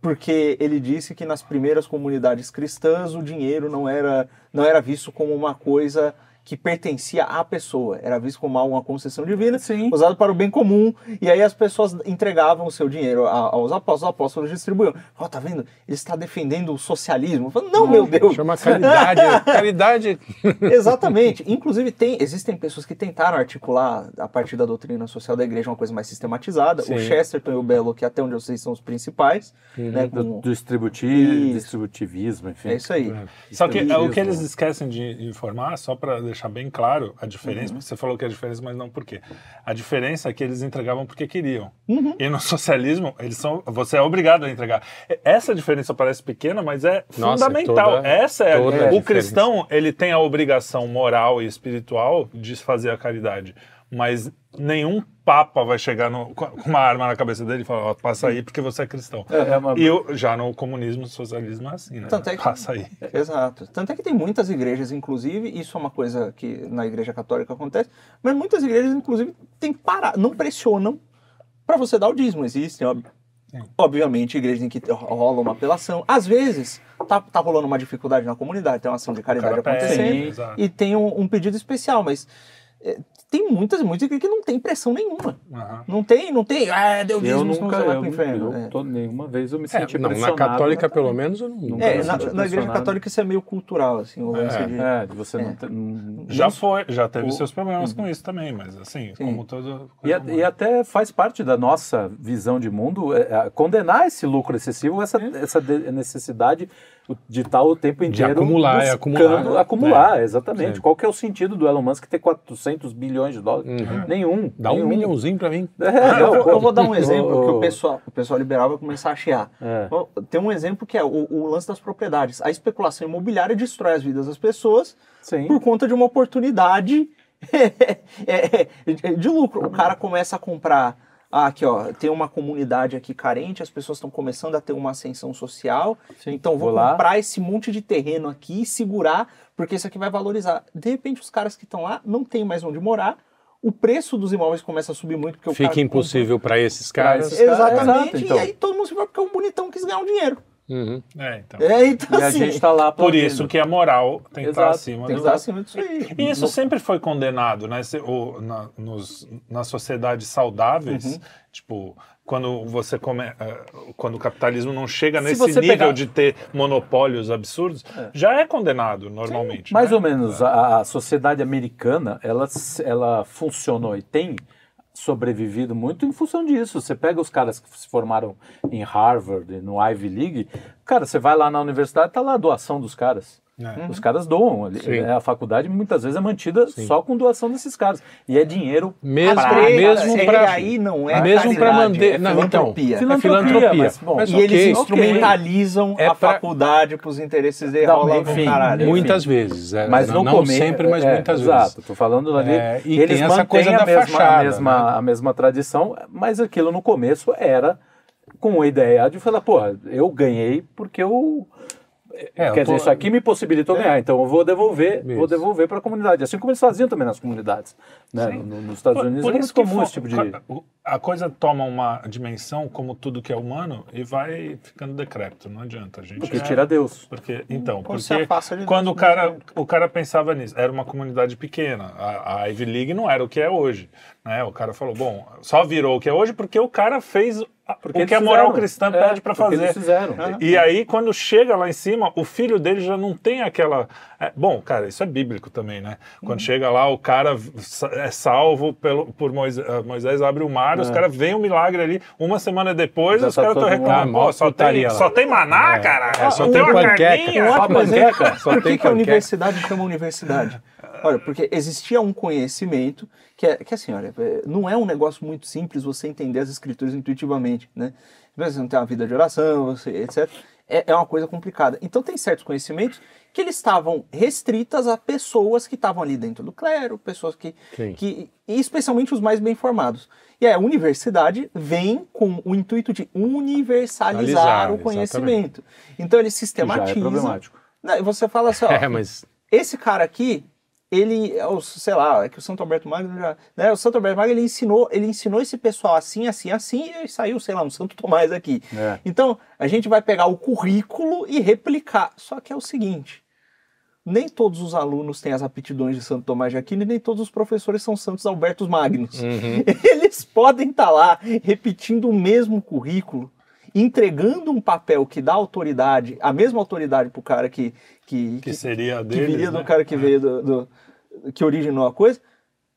porque ele disse que nas primeiras comunidades cristãs o dinheiro não era, não era visto como uma coisa que pertencia à pessoa, era visto como uma concessão divina, Sim. usado para o bem comum, e aí as pessoas entregavam o seu dinheiro a- aos apóstolos, os apóstolos distribuíam. Ó, tá vendo? Ele está defendendo o socialismo. Falo, não, meu Deus. Chama caridade. caridade. Exatamente. Inclusive, tem, existem pessoas que tentaram articular a partir da doutrina social da igreja uma coisa mais sistematizada. Sim. O Chesterton e o Belo, que até onde eu sei são os principais. Né, Do, com- do distributi- Isso. distributivismo, enfim. É isso aí. Só que é, o que eles esquecem de informar, só para deixar bem claro a diferença, porque você falou que é a diferença, mas não por quê. A diferença é que eles entregavam porque queriam. E no socialismo, eles são, você é obrigado a entregar. Essa diferença parece pequena, mas é Nossa, fundamental. toda- Essa é, a- toda a o cristão, ele tem a obrigação moral e espiritual de fazer a caridade, mas nenhum papa vai chegar no- com uma arma na cabeça dele e falar, ó, passa aí porque você é cristão. É, é uma- E eu, já no comunismo, no socialismo é assim, né? Tanto é que- Passa aí. Exato. Tanto é que tem muitas igrejas, inclusive, isso é uma coisa que na igreja católica acontece, mas muitas igrejas, inclusive, tem parar, não pressionam para você dar o dízimo. Existem, ob- obviamente, igrejas em que rola uma apelação. Às vezes, tá, tá rolando uma dificuldade na comunidade, tem uma ação de caridade pede, acontecendo, exato. e tem um, um pedido especial, mas é, tem muitas músicas que não tem pressão nenhuma. Aham. Não tem, não tem. Ah, deu Eu dízimo, senão nunca, eu, pro inferno. eu É. tô- nenhuma vez eu me É, senti não, na católica, pelo menos, eu não. Nunca É, me na, senti na igreja católica isso é meio cultural, assim, o lance de... É, de você É. não ter... não- Já foi, já teve O- seus problemas com isso também, mas assim, Sim. como todo. E, a- e até faz parte da nossa visão de mundo é, é, condenar esse lucro excessivo, essa, essa de- necessidade de estar o tempo inteiro acumular, é buscando acumular. acumular, exatamente. Sim. Qual que é o sentido do Elon Musk ter 400 bilhões de dólares? Nenhum. Uhum. Dá um nenhum. milhãozinho pra mim. É, Ah, eu, não, vou, pô. eu vou dar um exemplo que o pessoal, o pessoal liberal vai começar a chiar. É. Tem um exemplo que é o, o lance das propriedades. A especulação imobiliária destrói as vidas das pessoas Sim. por conta de uma oportunidade é, é, de lucro. O cara começa a comprar. Ah, aqui ó, tem uma comunidade aqui carente, as pessoas estão começando a ter uma ascensão social. Sim, então vou, vou lá. comprar esse monte de terreno aqui e segurar, porque isso aqui vai valorizar. De repente os caras que estão lá não têm mais onde morar. O preço dos imóveis começa a subir muito porque o Fica impossível pra esses caras. esses caras. Exatamente. Exato, então. E aí todo mundo se vai porque o bonitão quis ganhar um dinheiro. Uhum. É, então. É, então E a assim, gente tá lá Por aplaudindo. isso que a moral tem que estar Exato, acima tem que do. estar acima disso aí. E isso sempre foi condenado, né? Se- o- na, nos, nas sociedades saudáveis, Uhum. tipo, quando você come, eh, quando o capitalismo não chega Se nesse nível pegar- de ter monopólios absurdos, já é condenado normalmente. Mais né? ou menos. A, a sociedade americana, ela, ela funcionou e tem sobrevivido muito em função disso. Você pega os caras que se formaram em Harvard, no Ivy League, cara, você vai lá na universidade, tá lá a doação dos caras. É. Os caras doam. Sim. É, A faculdade muitas vezes é mantida só com doação desses caras. E é dinheiro Mesmo, pra- mesmo e pra. aí não é mesmo caridade, manter. é não, filantropia. então. Filantropia, é filantropia. mas, bom, Mas E ok. eles instrumentalizam É a pra- faculdade para os interesses de Não, rola enfim, caralho. enfim. Muitas vezes. é, Mas não, no não começo. sempre, mas é, muitas exato, vezes. tô falando ali. É, e eles essa mantêm coisa a da mesma, fachada, a, mesma, né? a mesma tradição, mas aquilo no começo era com a ideia de falar, porra, eu ganhei porque eu. É, Quer tô- dizer, isso aqui me possibilitou ganhar, então eu vou devolver, vou Isso. devolver para a comunidade. Assim como eles faziam também nas comunidades. Né? No- nos Estados Unidos é muito que comum fo- esse tipo de. a coisa toma uma dimensão como tudo que é humano e vai ficando decrépito. Não adianta. A gente Porque é- tira Deus. Porque, então, Quando se porque Deus, quando o né? cara, o cara pensava nisso, era uma comunidade pequena. A, a Ivy League não era o que é hoje. Né? O cara falou, bom, só virou o que é hoje porque o cara fez Porque o que a moral fizeram. cristã É, pede para fazer. eles fizeram. E aí, quando chega lá em cima, o filho dele já não tem aquela. é, bom, cara, isso é bíblico também, né? Uhum. Quando chega lá, o cara é salvo pelo, por Moisés, Moisés abre o mar, os caras veem o milagre ali, uma semana depois, É. Já os tá caras estão mundo- reclamando, Ah, pô, só tem, lá. só tem maná, cara? é, só tem tem uma carninha. Um Só panqueca, só Por tem que, que a universidade chama universidade? Olha, porque existia um conhecimento que é, que assim, olha, é, não é um negócio muito simples você entender as escrituras intuitivamente, né? Você não tem uma vida de oração, você, etc. É, é uma coisa complicada. Então tem certos conhecimentos que eles estavam restritas a pessoas que estavam ali dentro do clero, pessoas que, Sim. que especialmente os mais bem formados. E aí, a universidade vem com o intuito de universalizar Alizar, o conhecimento. Então ele Já é sistematiza. problemático. Você fala assim, ó, É, mas. esse cara aqui, ele, é sei lá, é que o Santo Alberto Magno já, né, o Santo Alberto Magno, ele ensinou, ele ensinou esse pessoal assim, assim, assim, e saiu, sei lá, um Santo Tomás aqui. É. Então, a gente vai pegar o currículo e replicar. Só que é o seguinte, nem todos os alunos têm as aptidões de Santo Tomás de Aquino e nem todos os professores são Santos Albertos Magnos. Eles podem estar lá repetindo o mesmo currículo, entregando um papel que dá autoridade, a mesma autoridade para o cara que, que, Que seria que deles, viria do né? cara que veio do, do- que originou a coisa,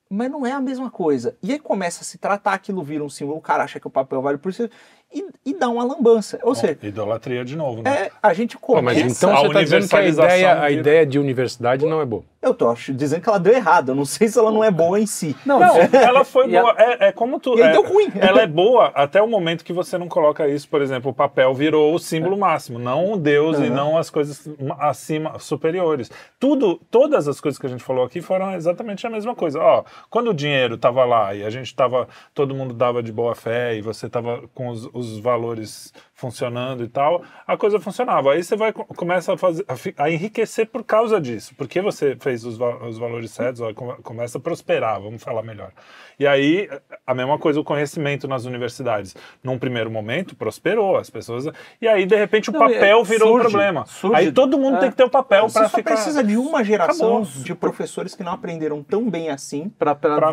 mas não é a mesma coisa. E aí começa a se tratar, aquilo vira um símbolo, o cara acha que o papel vale por si e, e dá uma lambança. Ou seja, Idolatria de novo, né? é, a gente começa... mas então a você está dizendo que a universalização ideia, a de- ideia de universidade não é boa. Eu tô dizendo que ela deu errado, eu não sei se ela não é boa em si. Não, Não, ela foi a- boa. É, é como tu. E aí é, deu ruim. Ela é boa até o momento que você não coloca isso, por exemplo, o papel virou o símbolo máximo, não o Deus e não as coisas acima, superiores. Tudo, todas as coisas que a gente falou aqui foram exatamente a mesma coisa. Ó, quando o dinheiro estava lá e a gente estava, todo mundo dava de boa fé e você estava com os, os valores funcionando e tal, a coisa funcionava. Aí você vai co- começa a fazer a, enriquecer por causa disso, porque você fez os, os valores certos, ó, começa a prosperar, vamos falar melhor. E aí, a mesma coisa, o conhecimento nas universidades. Num primeiro momento, prosperou, as pessoas. E aí, de repente, o Não, papel é, virou um surge, problema. surge. aí todo mundo É. tem que ter o papel Você para só ficar. precisa de uma geração Acabou. de professores que não aprenderam tão bem assim. Para acaba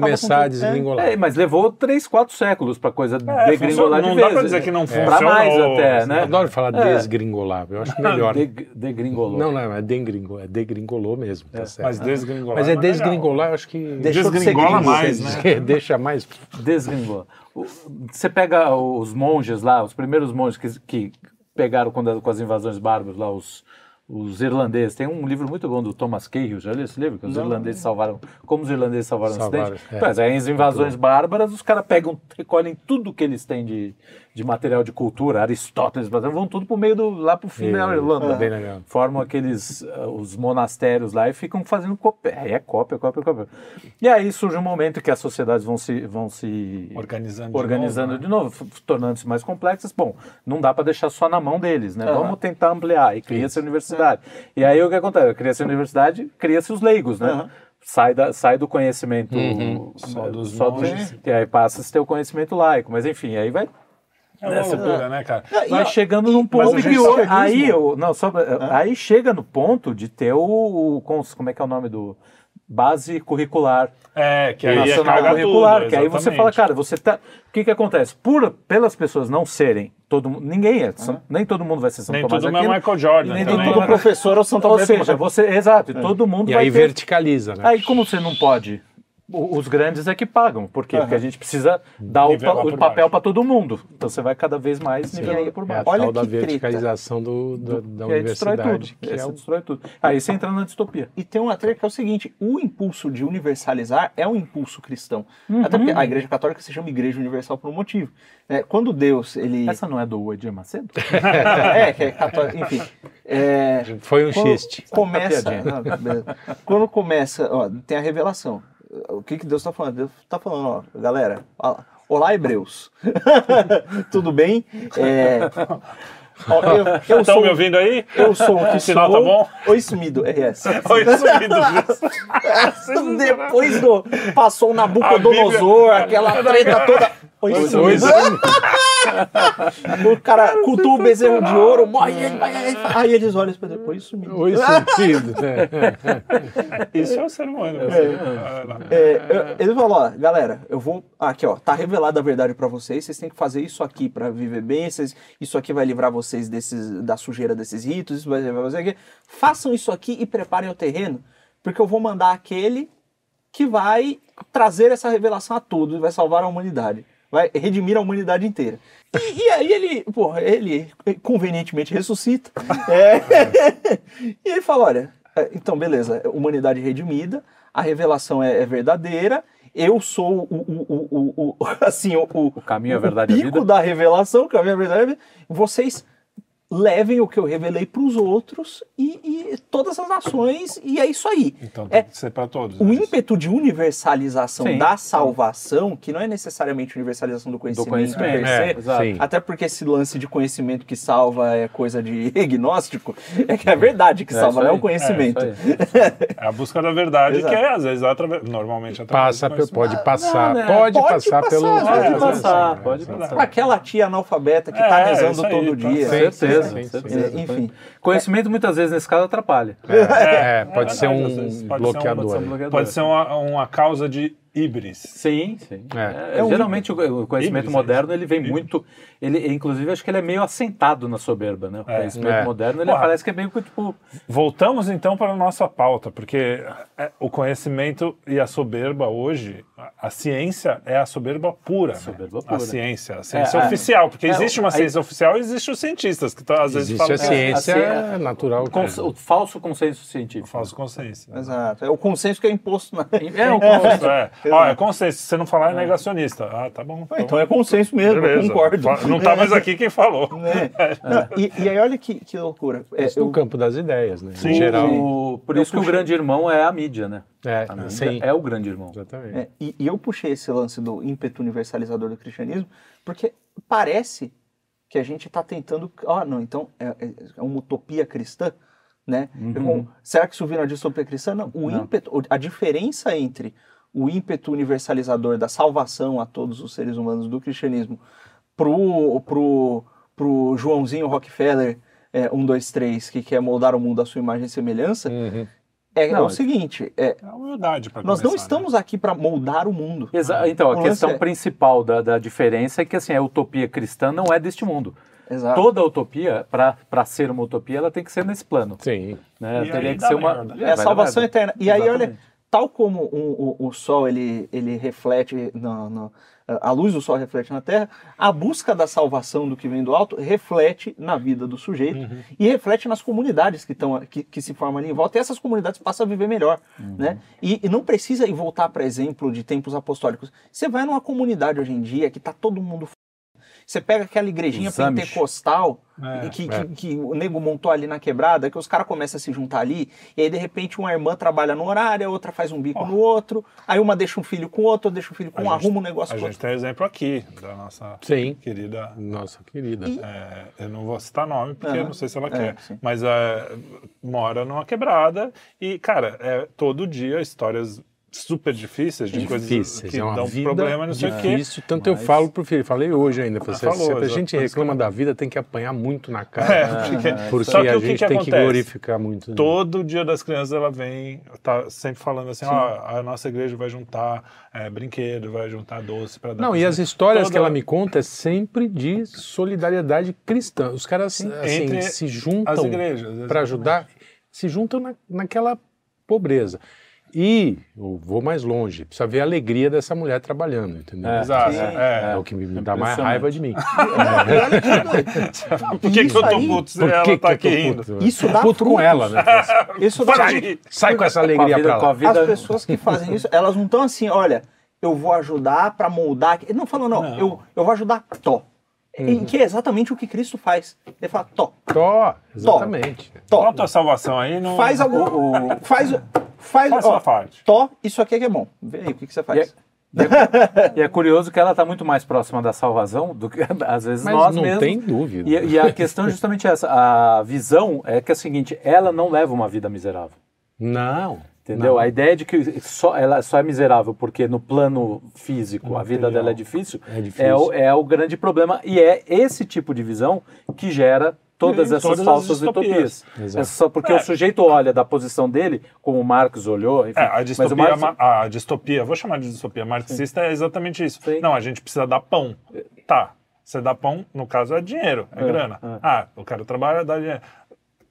começar a com- desgringolar. É, mas levou três, quatro séculos pra coisa É, degringolar de não dá vez. pra dizer que não Pra funcionou. mais até, né? Eu adoro falar É. desgringolar, eu acho melhor. Deg- degringolou. Não, não, é degringolou, é degringolou mesmo, tá certo. Mas desgringolar. Mas é não desgringolar, eu acho que de Desgringola gringo, mais, né? deixa mais. Desgringou. O- Você pega os monges lá, os primeiros monges que, que pegaram quando, com as invasões bárbaras lá, os, os irlandeses. Tem um livro muito bom do Thomas Cahill, já leu esse livro? Que os irlandeses salvaram, como os irlandeses salvaram, Salvaram, o ocidente. é. Pois é, as invasões bárbaras, os caras pegam, recolhem tudo que eles têm de, de material de cultura, Aristóteles, vão tudo pro meio do, lá pro fim da É, Irlanda. bem legal. Formam aqueles, ah, os monastérios lá e ficam fazendo cópia. É cópia, cópia, cópia. E aí surge um momento que as sociedades vão se, vão se Organizando. de organizando novo, né? de novo, f- tornando-se mais complexas. Bom, não dá para deixar só na mão deles, né? Vamos tentar ampliar. E cria-se a universidade. E aí o que acontece? Cria-se a universidade, cria-se os leigos, né? Aham. Sai, da, sai do conhecimento Só dos só dos- monges. E aí passa a ter o conhecimento laico. Mas enfim, aí vai, É loucura, né, cara? Vai chegando num ponto que cristianismo- aí, o- não, só, aí chega no ponto de ter o, o como é que é o nome do base curricular É, que aí é nacional caga curricular, tudo, que aí você fala, cara, você tá. O que que acontece? Por, pelas pessoas não serem todo ninguém é, são- nem todo mundo vai ser São Nem Tomás tudo é Aquino, Michael Jordan nem também, todo né? professor é o São Ou Tomé seja, você, exato, e todo mundo E vai aí ter- verticaliza, né? Aí como você não pode, os grandes é que pagam, por quê? Porque a gente precisa dar o, pa- o papel baixo. para todo mundo. Então você vai cada vez mais E nivelando aí, por É a baixo. Olha tal da treta. verticalização do, do- da E aí destrói tudo. universidade. Que é o- destrói tudo. Aí você entra na distopia. E tem uma treta que é o seguinte: o impulso de universalizar é um impulso cristão. Até porque a Igreja Católica se chama Igreja Universal por um motivo. né? quando Deus, ele. Essa não é do Edir Macedo? é, que é católico, enfim. É, Foi um quando xiste. Começa, piadinha. não, quando começa, ó, tem a revelação. O que, que Deus está falando? Deus está falando, ó, galera, olá hebreus, tudo bem? É, ó, eu, eu Estão sou, me ouvindo aí? eu sou o que sinal sou. tá bom? Oi sumido, RS. Foi sumido. Depois do passou o Nabucodonosor, Bíblia- aquela treta toda. Oi Oi, sumido. O cara cultua o bezerro de ouro, morre, ele vai- aí eles olham para depois sumido. Oi, sentido. Isso é o ser humano. É, eu- ele falou, ó, galera, eu vou. Aqui, ó, tá revelada a verdade pra vocês. Vocês têm que fazer isso aqui pra viver bem. Vocês, isso aqui vai livrar vocês desses, da sujeira desses ritos. Isso vai livrar vocês aqui. Façam isso aqui e preparem o terreno, porque eu vou mandar aquele que vai trazer essa revelação a todos e vai salvar a humanidade. Vai redimir a humanidade inteira. E, e aí ele, porra, ele convenientemente ressuscita. É, e ele fala: olha, é, então beleza, humanidade redimida, a revelação é, é verdadeira. Eu sou o, o, o, o- o- assim, o, o, O caminho, a verdade a pico vida. da revelação, o caminho, a verdade. a. Vocês levem o que eu revelei para os outros e, e todas as nações, e é isso aí. Então É, tem que ser pra todos. o né? ímpeto de universalização Sim, da sim. salvação, que não é necessariamente universalização do Do conhecimento, conhecimento. per se, É, sim. até porque esse lance de conhecimento que salva é coisa de gnóstico, é que é verdade que É salva, não é o conhecimento. É. É a busca da verdade, Exato. que é, às vezes, através, normalmente através Passa, conhecimento. pode passar, né? pode, Pode passar, passar, pelo. pode é, passar, sim, pode sim. passar. Aquela tia analfabeta que É, tá é rezando todo tá dia. certo. Certeza, sim. Enfim. Conhecimento muitas vezes nesse caso atrapalha. É, pode É ser um pode ser um- bloqueador. pode ser um bloqueador. Pode ser uma, uma causa de híbris. Sim, sim. É. É, É geralmente o, o conhecimento Híbrido, moderno ele vem Híbrido. muito, ele inclusive acho que ele é meio assentado na soberba, né? O É. conhecimento É. moderno ele Porra. parece que é meio que tipo Voltamos então para a nossa pauta, porque é, o conhecimento e a soberba hoje, a, a ciência é a soberba pura. né? soberba A pura. ciência, a ciência É, é. oficial, porque É, existe uma aí- ciência oficial e existem os cientistas que tão, às vezes Existe falam a é ciência a ci- natural. cons- o falso consenso científico. falso consciência. Exato. É o consenso que é imposto na. É um consenso. É. Ó, é consenso. Se você não falar, é negacionista. Ah, tá bom. Ah, Então é consenso mesmo, eu Beleza. concordo. Não tá mais aqui quem falou. Né? E, e aí, olha que, que loucura. É, Isso no eu- campo das ideias, né? Sim, em geral. O- por isso que o grande irmão é a mídia, né? É, A mídia sim. é o grande irmão. Exatamente. É, e, e eu puxei esse lance do ímpeto universalizador do cristianismo, porque parece que a gente está tentando. Ah, não, então é, é- é uma utopia cristã. Né? Com- será que isso vira uma distopia cristã? Não. O Não. ímpeto, o- a diferença entre o ímpeto universalizador da salvação a todos os seres humanos do cristianismo pro, pro, pro Joãozinho Rockefeller é, 1, 2, 3, que quer moldar o mundo à sua imagem e semelhança, Uhum. é, é Não, o seguinte, é, É a humildade para nós não começar, né? estamos aqui para moldar o mundo. Exa- então, O a lance questão é- principal da, da diferença é que assim, a utopia cristã não é deste mundo. Exato. Toda utopia, para ser uma utopia, ela tem que ser nesse plano. Sim. Né? Teria que ser uma. merda. É a salvação eterna. E aí, olha, Exatamente. Tal como o, o, o sol ele, ele reflete, no, no- a luz do sol reflete na terra, a busca da salvação do que vem do alto reflete na vida do sujeito Uhum. e reflete nas comunidades que, tão, que, que se formam ali em volta. E essas comunidades passam a viver melhor. Uhum. Né? E, e não precisa ir voltar para exemplo de tempos apostólicos. Você vai numa comunidade hoje em dia que está todo mundo. Você pega aquela igrejinha Amish. pentecostal É, que, é. que, que o nego montou ali na quebrada, que os caras começam a se juntar ali, e aí de repente uma irmã trabalha no horário, a outra faz um bico no outro, aí uma deixa um filho com o outro, deixa um filho com A um, gente- arruma um negócio A com gente outro. tem exemplo aqui da nossa Sim. querida. Nossa querida. E- é, eu não vou citar nome porque eu não sei se ela É, quer, sim. mas é, mora numa quebrada e, cara, é todo dia histórias super difíceis de coisas Difíceis, que é uma dão vida problema, não sei o quê. difícil. Tanto eu falo pro filho, falei hoje ainda, falei, falou, se a gente reclama que da vida, tem que apanhar muito na cara. É, porque- Porque Só que a que gente que tem que acontece? glorificar muito. Todo dia das crianças ela vem, tá sempre falando assim, ó, a nossa igreja vai juntar é, brinquedo, vai juntar doce para dar. Não, e as você. histórias Toda- que ela me conta é sempre de solidariedade cristã. Os caras assim, Entre se as juntam igrejas, para ajudar, se juntam na, naquela pobreza. E eu vou mais longe, precisa ver a alegria dessa mulher trabalhando, entendeu? É. Exato, Sim. é. É o que me me dá mais raiva de mim. Por que, que eu tô puto se Por ela que tá aqui eu tô rindo? puto? Isso dá puto com ela, né? Isso dá rir. Sai com essa Com a alegria vida, pra com a lá. vida. As pessoas que fazem isso, elas não estão assim, olha, eu vou ajudar para moldar. Ele não falou, não, Não. Eu, eu vou ajudar Tó. Em Que é exatamente o que Cristo faz. Ele fala, Tó, Tó, exatamente. Tó. A salvação aí, não. Faz algo. o- faz. Faz. Faz a ó, sua parte. Tó, isso aqui é que é bom. Vê aí, o que, que você E faz? é, e é curioso que ela está muito mais próxima da salvação do que, às vezes, Mas nós não mesmos. tem dúvida. E, e a questão é justamente essa. A visão é que é a seguinte: ela não leva uma vida miserável. Não. Entendeu? não. A ideia de que só, ela só é miserável porque no plano físico a vida dela é difícil É difícil. É, o, é o grande problema. E é esse tipo de visão que gera todas Sim, essas todas as falsas utopias. Exato. É só porque É. o sujeito olha da posição dele, como o Marx olhou, enfim. É, a mas o distopia, Marx, ma- a distopia, vou chamar de distopia marxista, é exatamente isso. Sim. Não, a gente precisa dar pão. Tá, você dá pão, no caso é dinheiro, é, É, grana. é. Ah, o cara trabalha, dá dinheiro.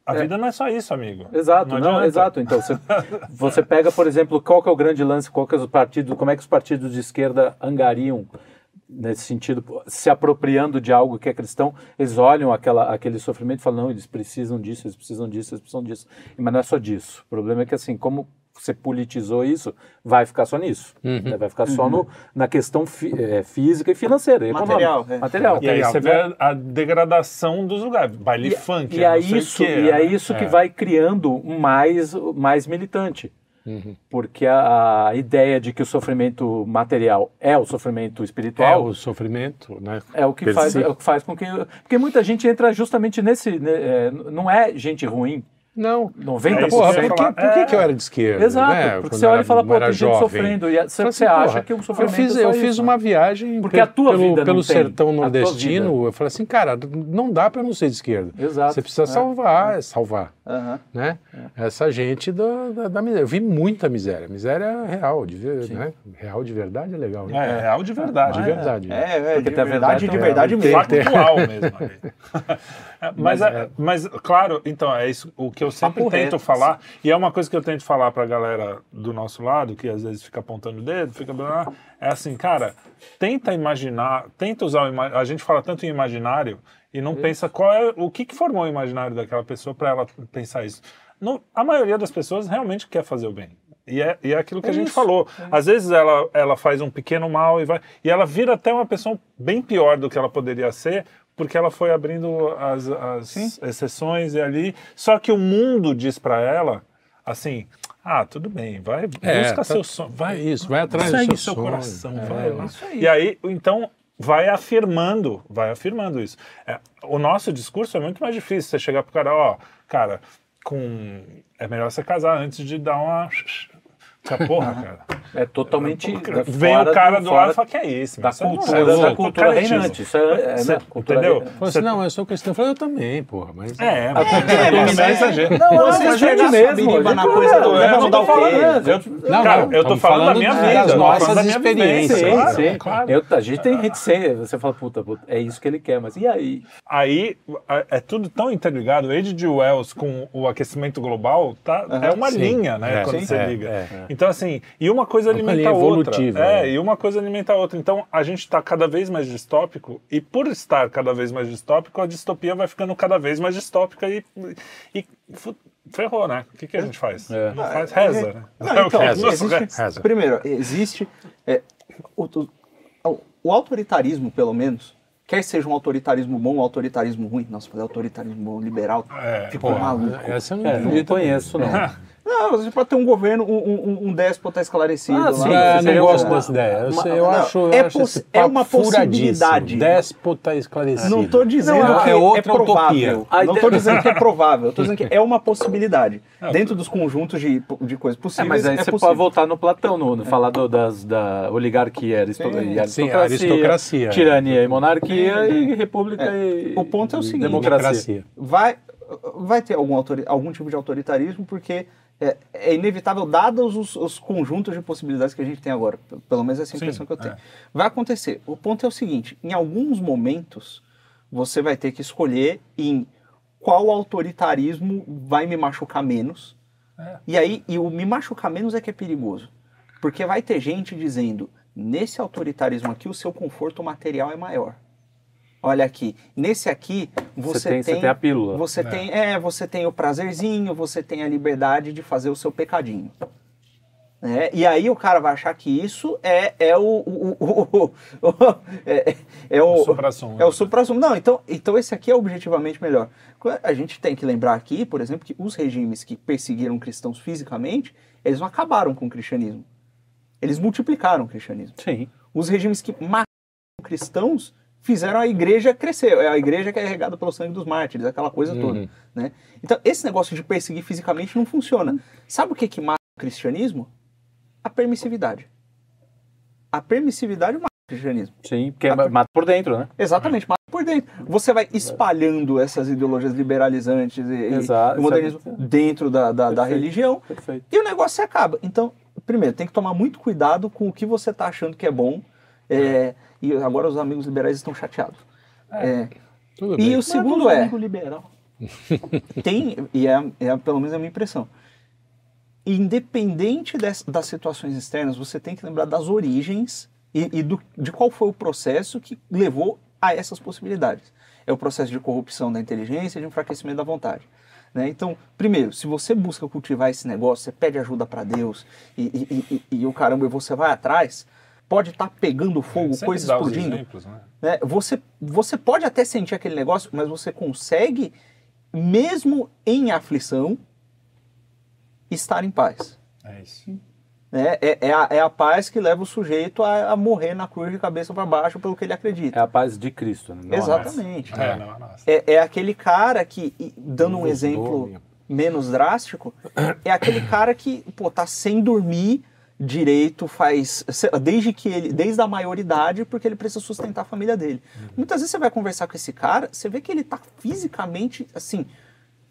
A É. vida não é só isso, amigo. Exato, não, adianta. exato. Então, você, você pega, por exemplo, qual que é o grande lance, qual que é os partidos, como é que os partidos de esquerda angariam nesse sentido, se apropriando de algo que é cristão, eles olham aquela, aquele sofrimento e falam, não, eles precisam disso, eles precisam disso, eles precisam disso. Mas não é só disso. O problema é que, assim, como você politizou isso, vai ficar só nisso. né? Vai ficar só no, na questão fi- eh, física e financeira, e Material, é. Material. E aí você vê a degradação dos lugares. Baile E, funk, e é é isso, e é né? isso que É. vai criando mais, mais militante. Porque a, a ideia de que o sofrimento material é o sofrimento É espiritual o sofrimento, né? é, o que faz, é o que faz com que. Porque muita gente entra justamente nesse. né, é, não é gente ruim. Não. 90%. É Porra, por que, falar. por que, É. que eu era de esquerda? Exato, né? porque Quando você olha e fala, pô, tem gente sofrendo. E você, assim, acha porra, que o sofrimento Eu fiz, é só eu fiz uma viagem Porque pe- a tua pelo, vida pelo sertão nordestino. Eu falei assim, cara, não dá pra não ser de esquerda. Exato. Você precisa É. salvar, salvar. Aham. Né? Essa gente da, da, da miséria. Eu vi muita miséria. Miséria real, de, ver- né? real de verdade é legal. Né? É, real de verdade. De verdade. né? É, é, Porque de verdade, de verdade mesmo. Factual mesmo. É, mas, Mas é- mas, claro, então, é isso o que eu sempre Papo tento reto. falar, e é uma coisa que eu tento falar pra galera do nosso lado, que às vezes fica apontando o dedo, fica. É assim, cara, tenta imaginar, tenta usar o ima- A gente fala tanto em imaginário e não pensa qual é o que, que formou o imaginário daquela pessoa para ela pensar isso. Não- a maioria das pessoas realmente quer fazer o bem. E é, e é aquilo que a gente isso, falou. Às vezes ela, ela faz um pequeno mal e vai. E ela vira até uma pessoa bem pior do que ela poderia ser, porque ela foi abrindo as, as exceções e ali. Só que o mundo diz para ela assim. Ah, tudo bem, vai, É, busca tá- seu sonho. Vai isso, vai atrás Segue do seu seu sonho. coração, É, vai lá. aí. E aí, então, vai afirmando, vai afirmando isso. É, o nosso discurso é muito mais difícil. Você chegar pro cara, ó, cara, com. É melhor você casar antes de dar uma. Essa porra, cara. É totalmente. da- Vem o cara do, fora lado e fala que é isso. Da não cultura, é, da você é cultura reinante. Isso é, é, né? Cultura entendeu? Falou assim, não, eu sou cristão. Eu falei, eu também, porra. Mas... É, É, mas mas é é- exagero. Não, Você é gente mesmo, na coisa do eu não tô o falando, Não, cara, não, eu tô falando da minha das vida, tô nossas experiências. Sim, sim. a gente tem reticência. Você fala, puta, puta, é isso que ele quer, mas e aí? Aí é tudo tão interligado. O H.G. Wells com o aquecimento global tá, é uma linha, né? É, quando você É, liga. É. Então, assim, e uma coisa alimenta a outra. evolutiva, É, né? e uma coisa alimenta a outra. Então, a gente está cada vez mais distópico, e por estar cada vez mais distópico, a distopia vai ficando cada vez mais distópica e, e ferrou, né? O que, que a gente faz? É. Não faz, reza, né? Não, É o então, que- Reza, existe- reza. primeiro, existe é, o, o- o autoritarismo, pelo menos, quer seja um autoritarismo bom ou um autoritarismo ruim, nossa, fazer autoritarismo bom, liberal, É, ficou maluco. essa eu não É, não conheço, não. Não, você pode ter um governo, um, um, um déspota esclarecido. Ah, lá, sim, Ah, não gosto uma- dessa ideia. Eu, uma- sei, eu não, acho, eu é acho esse é uma possibilidade. Déspota esclarecido. Não estou dizendo Não, que é é, provável. utopia. Não A estou dizendo que é provável. Estou dizendo que é uma possibilidade. Dentro dos conjuntos de, de coisas É, possíveis. mas aí é você possível. pode voltar no Platão, no, no falar do- das, da oligarquia, e aristocracia, Sim, aristocracia. tirania e monarquia e república e O ponto é o seguinte, democracia. vai, vai ter algum, algum tipo de autoritarismo, porque é, é inevitável, dados os, os conjuntos de possibilidades que a gente tem agora. Pelo menos essa é a impressão que eu tenho. Vai acontecer. O ponto é o seguinte: em alguns momentos, você vai ter que escolher em qual autoritarismo vai me machucar menos. E aí, e o me machucar menos é que é perigoso. Porque vai ter gente dizendo: nesse autoritarismo aqui, o seu conforto material é maior. Olha aqui, nesse aqui você, Você tem- você tem a pílula. Você tem, é, você tem o prazerzinho, você tem a liberdade de fazer o seu pecadinho. É, e aí o cara vai achar que isso é, é o, o, o- o- o- é, é o, O suprassumo. é o supra-sumo. Não, então, então esse aqui é objetivamente melhor. A gente tem que lembrar aqui, por exemplo, que os regimes que perseguiram cristãos fisicamente, eles não acabaram com o cristianismo. Eles multiplicaram o cristianismo. Sim. Os regimes que mataram cristãos fizeram a igreja crescer. É a igreja que é regada pelo sangue dos mártires, aquela coisa toda. Né? Então, esse negócio de perseguir fisicamente não funciona. Sabe o que, que mata o cristianismo? A permissividade. A permissividade mata o cristianismo. Sim, porque mata por dentro, né? Exatamente, mata por dentro. Você vai espalhando essas ideologias liberalizantes e, Exato, e modernismo dentro da, da, da religião Perfeito. e o negócio se acaba. Então, primeiro, tem que tomar muito cuidado com o que você está achando que é bom. é, e agora os amigos liberais estão chateados. É, Tudo e bem. o segundo é, liberal. tem, e é, é pelo menos a minha impressão, independente des- das situações externas, você tem que lembrar das origens e, e do- de qual foi o processo que levou a essas possibilidades. É o processo de corrupção da inteligência e de enfraquecimento da vontade. né? Então, primeiro, se você busca cultivar esse negócio, você pede ajuda para Deus e, e- e- e- e o caramba, e você vai atrás, pode estar pegando fogo, Sempre dá os explodindo exemplos, né? né? Você, você pode até sentir aquele negócio, mas você consegue, mesmo em aflição, estar em paz. É isso. né? É, é, a, é a paz que leva o sujeito a, a morrer na cruz de cabeça para baixo pelo que ele acredita. É a paz de Cristo, né? Não a nossa. Exatamente. É, não, é nossa. É, é aquele cara que, dando um exemplo menos drástico, é aquele cara que, pô, tá sem dormir direito faz sei lá, desde que ele desde a maioridade porque ele precisa sustentar a família dele. Uhum. Muitas vezes você vai conversar com esse cara, você vê que ele tá fisicamente assim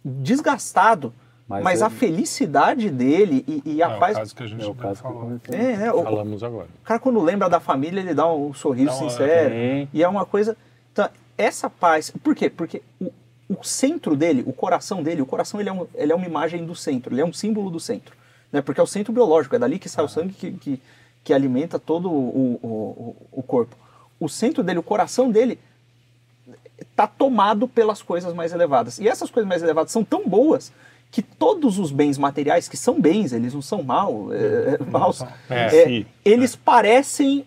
desgastado, mas, Mas a ele- felicidade dele e, e a É o paz caso que a gente É o caso que falou. é, né, o, Falamos agora. o cara quando lembra da família ele dá um sorriso Dá uma- sincero e é uma coisa então essa paz por quê porque o, o centro dele o coração dele o coração ele é, um, ele é uma imagem do centro ele é um símbolo do centro né? Porque é o centro biológico é dali que sai o sangue que, que, que alimenta todo o, o, o, corpo. O centro dele o coração dele está tomado pelas coisas mais elevadas. E essas coisas mais elevadas são tão boas que todos os bens materiais que são bens eles não são mal é, é, maus. É, é, eles parecem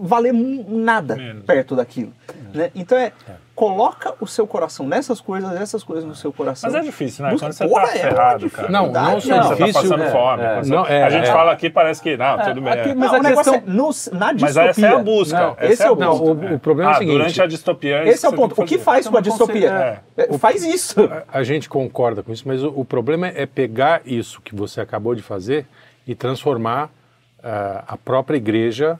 valer nada Menos. perto daquilo. Né? Então é, coloca o seu coração nessas coisas, essas coisas no seu coração. Mas é difícil, né? Busca- Quando você Porra, tá é ferrado, cara. Não, não só Quando você tá difícil, passando é, fome. é. Não, é, a gente é. fala aqui, parece que, não, tudo bem. aqui- é. mas Não, a questão- é no, na distopia. Mas essa é a busca. Não, esse é o a ponto. busca. Não, o- o problema é o ah, seguinte- durante a distopia é Esse isso é o ponto. O que faz com a distopia? É, Faz isso. A gente concorda com isso, mas o, o problema é pegar isso que você acabou de fazer e transformar ah, a própria igreja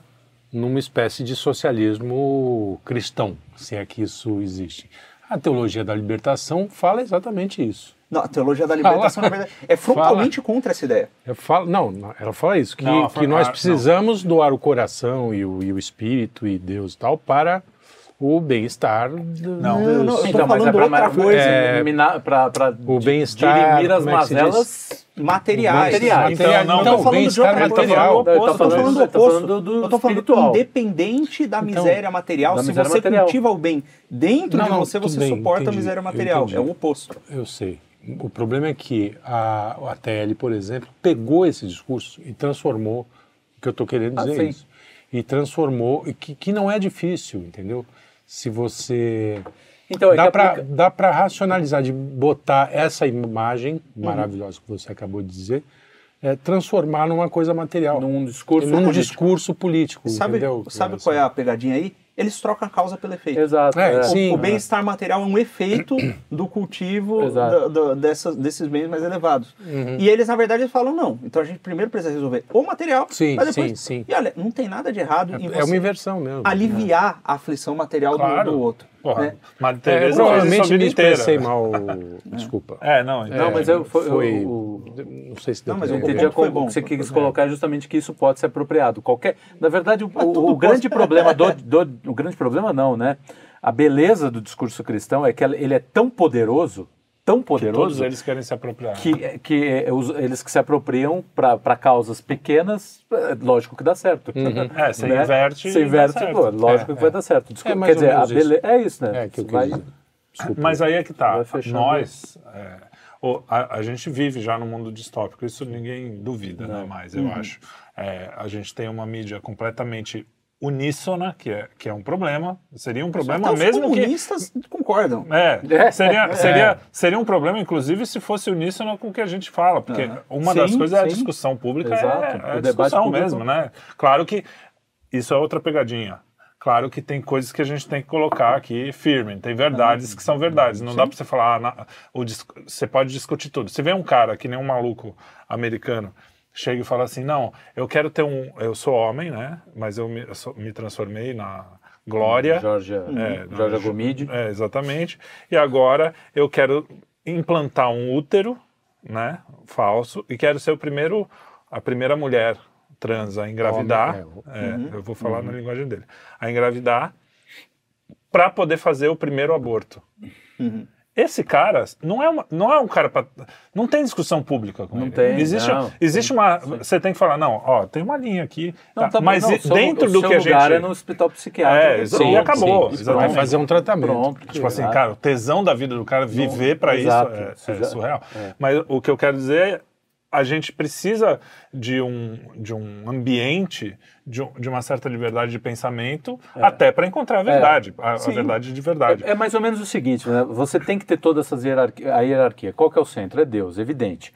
numa espécie de socialismo cristão, se é que isso existe. A teologia da libertação fala exatamente isso. Não, a teologia da libertação, na verdade, é frontalmente contra essa ideia. Fala, não, não, ela fala isso, que, Não, que fala- nós ah, precisamos doar o coração e o, e o espírito e Deus e tal para o bem-estar do- Não, não, tô Então, mas falando é outra coisa. É, pra, pra o bem-estar, dirimir as é mazelas Materiais. Materiais. Então, não, Eu tô falando de outra coisa. material. Eu tô Tá falando do tá oposto. falando do Eu tô falando espiritual. independente da miséria material. da Se miséria você material. cultiva o bem dentro Não, de não, você, você bem, suporta entendi, a miséria material. É o oposto. Eu sei. O problema é que a, a TL, por exemplo, pegou esse discurso e transformou, o que eu estou querendo Ah, dizer é isso, e transformou, e que, que não é difícil, entendeu? Se você... Então, é dá para aplica- racionalizar, de botar essa imagem Uhum. maravilhosa que você acabou de dizer, é, transformar numa coisa material. num discurso num político. discurso político, Sabe, entendeu? sabe qual é a pegadinha aí? Eles trocam a causa pelo efeito. Exato. É, é. sim. O, o bem-estar material é um efeito do cultivo Exato. da- da- dessas- desses bens mais elevados. Uhum. E eles, na verdade, eles falam não. Então a gente primeiro precisa resolver o material, Sim, mas depois... sim, sim. E olha, não tem nada de errado em É você uma inversão mesmo. aliviar a aflição material do- Claro. do, outro. Porra, né? Madre É, Teresa provavelmente me expressei mal, desculpa. É, não, então. Não, mas eu, foi, Foi, o- não sei se deu Não, mas eu entendi bom. o que você quis É. colocar é justamente que isso pode ser apropriado. Qualquer, na verdade, o, o- o grande pode- problema do, do- o grande problema não, né? A beleza do discurso cristão é que ele é tão poderoso, tão Todos poderoso eles querem se apropriar. que, que é, os- eles que se apropriam para causas pequenas, é lógico que dá certo. É, você Né? inverte Você e dá inverte, pô, lógico É, que vai dar certo. Desculpa, É mais quer dizer, a menos isso. bele... é isso, né? É, que eu vai-. Desculpa. Mas aí é que tá. Nós, é, o- a, a gente vive já no mundo distópico, isso ninguém duvida né, mais, eu acho. É, a gente tem uma mídia completamente uníssona, que é, que é um problema. Seria um problema Até os mesmo que. comunistas concordam. É, É. seria, seria, seria um problema, inclusive, se fosse uníssono com o que a gente fala, porque Aham. uma das Sim, coisas é a sim. discussão pública, Exato. é, é O a debate discussão público. mesmo, né? Claro que isso é outra pegadinha. Claro que tem coisas que a gente tem que colocar aqui firme, tem verdades que são verdades. Não dá pra você falar, ah, na- o você pode discutir tudo. Se vem um cara que nem um maluco americano, chega e fala assim, não, eu quero ter um, eu sou homem, né? Mas eu me, eu sou- me transformei na glória. Jorge, É, Gomide. É, exatamente. E agora eu quero implantar um útero, né, falso, e quero ser o primeiro, a primeira mulher trans a engravidar. Homem, é, Eu vou falar na linguagem dele. A engravidar para poder fazer o primeiro aborto. Esse cara não é, uma, não é um cara para. Não tem discussão pública com Não ele. tem, Existe, não. existe uma. Você tem que falar, não, ó, tem uma linha aqui. Não, tá, tá bom, mas não, seu- dentro do seu que a lugar gente. é no hospital psiquiátrico. É, Pronto. e acabou. Sim, vai fazer um tratamento. Pronto. Tipo assim, cara, o tesão da vida do cara viver para isso é, é surreal. é. Mas o que eu quero dizer é a gente precisa de um, de um ambiente, de, um- de uma certa liberdade de pensamento, até para encontrar a verdade, a, a Sim. verdade de verdade. É, é mais ou menos o seguinte, né? você tem que ter todas essas hierarqui a hierarquia. Qual que é o centro? É Deus, evidente.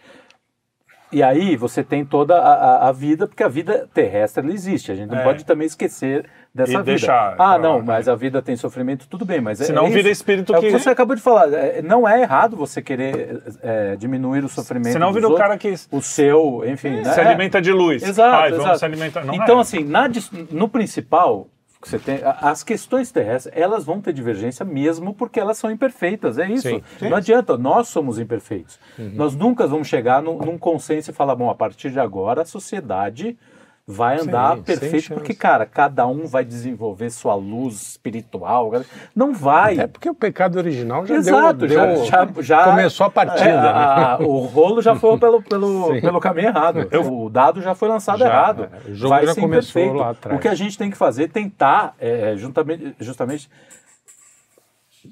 E aí você tem toda a, a- a vida, porque a vida terrestre existe. A gente não É. pode também esquecer dessa E vida. deixar, ah, não, é. mas a vida tem sofrimento, tudo bem, mas é- Senão é vira espírito É o que- você acabou de falar. é, Não é errado você querer é, diminuir o sofrimento. Senão vira o cara que o seu, enfim, né? se É. alimenta de luz. Exato, Ai, exato. se alimentar. Não então, é. assim, na no principal, que você tem, as questões terrestres, elas vão ter divergência mesmo porque elas são imperfeitas, é isso. Sim, Não adianta, nós somos imperfeitos. Nós nunca vamos chegar num, num consenso e falar, bom, a partir de agora a sociedade vai andar sem perfeito, porque, cara, cada um vai desenvolver sua luz espiritual. Não vai. É porque o pecado original já Exato, deu, deu- já, já, começou a partida. é, né? a- o rolo já foi pelo, pelo, Sim. pelo caminho errado. O dado já foi lançado Já, errado. é. O jogo Vai já ser começou imperfeito. lá atrás. O que a gente tem que fazer é tentar, é, justamente,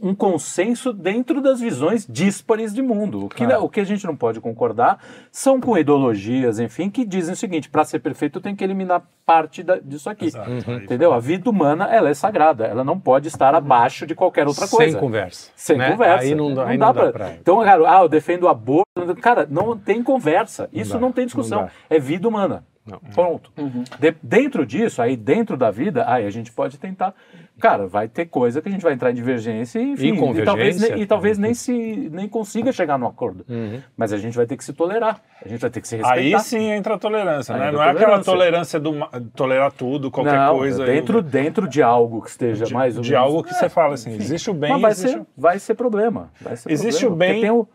um consenso dentro das visões díspares de mundo. O que, Claro. o que a gente não pode concordar são com ideologias, enfim, que dizem o seguinte: para ser perfeito, eu tenho que eliminar parte da- disso aqui. Exato. Aí- Entendeu? A vida humana ela é sagrada, ela não pode estar abaixo de qualquer outra Sem coisa. conversa. Sem né? conversa. Aí não, dá- aí não dá pra... Então, cara, ah, eu defendo o aborto. Cara, não tem conversa. Isso dá, não tem não discussão. dá. É vida humana. Não. Ponto. De- dentro disso, aí dentro da vida, aí a gente pode tentar. Cara, vai ter coisa que a gente vai entrar em divergência e, enfim, E convergência. talvez, ne- e talvez nem se nem consiga chegar no acordo. Uhum. Mas a gente vai ter que se tolerar. A gente vai ter que se respeitar. Aí sim entra a tolerância, Aí né? entra Não é aquela tolerância do tolerar tudo, qualquer não, coisa. dentro, dentro de algo que esteja de, mais ou de menos- algo que É, você fala assim, existe o bem, Mas vai existe ser, vai ser problema. Vai ser Existe problema, o bem- porque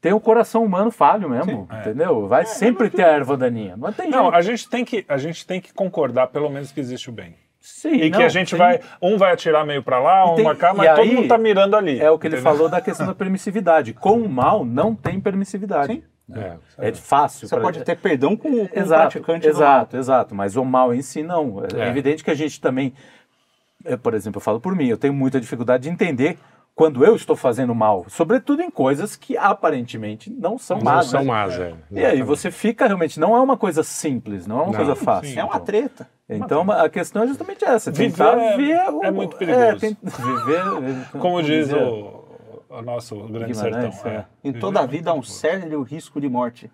Tem o, o coração humano falho mesmo, é. entendeu? Vai sempre ter a erva daninha. Não tem Não, jeito. a gente tem que a gente tem que concordar pelo menos que existe o bem. Sim, E que não, a gente tem- vai, um vai atirar meio pra lá, um tem- pra cá, mas todo mundo tá mirando ali. É o que ele entendeu? falou da questão da permissividade. Com o mal não tem permissividade. Sim. É. É fácil. Você pra- pode ter perdão com, com o exato, praticante do exato, exato. Mas o mal em si não. É, É. evidente que a gente também, é, por exemplo, eu falo por mim, eu tenho muita dificuldade de entender quando eu estou fazendo mal, sobretudo em coisas que aparentemente não são Não más. são né? más, é. E aí você fica realmente, não é uma coisa simples, não é uma Não, coisa fácil. É uma treta. Então a questão é justamente essa, Viver tentar é- ver o- é muito perigoso. tem- viver, Como diz dizer, o, o nosso grande Guimarães, sertão. é. é. Em toda a vida há um sério risco de morte.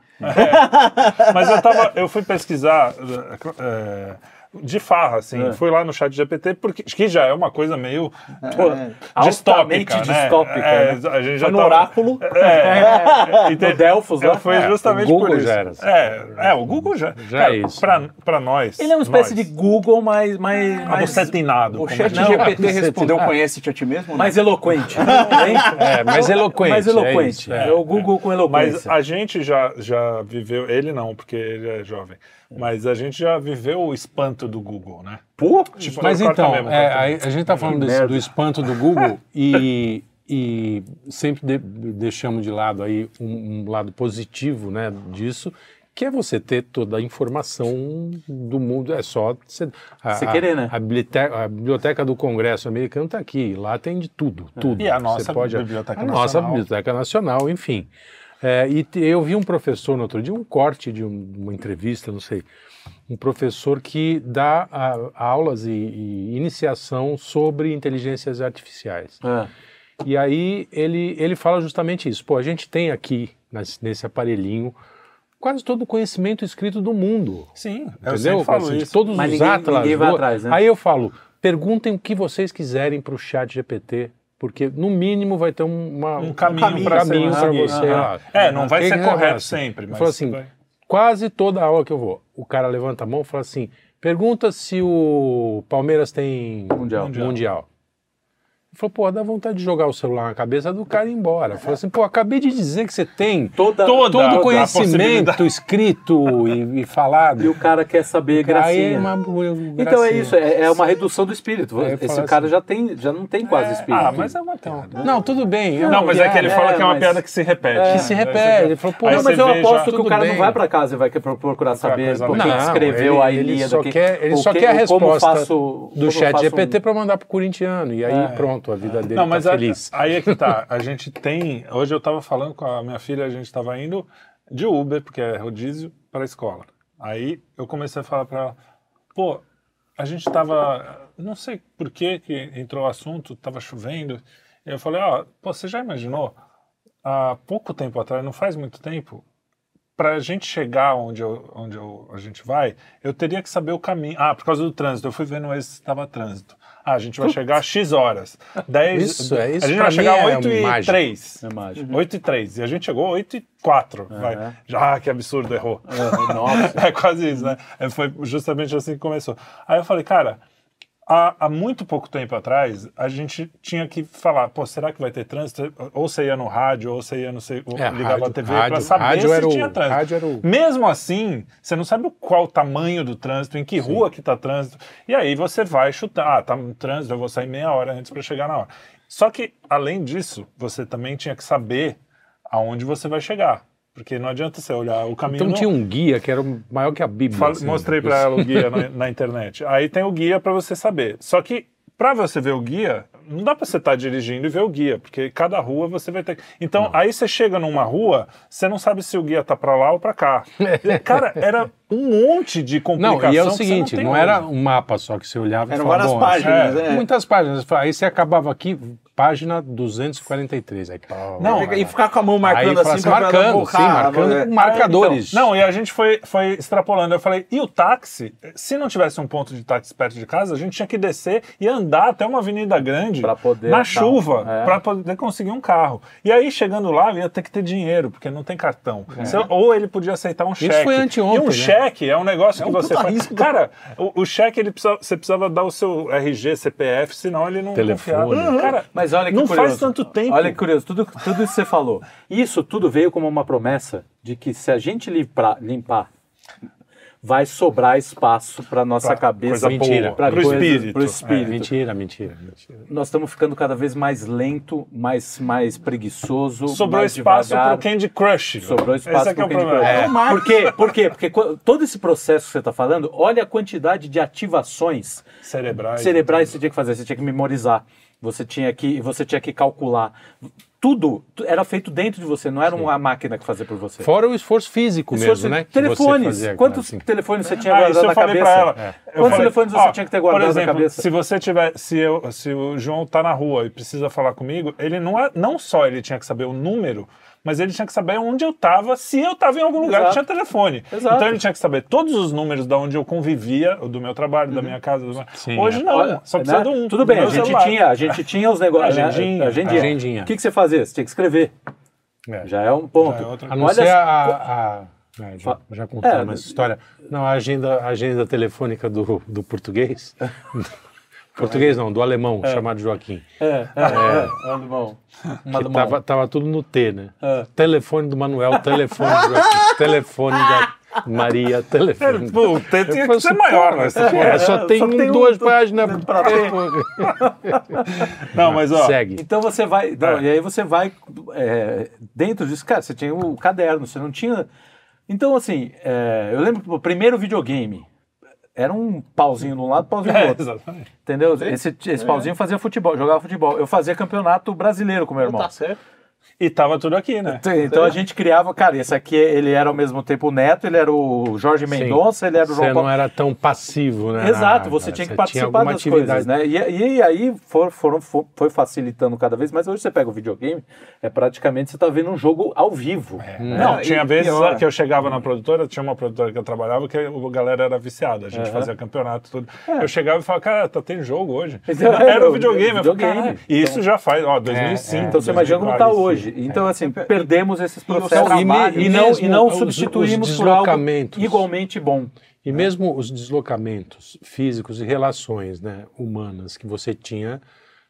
Mas eu tava, eu fui pesquisar é, de farra, assim, É. fui lá no chat GPT, porque que já é uma coisa meio pô, É. distópica, né? distópica, É, né? A gente já Foi no tava- oráculo. É, e No Delfos lá. É, Foi É, justamente por isso. era assim. É, é, o Google já. Já cara, é isso. Pra, pra nós. Ele é uma espécie nós, de Google, mas, mais, mais, Abucetinado. O chat gente- GPT respondeu conhece-te a ti mesmo? né? mais eloquente. É, mais eloquente. mais é eloquente. É, é. o Google com Mas eloquência. a gente já, já viveu, ele não, porque ele é jovem, mas a gente já viveu o espanto do Google, né? Pô, Tipo, Mas corta então, mesmo, é, mesmo. a gente está falando desse- do espanto do Google e, e sempre de- deixamos de lado aí um, um lado positivo né, disso, que é você ter toda a informação do mundo. É só você, a, Você querer, né? A biblioteca, a biblioteca do Congresso americano está aqui, lá tem de tudo, tudo. E a nossa pode, Biblioteca a nossa Nacional. biblioteca nacional, enfim. É, e te- eu vi um professor no outro dia, um corte de um- uma entrevista, não sei, um professor que dá a- aulas e, e iniciação sobre inteligências artificiais. É. E aí ele, ele fala justamente isso. Pô, a gente tem aqui, nas- nesse aparelhinho, quase todo o conhecimento escrito do mundo. Sim, eu Entendeu? sempre falo Assim, de isso. Todos Mas os ninguém- atlas. ninguém vai do- atrás, né? Aí eu falo, perguntem o que vocês quiserem para o chat GPT, porque no mínimo vai ter um, uma- Um caminho caminho para você. Ah, É, não vai ser correto sempre, mas assim, vai- quase toda aula que eu vou, o cara levanta a mão e fala assim, pergunta se o Palmeiras tem Mundial. mundial. Ele falou, pô, dá vontade de jogar o celular na cabeça do cara e ir embora. Ele falou assim, pô, acabei de dizer que você tem Toda, Toda- todo o conhecimento escrito e, e falado. E o cara quer saber Aí é gracinha. uma Então é gracinha. isso, é, é uma redução do espírito. É, Esse cara assim. já, tem, já não tem quase espírito. Ah, mas é uma piada. Não, tudo bem. Não, mas é que ele é, fala que é uma mas- piada que se repete. Que né? se Aí repete. Ele falou, pô, Não, mas eu aposto já- que o cara bem. não vai pra casa e vai pro- procurar saber por que escreveu a Ilíada. só que- quer- ele só que- quer a resposta do chat GPT para mandar pro corintiano. E aí pronto, a vida dele Não, mas tá a- feliz. aí é que tá. A gente tem. Hoje eu tava falando com a minha filha, a gente tava indo de Uber, porque é rodízio, para a escola. Aí eu comecei a falar para ela, pô, a gente tava. Não sei por que que entrou o assunto, tava chovendo. E eu falei, ó, pô, você já imaginou? Há pouco tempo atrás, não faz muito tempo, para a gente chegar onde, eu, onde eu- a gente vai, eu teria que saber o caminho. Ah, por causa do trânsito. Eu fui vendo esse estava trânsito. Ah, a gente vai chegar a X horas. 10, Isso, é, isso a gente vai chegar é 8 e mágico. 3. É mágico. 8 e 3. E a gente chegou 8 e 4. Vai. Já, que absurdo, errou. É, nossa. É quase isso, né? É, Foi justamente assim que começou. Aí eu falei, cara, há, há muito pouco tempo atrás, a gente tinha que falar, pô, será que vai ter trânsito? Ou você ia no rádio, ou você ia no sei, É, ligava rádio- a TV para saber rádio se era o- tinha trânsito. o- Mesmo assim, você não sabe qual o tamanho do trânsito, em que rua que tá trânsito. E aí você vai chutar, ah, tá no trânsito, eu vou sair meia hora antes para chegar na hora. Só que, além disso, você também tinha que saber aonde você vai chegar. Porque não adianta você olhar o caminho. Então não- tinha um guia que era maior que a Bíblia. Fal- assim, mostrei isso. para ela o guia na, na internet. Aí tem o guia para você saber. Só que Pra você ver o guia, não dá pra você estar dirigindo e ver o guia, porque cada rua você vai ter. Então, aí você chega numa rua, você não sabe se o guia tá pra lá ou pra cá. Cara, era um monte de complicação. Não, e é o seguinte, não, hoje. era um mapa só que você olhava e Eram falava, várias páginas, é, é. Muitas páginas. Aí você acabava aqui, página 243. Aí, pá, Não, E ficar com a mão marcando aí assim, assim, marcando, não sim, marcando né? com marcadores. Não, e a gente foi, foi extrapolando. Eu falei, e o táxi? Se não tivesse um ponto de táxi perto de casa, a gente tinha que descer e andar até uma avenida grande Pra poder na chuva é. para poder conseguir um carro. E aí, chegando lá, ia ter que ter dinheiro, porque não tem cartão. É. Você- ou ele podia aceitar um cheque. foi anteontem, E um né? cheque é um negócio É que um você faz. risco do- Cara, o, o cheque, ele precisa, você precisava dar o seu RG, CPF, senão ele não Telefone. confiava. Cara, Mas olha que não curioso. faz tanto tempo. Olha que curioso, tudo, tudo isso que você falou. Isso tudo veio como uma promessa de que se a gente limpar, limpar vai sobrar espaço para nossa Pra cabeça, coisa Mentira. pro coisa- espírito. espírito. É, mentira, mentira, mentira. Nós estamos ficando cada vez mais lento, mais, mais preguiçoso, Sobrou mais espaço devagar. pro Candy Crush. Sobrou espaço Esse é é o pro Candy problema. Crush. É. Por quê? Por quê? Porque todo esse processo que você está falando, olha a quantidade de ativações Cerebrais. cerebrais que você tinha que fazer, você tinha que memorizar, você tinha que, você tinha que calcular. Tudo tu- era feito dentro de você, não era uma máquina que fazia por você. Fora o esforço físico Se mesmo, né? você telefones, fazia, quantos assim. telefones você tinha Ah, guardado na falei cabeça? pra ela. É. Eu Quantos falei, telefones você ó, tinha que ter guardado por exemplo, na cabeça? Se você tiver, se, eu, se o João tá na rua e precisa falar comigo, ele não é, não só ele tinha que saber o número, mas ele tinha que saber onde eu tava, se eu tava em algum lugar Exato. que tinha telefone. Exato. Então ele tinha que saber todos os números da onde eu convivia, o do meu trabalho, da minha casa. meu- Sim, Hoje é. não, Olha, só precisa né? de um. Tudo do bem, a gente, celular. tinha, a gente tinha os negócios. Agendinha. Né? Agendinha. Agendinha. O que, que você fazia? Você tinha que escrever. É. Já é um ponto. Já é outra A não Olha ser a... a- é, já, já contamos É, essa história. Não, a agenda, a agenda telefônica do, do português. português não, do alemão, chamado Joaquim. É, é, é, é, Que do tava, tava tudo no T, né? É. Telefone do Manuel, telefone do Joaquim, telefone da Maria, telefone. Pô, o T tinha que ser maior, mas porra, só tem, só tem um- duas páginas pra ter. Não, mas ó. Segue. Então você vai. não, É. E aí você vai. é, dentro disso, cara, você tinha o caderno, você não tinha. Então, assim, é, eu lembro que o primeiro videogame era um pauzinho de um lado, pauzinho do É, outro. exatamente. Entendeu? Esse, esse pauzinho fazia futebol, jogava futebol. Eu fazia campeonato brasileiro com meu irmão. Tá certo. E tava tudo aqui, né? Então a gente criava, cara, esse aqui ele era ao mesmo tempo o Neto, ele era o Jorge Mendonça, ele era o Você João não Paulo. era tão passivo, né? Exato, você cara, tinha que você participar alguma das coisas, atividade. né? E, e aí for, foram, for- foi facilitando cada vez, mas hoje você pega o videogame, é praticamente você tá vendo um jogo ao vivo. né? Não, e tinha vezes pior. que eu chegava na produtora, tinha uma produtora que eu trabalhava que a galera era viciada, a gente fazia campeonato tudo. Eu chegava e falava, cara, tá tendo jogo hoje. Então, era é, o videogame. Eu falei, videogame. E isso já faz, ó, 2005. Então você imagina como está 2004, hoje. Então, assim, perdemos esses os processos e me- e, não, e não os- substituímos os por algo igualmente bom. E mesmo os deslocamentos físicos e relações né, humanas que você tinha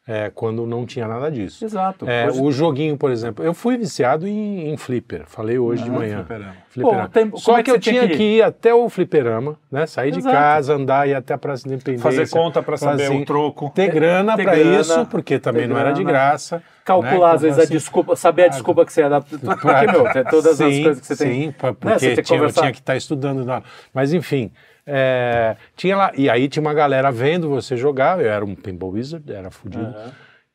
é, quando não tinha nada disso. Exato. É, Hoje- o joguinho, por exemplo, eu fui viciado em, em flipper, falei hoje de manhã. fliperama. Fliperama. Pô, tem- Só é que eu tinha que que ir? ir até o fliperama, né? Sair de Exato. casa, andar, ir até a Praça da Independência. Fazer conta pra saber assim, o troco. Ter grana para isso, porque também não era de graça. Calcular, né? às vezes, Assim, a desculpa, saber a desculpa que você ia dar. Porque, meu, tem todas as sim, coisas que você tem. Sim, pa- né, porque você tinha, eu tinha que estar estudando. lá. Mas enfim, é, tinha lá. E aí tinha uma galera vendo você jogar. Eu era um pinball wizard, era fudido.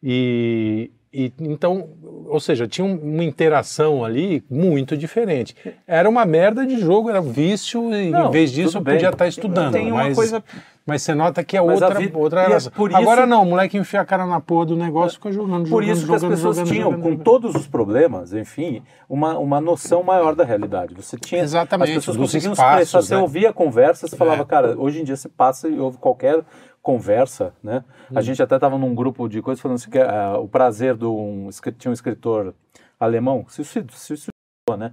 E, e então, ou seja, tinha um- uma interação ali muito diferente. Era uma merda de jogo, era vício, e Não, em vez disso eu podia estar estudando. Tem mas, coisa- mas você nota que é Mas outra, vida- outra e é por Agora isso- não, o moleque enfia a cara na porra do negócio e fica jogando, Por jogando, isso que as jogando, pessoas jogando, tinham, jogando, com jogando. todos os problemas, enfim, uma, uma noção maior da realidade. Você tinha. Exatamente, As pessoas conseguiam espaços, se expressar. Você né? ouvia a conversa, você falava, É. cara, hoje em dia você passa e ouve qualquer conversa, né? A Hum. gente até estava num grupo de coisas falando assim, que ah, o prazer do. Um, tinha um escritor alemão, se suicidou, se suicidou, né?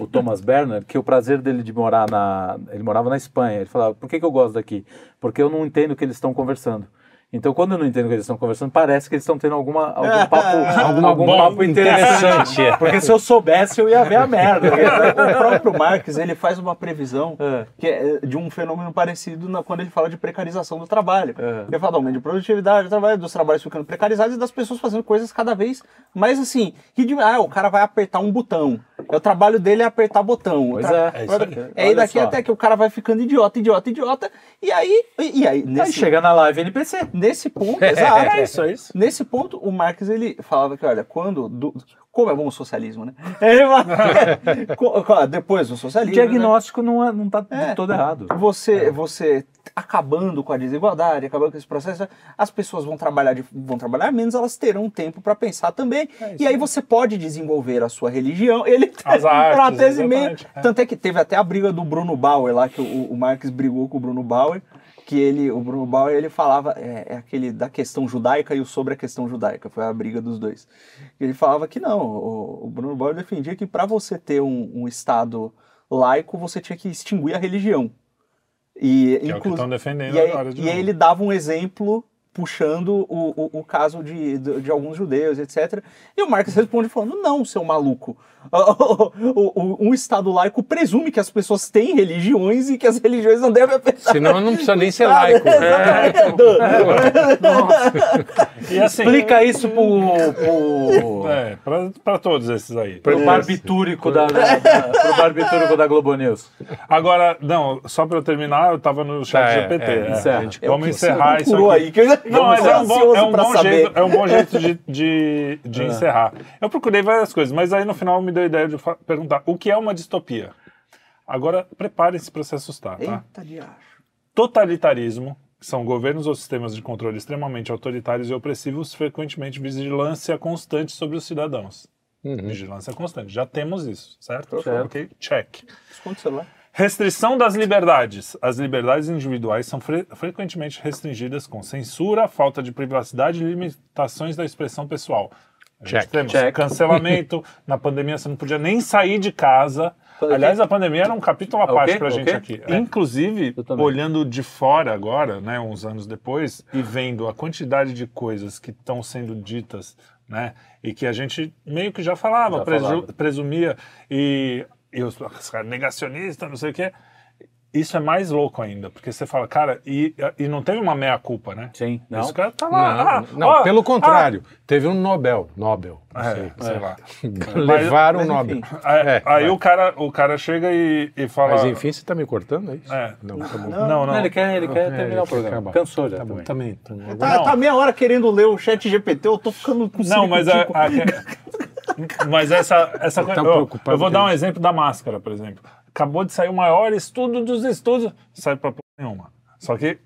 O Thomas Berner, que o prazer dele de morar na. Ele morava na Espanha. Ele falava, por que, que eu gosto daqui? Porque eu não entendo o que eles estão conversando. Então, quando eu não entendo o que eles estão conversando, parece que eles estão tendo alguma, algum papo, algum bom- papo interessante. é. Porque se eu soubesse, eu ia ver a merda. o próprio Marx ele faz uma previsão É. que é de um fenômeno parecido na- quando ele fala de precarização do trabalho. É. Ele fala do aumento de produtividade do trabalho, dos trabalhos ficando precarizados e das pessoas fazendo coisas cada vez mais assim. Que de- ah, o cara vai apertar um botão. É o trabalho dele é apertar botão. Pois é, é isso aí. Aí Olha daqui só. até que o cara vai ficando idiota, idiota, idiota. E aí, e, e aí, Aí nesse, chega na live NPC. Nesse ponto, exato. É isso, é isso. Nesse ponto, o Marx ele falava que, olha, quando. do- como é bom o socialismo, né? Co- co- depois do O socialismo. né? diagnóstico não, é, não tá É. de todo errado. Você, você acabando com a desigualdade, acabando com esse processo, as pessoas vão trabalhar, de- vão trabalhar menos, elas terão tempo para pensar também. e aí você pode desenvolver a sua religião. Ele As artes, meio. é. Tanto é que teve até a briga do Bruno Bauer lá, que o, o Marx brigou com o Bruno Bauer. Que ele, o Bruno Bauer, ele falava, é, é aquele da questão judaica e o sobre a questão judaica, foi a briga dos dois. Ele falava que não, o, o Bruno Bauer defendia que para você ter um, um Estado laico, você tinha que extinguir a religião. E, Que é o que estão defendendo e aí, agora de e aí ele dava um exemplo puxando o, o, o caso de, de, de alguns judeus, etc. E o Marx responde falando, não, seu maluco. Um Estado laico presume que as pessoas têm religiões e que as religiões não devem afetar. Senão não precisa nem ser laico. E assim, Explica isso pro, pro, é, pra, pra todos esses aí. pro barbitúrico da, da, da- pro barbitúrico da Globo News. Agora, não, só pra eu terminar, eu tava no chat é, GPT. é, é. Gente, É Vamos encerrar isso aqui. aí, que eu Não, mas é um bom, é um bom jeito, é um bom jeito de, de, de encerrar. Eu procurei várias coisas, mas aí no final me deu a ideia de perguntar o que é uma distopia. Agora, preparem-se para se assustar, tá? Eita diacho. Totalitarismo, são governos ou sistemas de controle extremamente autoritários e opressivos, frequentemente vigilância constante sobre os cidadãos. Vigilância constante. Já temos isso, certo? Certo. Ok, check. Esconde o celular. Restrição das liberdades. As liberdades individuais são fre- frequentemente restringidas com censura, falta de privacidade e limitações da expressão pessoal. Check. temos Check. cancelamento. Na pandemia você não podia nem sair de casa. Quando Aliás, a pandemia era um capítulo à parte quê? pra gente quê? aqui. É. Inclusive, olhando de fora agora, né, uns anos depois, e vendo a quantidade de coisas que estão sendo ditas, né, e que a gente meio que já falava, Já presu- falava. presumia, e, e os, caras negacionistas, não sei o quê. Isso é mais louco ainda, porque você fala, cara, e, e não teve uma meia-culpa, né? Sim, não. Esse cara tá Não, lá. ah, não, ó, pelo contrário. Teve um Nobel. Nobel. ah, não é, sei. sei lá. Levaram o mas Nobel. enfim. Aí, É, aí o, cara, o cara chega e, e fala. Mas enfim, você tá me cortando, é isso? É. Não, tá bom. Não, não. Não, ele quer, ele quer É, terminar ele o programa. acabar. Cansou já Tá bom, também. também. então, Tá, Não. tá meia hora querendo ler o chat GPT, eu tô ficando com Não, mas, a, a- mas essa, essa coisa. Eu, preocupado eu vou dar um isso. exemplo da máscara, por exemplo. Acabou de sair o maior estudo dos estudos, sai pra porra nenhuma. Só que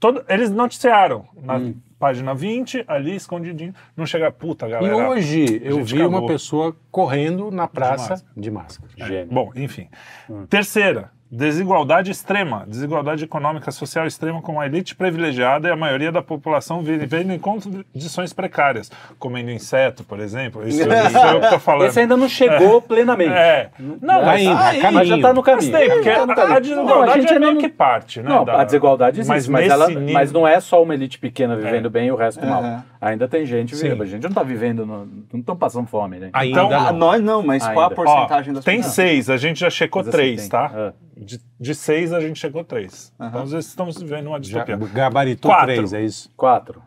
todo, eles noticiaram na Hum. página 20, ali escondidinho, não chega puta, E galera. hoje eu vi uma cagou. pessoa correndo na praça máscara. de máscara. Gênio. Bom, enfim. Hum. Terceira, desigualdade extrema. Desigualdade econômica social extrema com a elite privilegiada e a maioria da população vivendo em condições precárias. Comendo inseto, por exemplo. Isso, isso é eu que tô falando. Esse ainda não chegou plenamente. É. Não, Tá mas, indo, Aí, caminho. mas já tá no mas caminho. tem, porque Tá caminho. a desigualdade Não, a gente é ainda meio não- que parte, né? Não, da- a desigualdade existe, mas, nesse ela, nível- mas não é só uma elite pequena vivendo É. bem e o resto mal. Aham. Ainda tem gente Sim. vivendo. A gente não tá vivendo, no- não estão passando fome, né? Ainda Então, Ah, não. nós não, mas qual a Ainda. Ó, porcentagem das tem pessoas? seis, a gente já checou Mas assim, três, tem. tá? De, de seis a gente chegou três. Aham. Então, às vezes estamos vivendo uma Já distopia. gabaritou Quatro. três, é isso? Quatro.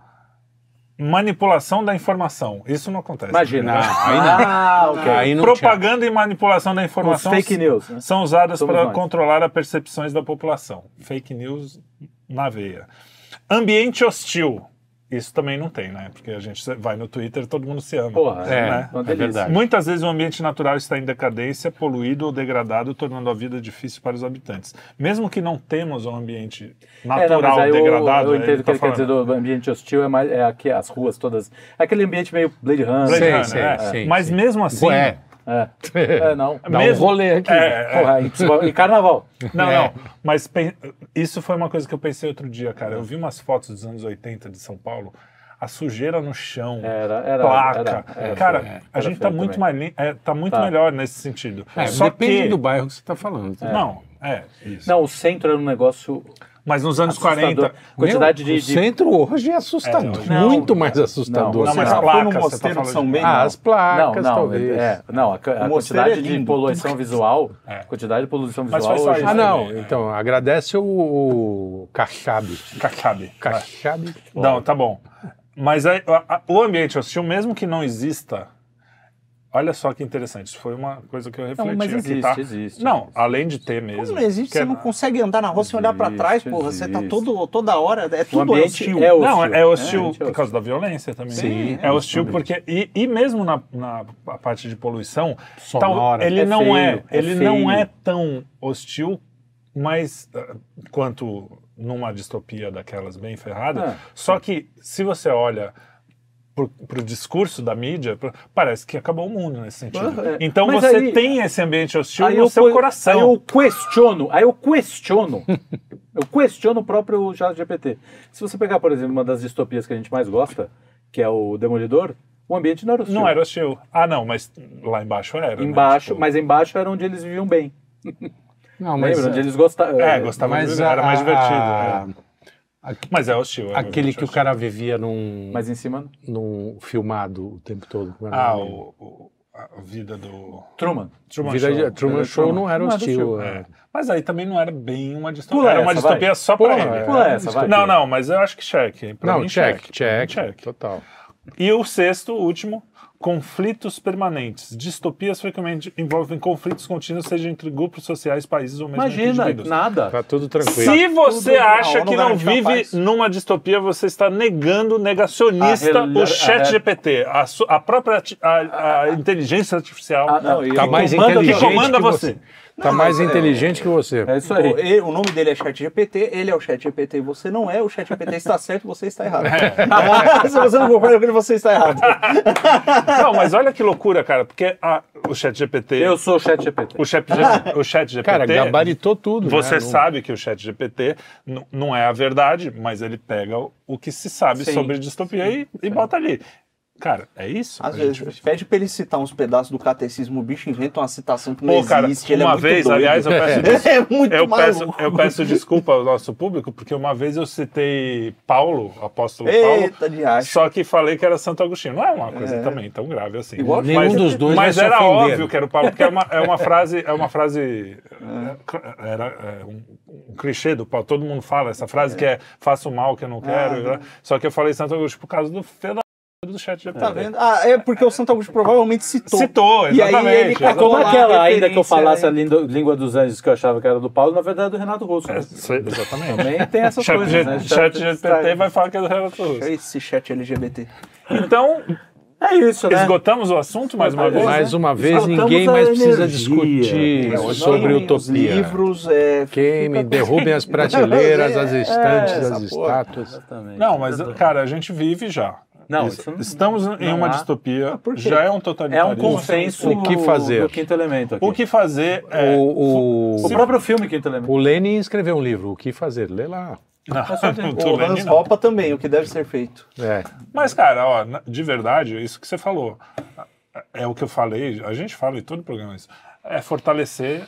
Manipulação da informação. Isso não acontece. Imagina. né? Aí não. Ah, ok. Aí não Propaganda e manipulação da Os informação fake news. Né? são usadas Somos para nós. controlar as percepções da população. Fake news na veia. Ambiente hostil. Isso também não tem, né? Porque a gente vai no Twitter todo mundo se ama. Porra, É, né? uma é delícia. verdade. Muitas vezes o ambiente natural está em decadência, poluído ou degradado, tornando a vida difícil para os habitantes. Mesmo que não temos um ambiente É, não, natural mas aí eu, degradado, eu entendo o que tá ele quer dizer do ambiente hostil, é, mais, é aqui as ruas todas. É aquele ambiente meio Blade Runner. Blade Sim, Runner, sim, é. sim, Mas sim. mesmo assim, Ué, É. é, não. dá um mesmo- rolê aqui. É, é. Em carnaval. Não, É. não. Mas pen- isso foi uma coisa que eu pensei outro dia, cara. Eu vi umas fotos dos anos 80 de São Paulo, a sujeira no chão, Era, era, placa. era- era cara, a gente tá muito, mais, é, tá muito Tá. melhor nesse sentido. É, Só depende que, do bairro que você está falando. Não, é, isso. Não, o centro era um negócio Mas nos anos assustador. 40. Quantidade Meu, de, O de- centro hoje é assustador. Não. muito mais assustador. Não, mas Você já foi placas, no tá mosteiro de falando São de- Bento? Ah, as Não, placas, não, talvez. é, não, a, a O quantidade é de poluição visual, É. quantidade de poluição Mas visual foi só hoje. isso. Ah, não. É. Então, agradece o, o Kachabi. Cacabe. Olha só que interessante, isso foi uma coisa que eu refleti Não, mas aqui, existe, tá? existe. Não, além de ter mesmo. Como não existe? Você é- não consegue andar na rua sem olhar pra Existe, trás, porra. Você tá existe. todo, toda hora. É tudo ambiente hostil. é o- Não, hostil. é hostil É, é por hostil. causa da violência também. Sim, é hostil porque. E, e mesmo na, na a parte de poluição, tal- Sonora. ele É não feio, é. é ele não é tão hostil, mas ah, quanto numa distopia daquelas bem ferrada. É. Só que se você olha para o discurso da mídia, pro- parece que acabou o mundo nesse sentido. É. Então Mas você aí- tem esse ambiente hostil Aí no eu seu que- coração. Aí eu questiono, aí eu questiono, eu questiono o próprio chat GPT. Se você pegar, por exemplo, uma das distopias que a gente mais gosta, que é o Demolidor, o ambiente não era hostil. Não era hostil. Ah, não, mas lá embaixo era. né? Embaixo, Tipo, mas embaixo era onde eles viviam bem. Não, mas, Lembra? Onde eles gostavam. É, gostava mas de, era mais divertido. a- é. Mas é hostil. é aquele que o hostil. cara vivia num, Mas em cima, num filmado o tempo todo. como era Ah, o, o- a vida do. Truman. Truman Vida Show. de- Truman Show não era Não era hostil. hostil, é. É. Mas aí também não era bem uma distopia. Pula era uma essa, distopia vai. só Pula, pra ele. é. Pula essa, vai. Não, não, mas eu acho que cheque. Pra Não, mim, check, cheque. check, check. total. E o sexto, o último, conflitos permanentes. Distopias frequentemente envolvem conflitos contínuos, seja entre grupos sociais, países ou mesmo Imagina, indivíduos. nada. Tá tudo tranquilo. Se você tudo- acha que não vive paz. numa distopia, você está negando, negacionista, o chat a- GPT, a, a própria a, a inteligência artificial. Ah, não, e- Tá que mais comanda- que inteligente comanda que você. você. Tá mais inteligente que você. É isso aí. O, ele- o nome dele é ChatGPT, ele é o ChatGPT e você não é, o ChatGPT está certo, você está errado. Se você não concorda com ele, você está errado. Não, mas olha que loucura, cara, porque a- o chat GPT. Eu sou o chat GPT. O chat, G- o chat GPT. Cara, gabaritou tudo. Você né? Não- sabe que o chat GPT n- não é a verdade, mas ele pega o, o que se sabe Sim. sobre distopia e, e bota ali. Cara, é isso? Às vezes, gente- pede pra ele citar uns pedaços do catecismo, o bicho inventa uma citação que não Pô, cara, existe, ele é uma muito vez, doido. aliás, eu peço des- É muito eu peço, eu peço desculpa ao nosso público, porque uma vez eu citei Paulo, apóstolo Paulo, Eita, acho. só que falei que era Santo Agostinho. Não é uma coisa também tão grave assim. Igual Nenhum mas, dos dois Mas era ofender. óbvio que era o Paulo, porque é uma, é uma frase, é uma frase, é, era é, um, um clichê do Paulo. Todo mundo fala essa frase que é faça o mal que eu não quero. né? Só que eu falei Santo Agostinho por causa do filho da do chat GPT. Tá vendo? Ah, é porque o Santo Augusto provavelmente citou. Citou, E aí exatamente. ele É Como aquela, ainda que eu falasse é. a língua, língua dos anjos que eu achava que era do Paulo, na verdade é do Renato Russo. É, exatamente. Também tem essas Chat, coisas, né? chat GPT vai falar que é do Renato Russo. Esse chat LGBT. Então, É isso, né? esgotamos o assunto mais uma vez. Mais uma vez, Esgotamos ninguém mais precisa energia. discutir É, sobre os utopia. livros, é, Queimem, derrubem as prateleiras, as estantes, essa as porra. estátuas. Exatamente. Não, mas, cara, a gente vive já. Não, Isso- isso não- Estamos em não uma há. distopia, quê? já é um É um totalitarismo. consenso O que fazer? do quinto elemento aqui. O que fazer é... O, O o, próprio filme Quinto Elemento. o Lenin escreveu um livro, O que fazer? Lê lá. Não, O do Lenin Hans não. Hoppe também, o que deve ser feito. É. Mas, cara, ó, de verdade, isso que você falou, é o que eu falei, a gente fala em todo o programa isso, é fortalecer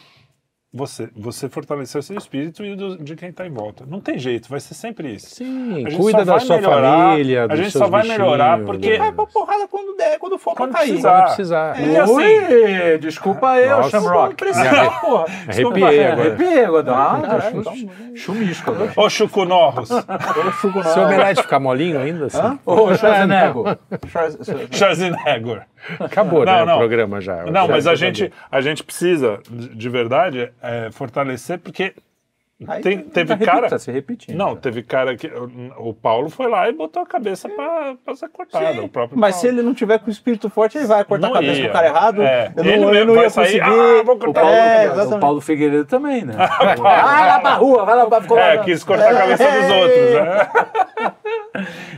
você, você fortalecer o seu espírito e o do- de quem está em volta. Não tem jeito, vai ser sempre isso. Sim, cuida da sua melhorar, família, a gente só vai melhorar porque- né? Vai pra porrada quando der, quando for Quando pra cair. precisar. Quando precisar. E assim, desculpa eu, Nossa. Shamrock. Precisar, porra. Arrepiei agora. Arrepiei agora. Ah, chu- então- chumisco agora. Ô, Chucunorros, Seu omelete ficar molinho ainda? Assim? Ô, Schwarzenegger. Schwarzenegger. Acabou, Não, né? não. O programa já. Não, Já mas a tá gente, a gente precisa, de de verdade, é, fortalecer, porque Aí tem- tá- teve Tá cara... repetindo, se repetindo. Não, teve cara que. O o Paulo foi lá e botou a cabeça pra, pra ser cortada. O próprio Mas Paulo. se ele não tiver com o espírito forte, ele vai cortar Não a cabeça ia. do cara errado. É. Eu Ele não, eu não ia sair, conseguir. "Ah, vou O cortar Paulo, É, o. Paulo Figueiredo também, né? vai lá pra rua, vai lá pra ficou lá É, quis cortar a cabeça dos outros, né?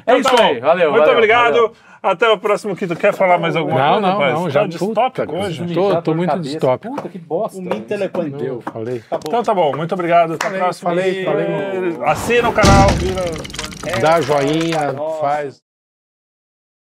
É Então isso tá aí, valeu. Muito valeu, obrigado. valeu. Até o próximo Quito. Quer falar mais alguma Não, coisa, não, rapaz? não, Tá já distópico puta, hoje. Tô- tô de muito cabeça. distópico. Puta, que bosta. O mito ele é quanto? Eu falei. Então tá bom. Muito obrigado. Até a próxima. falei, falei. Assina o canal. Vira... Dá joinha, faz.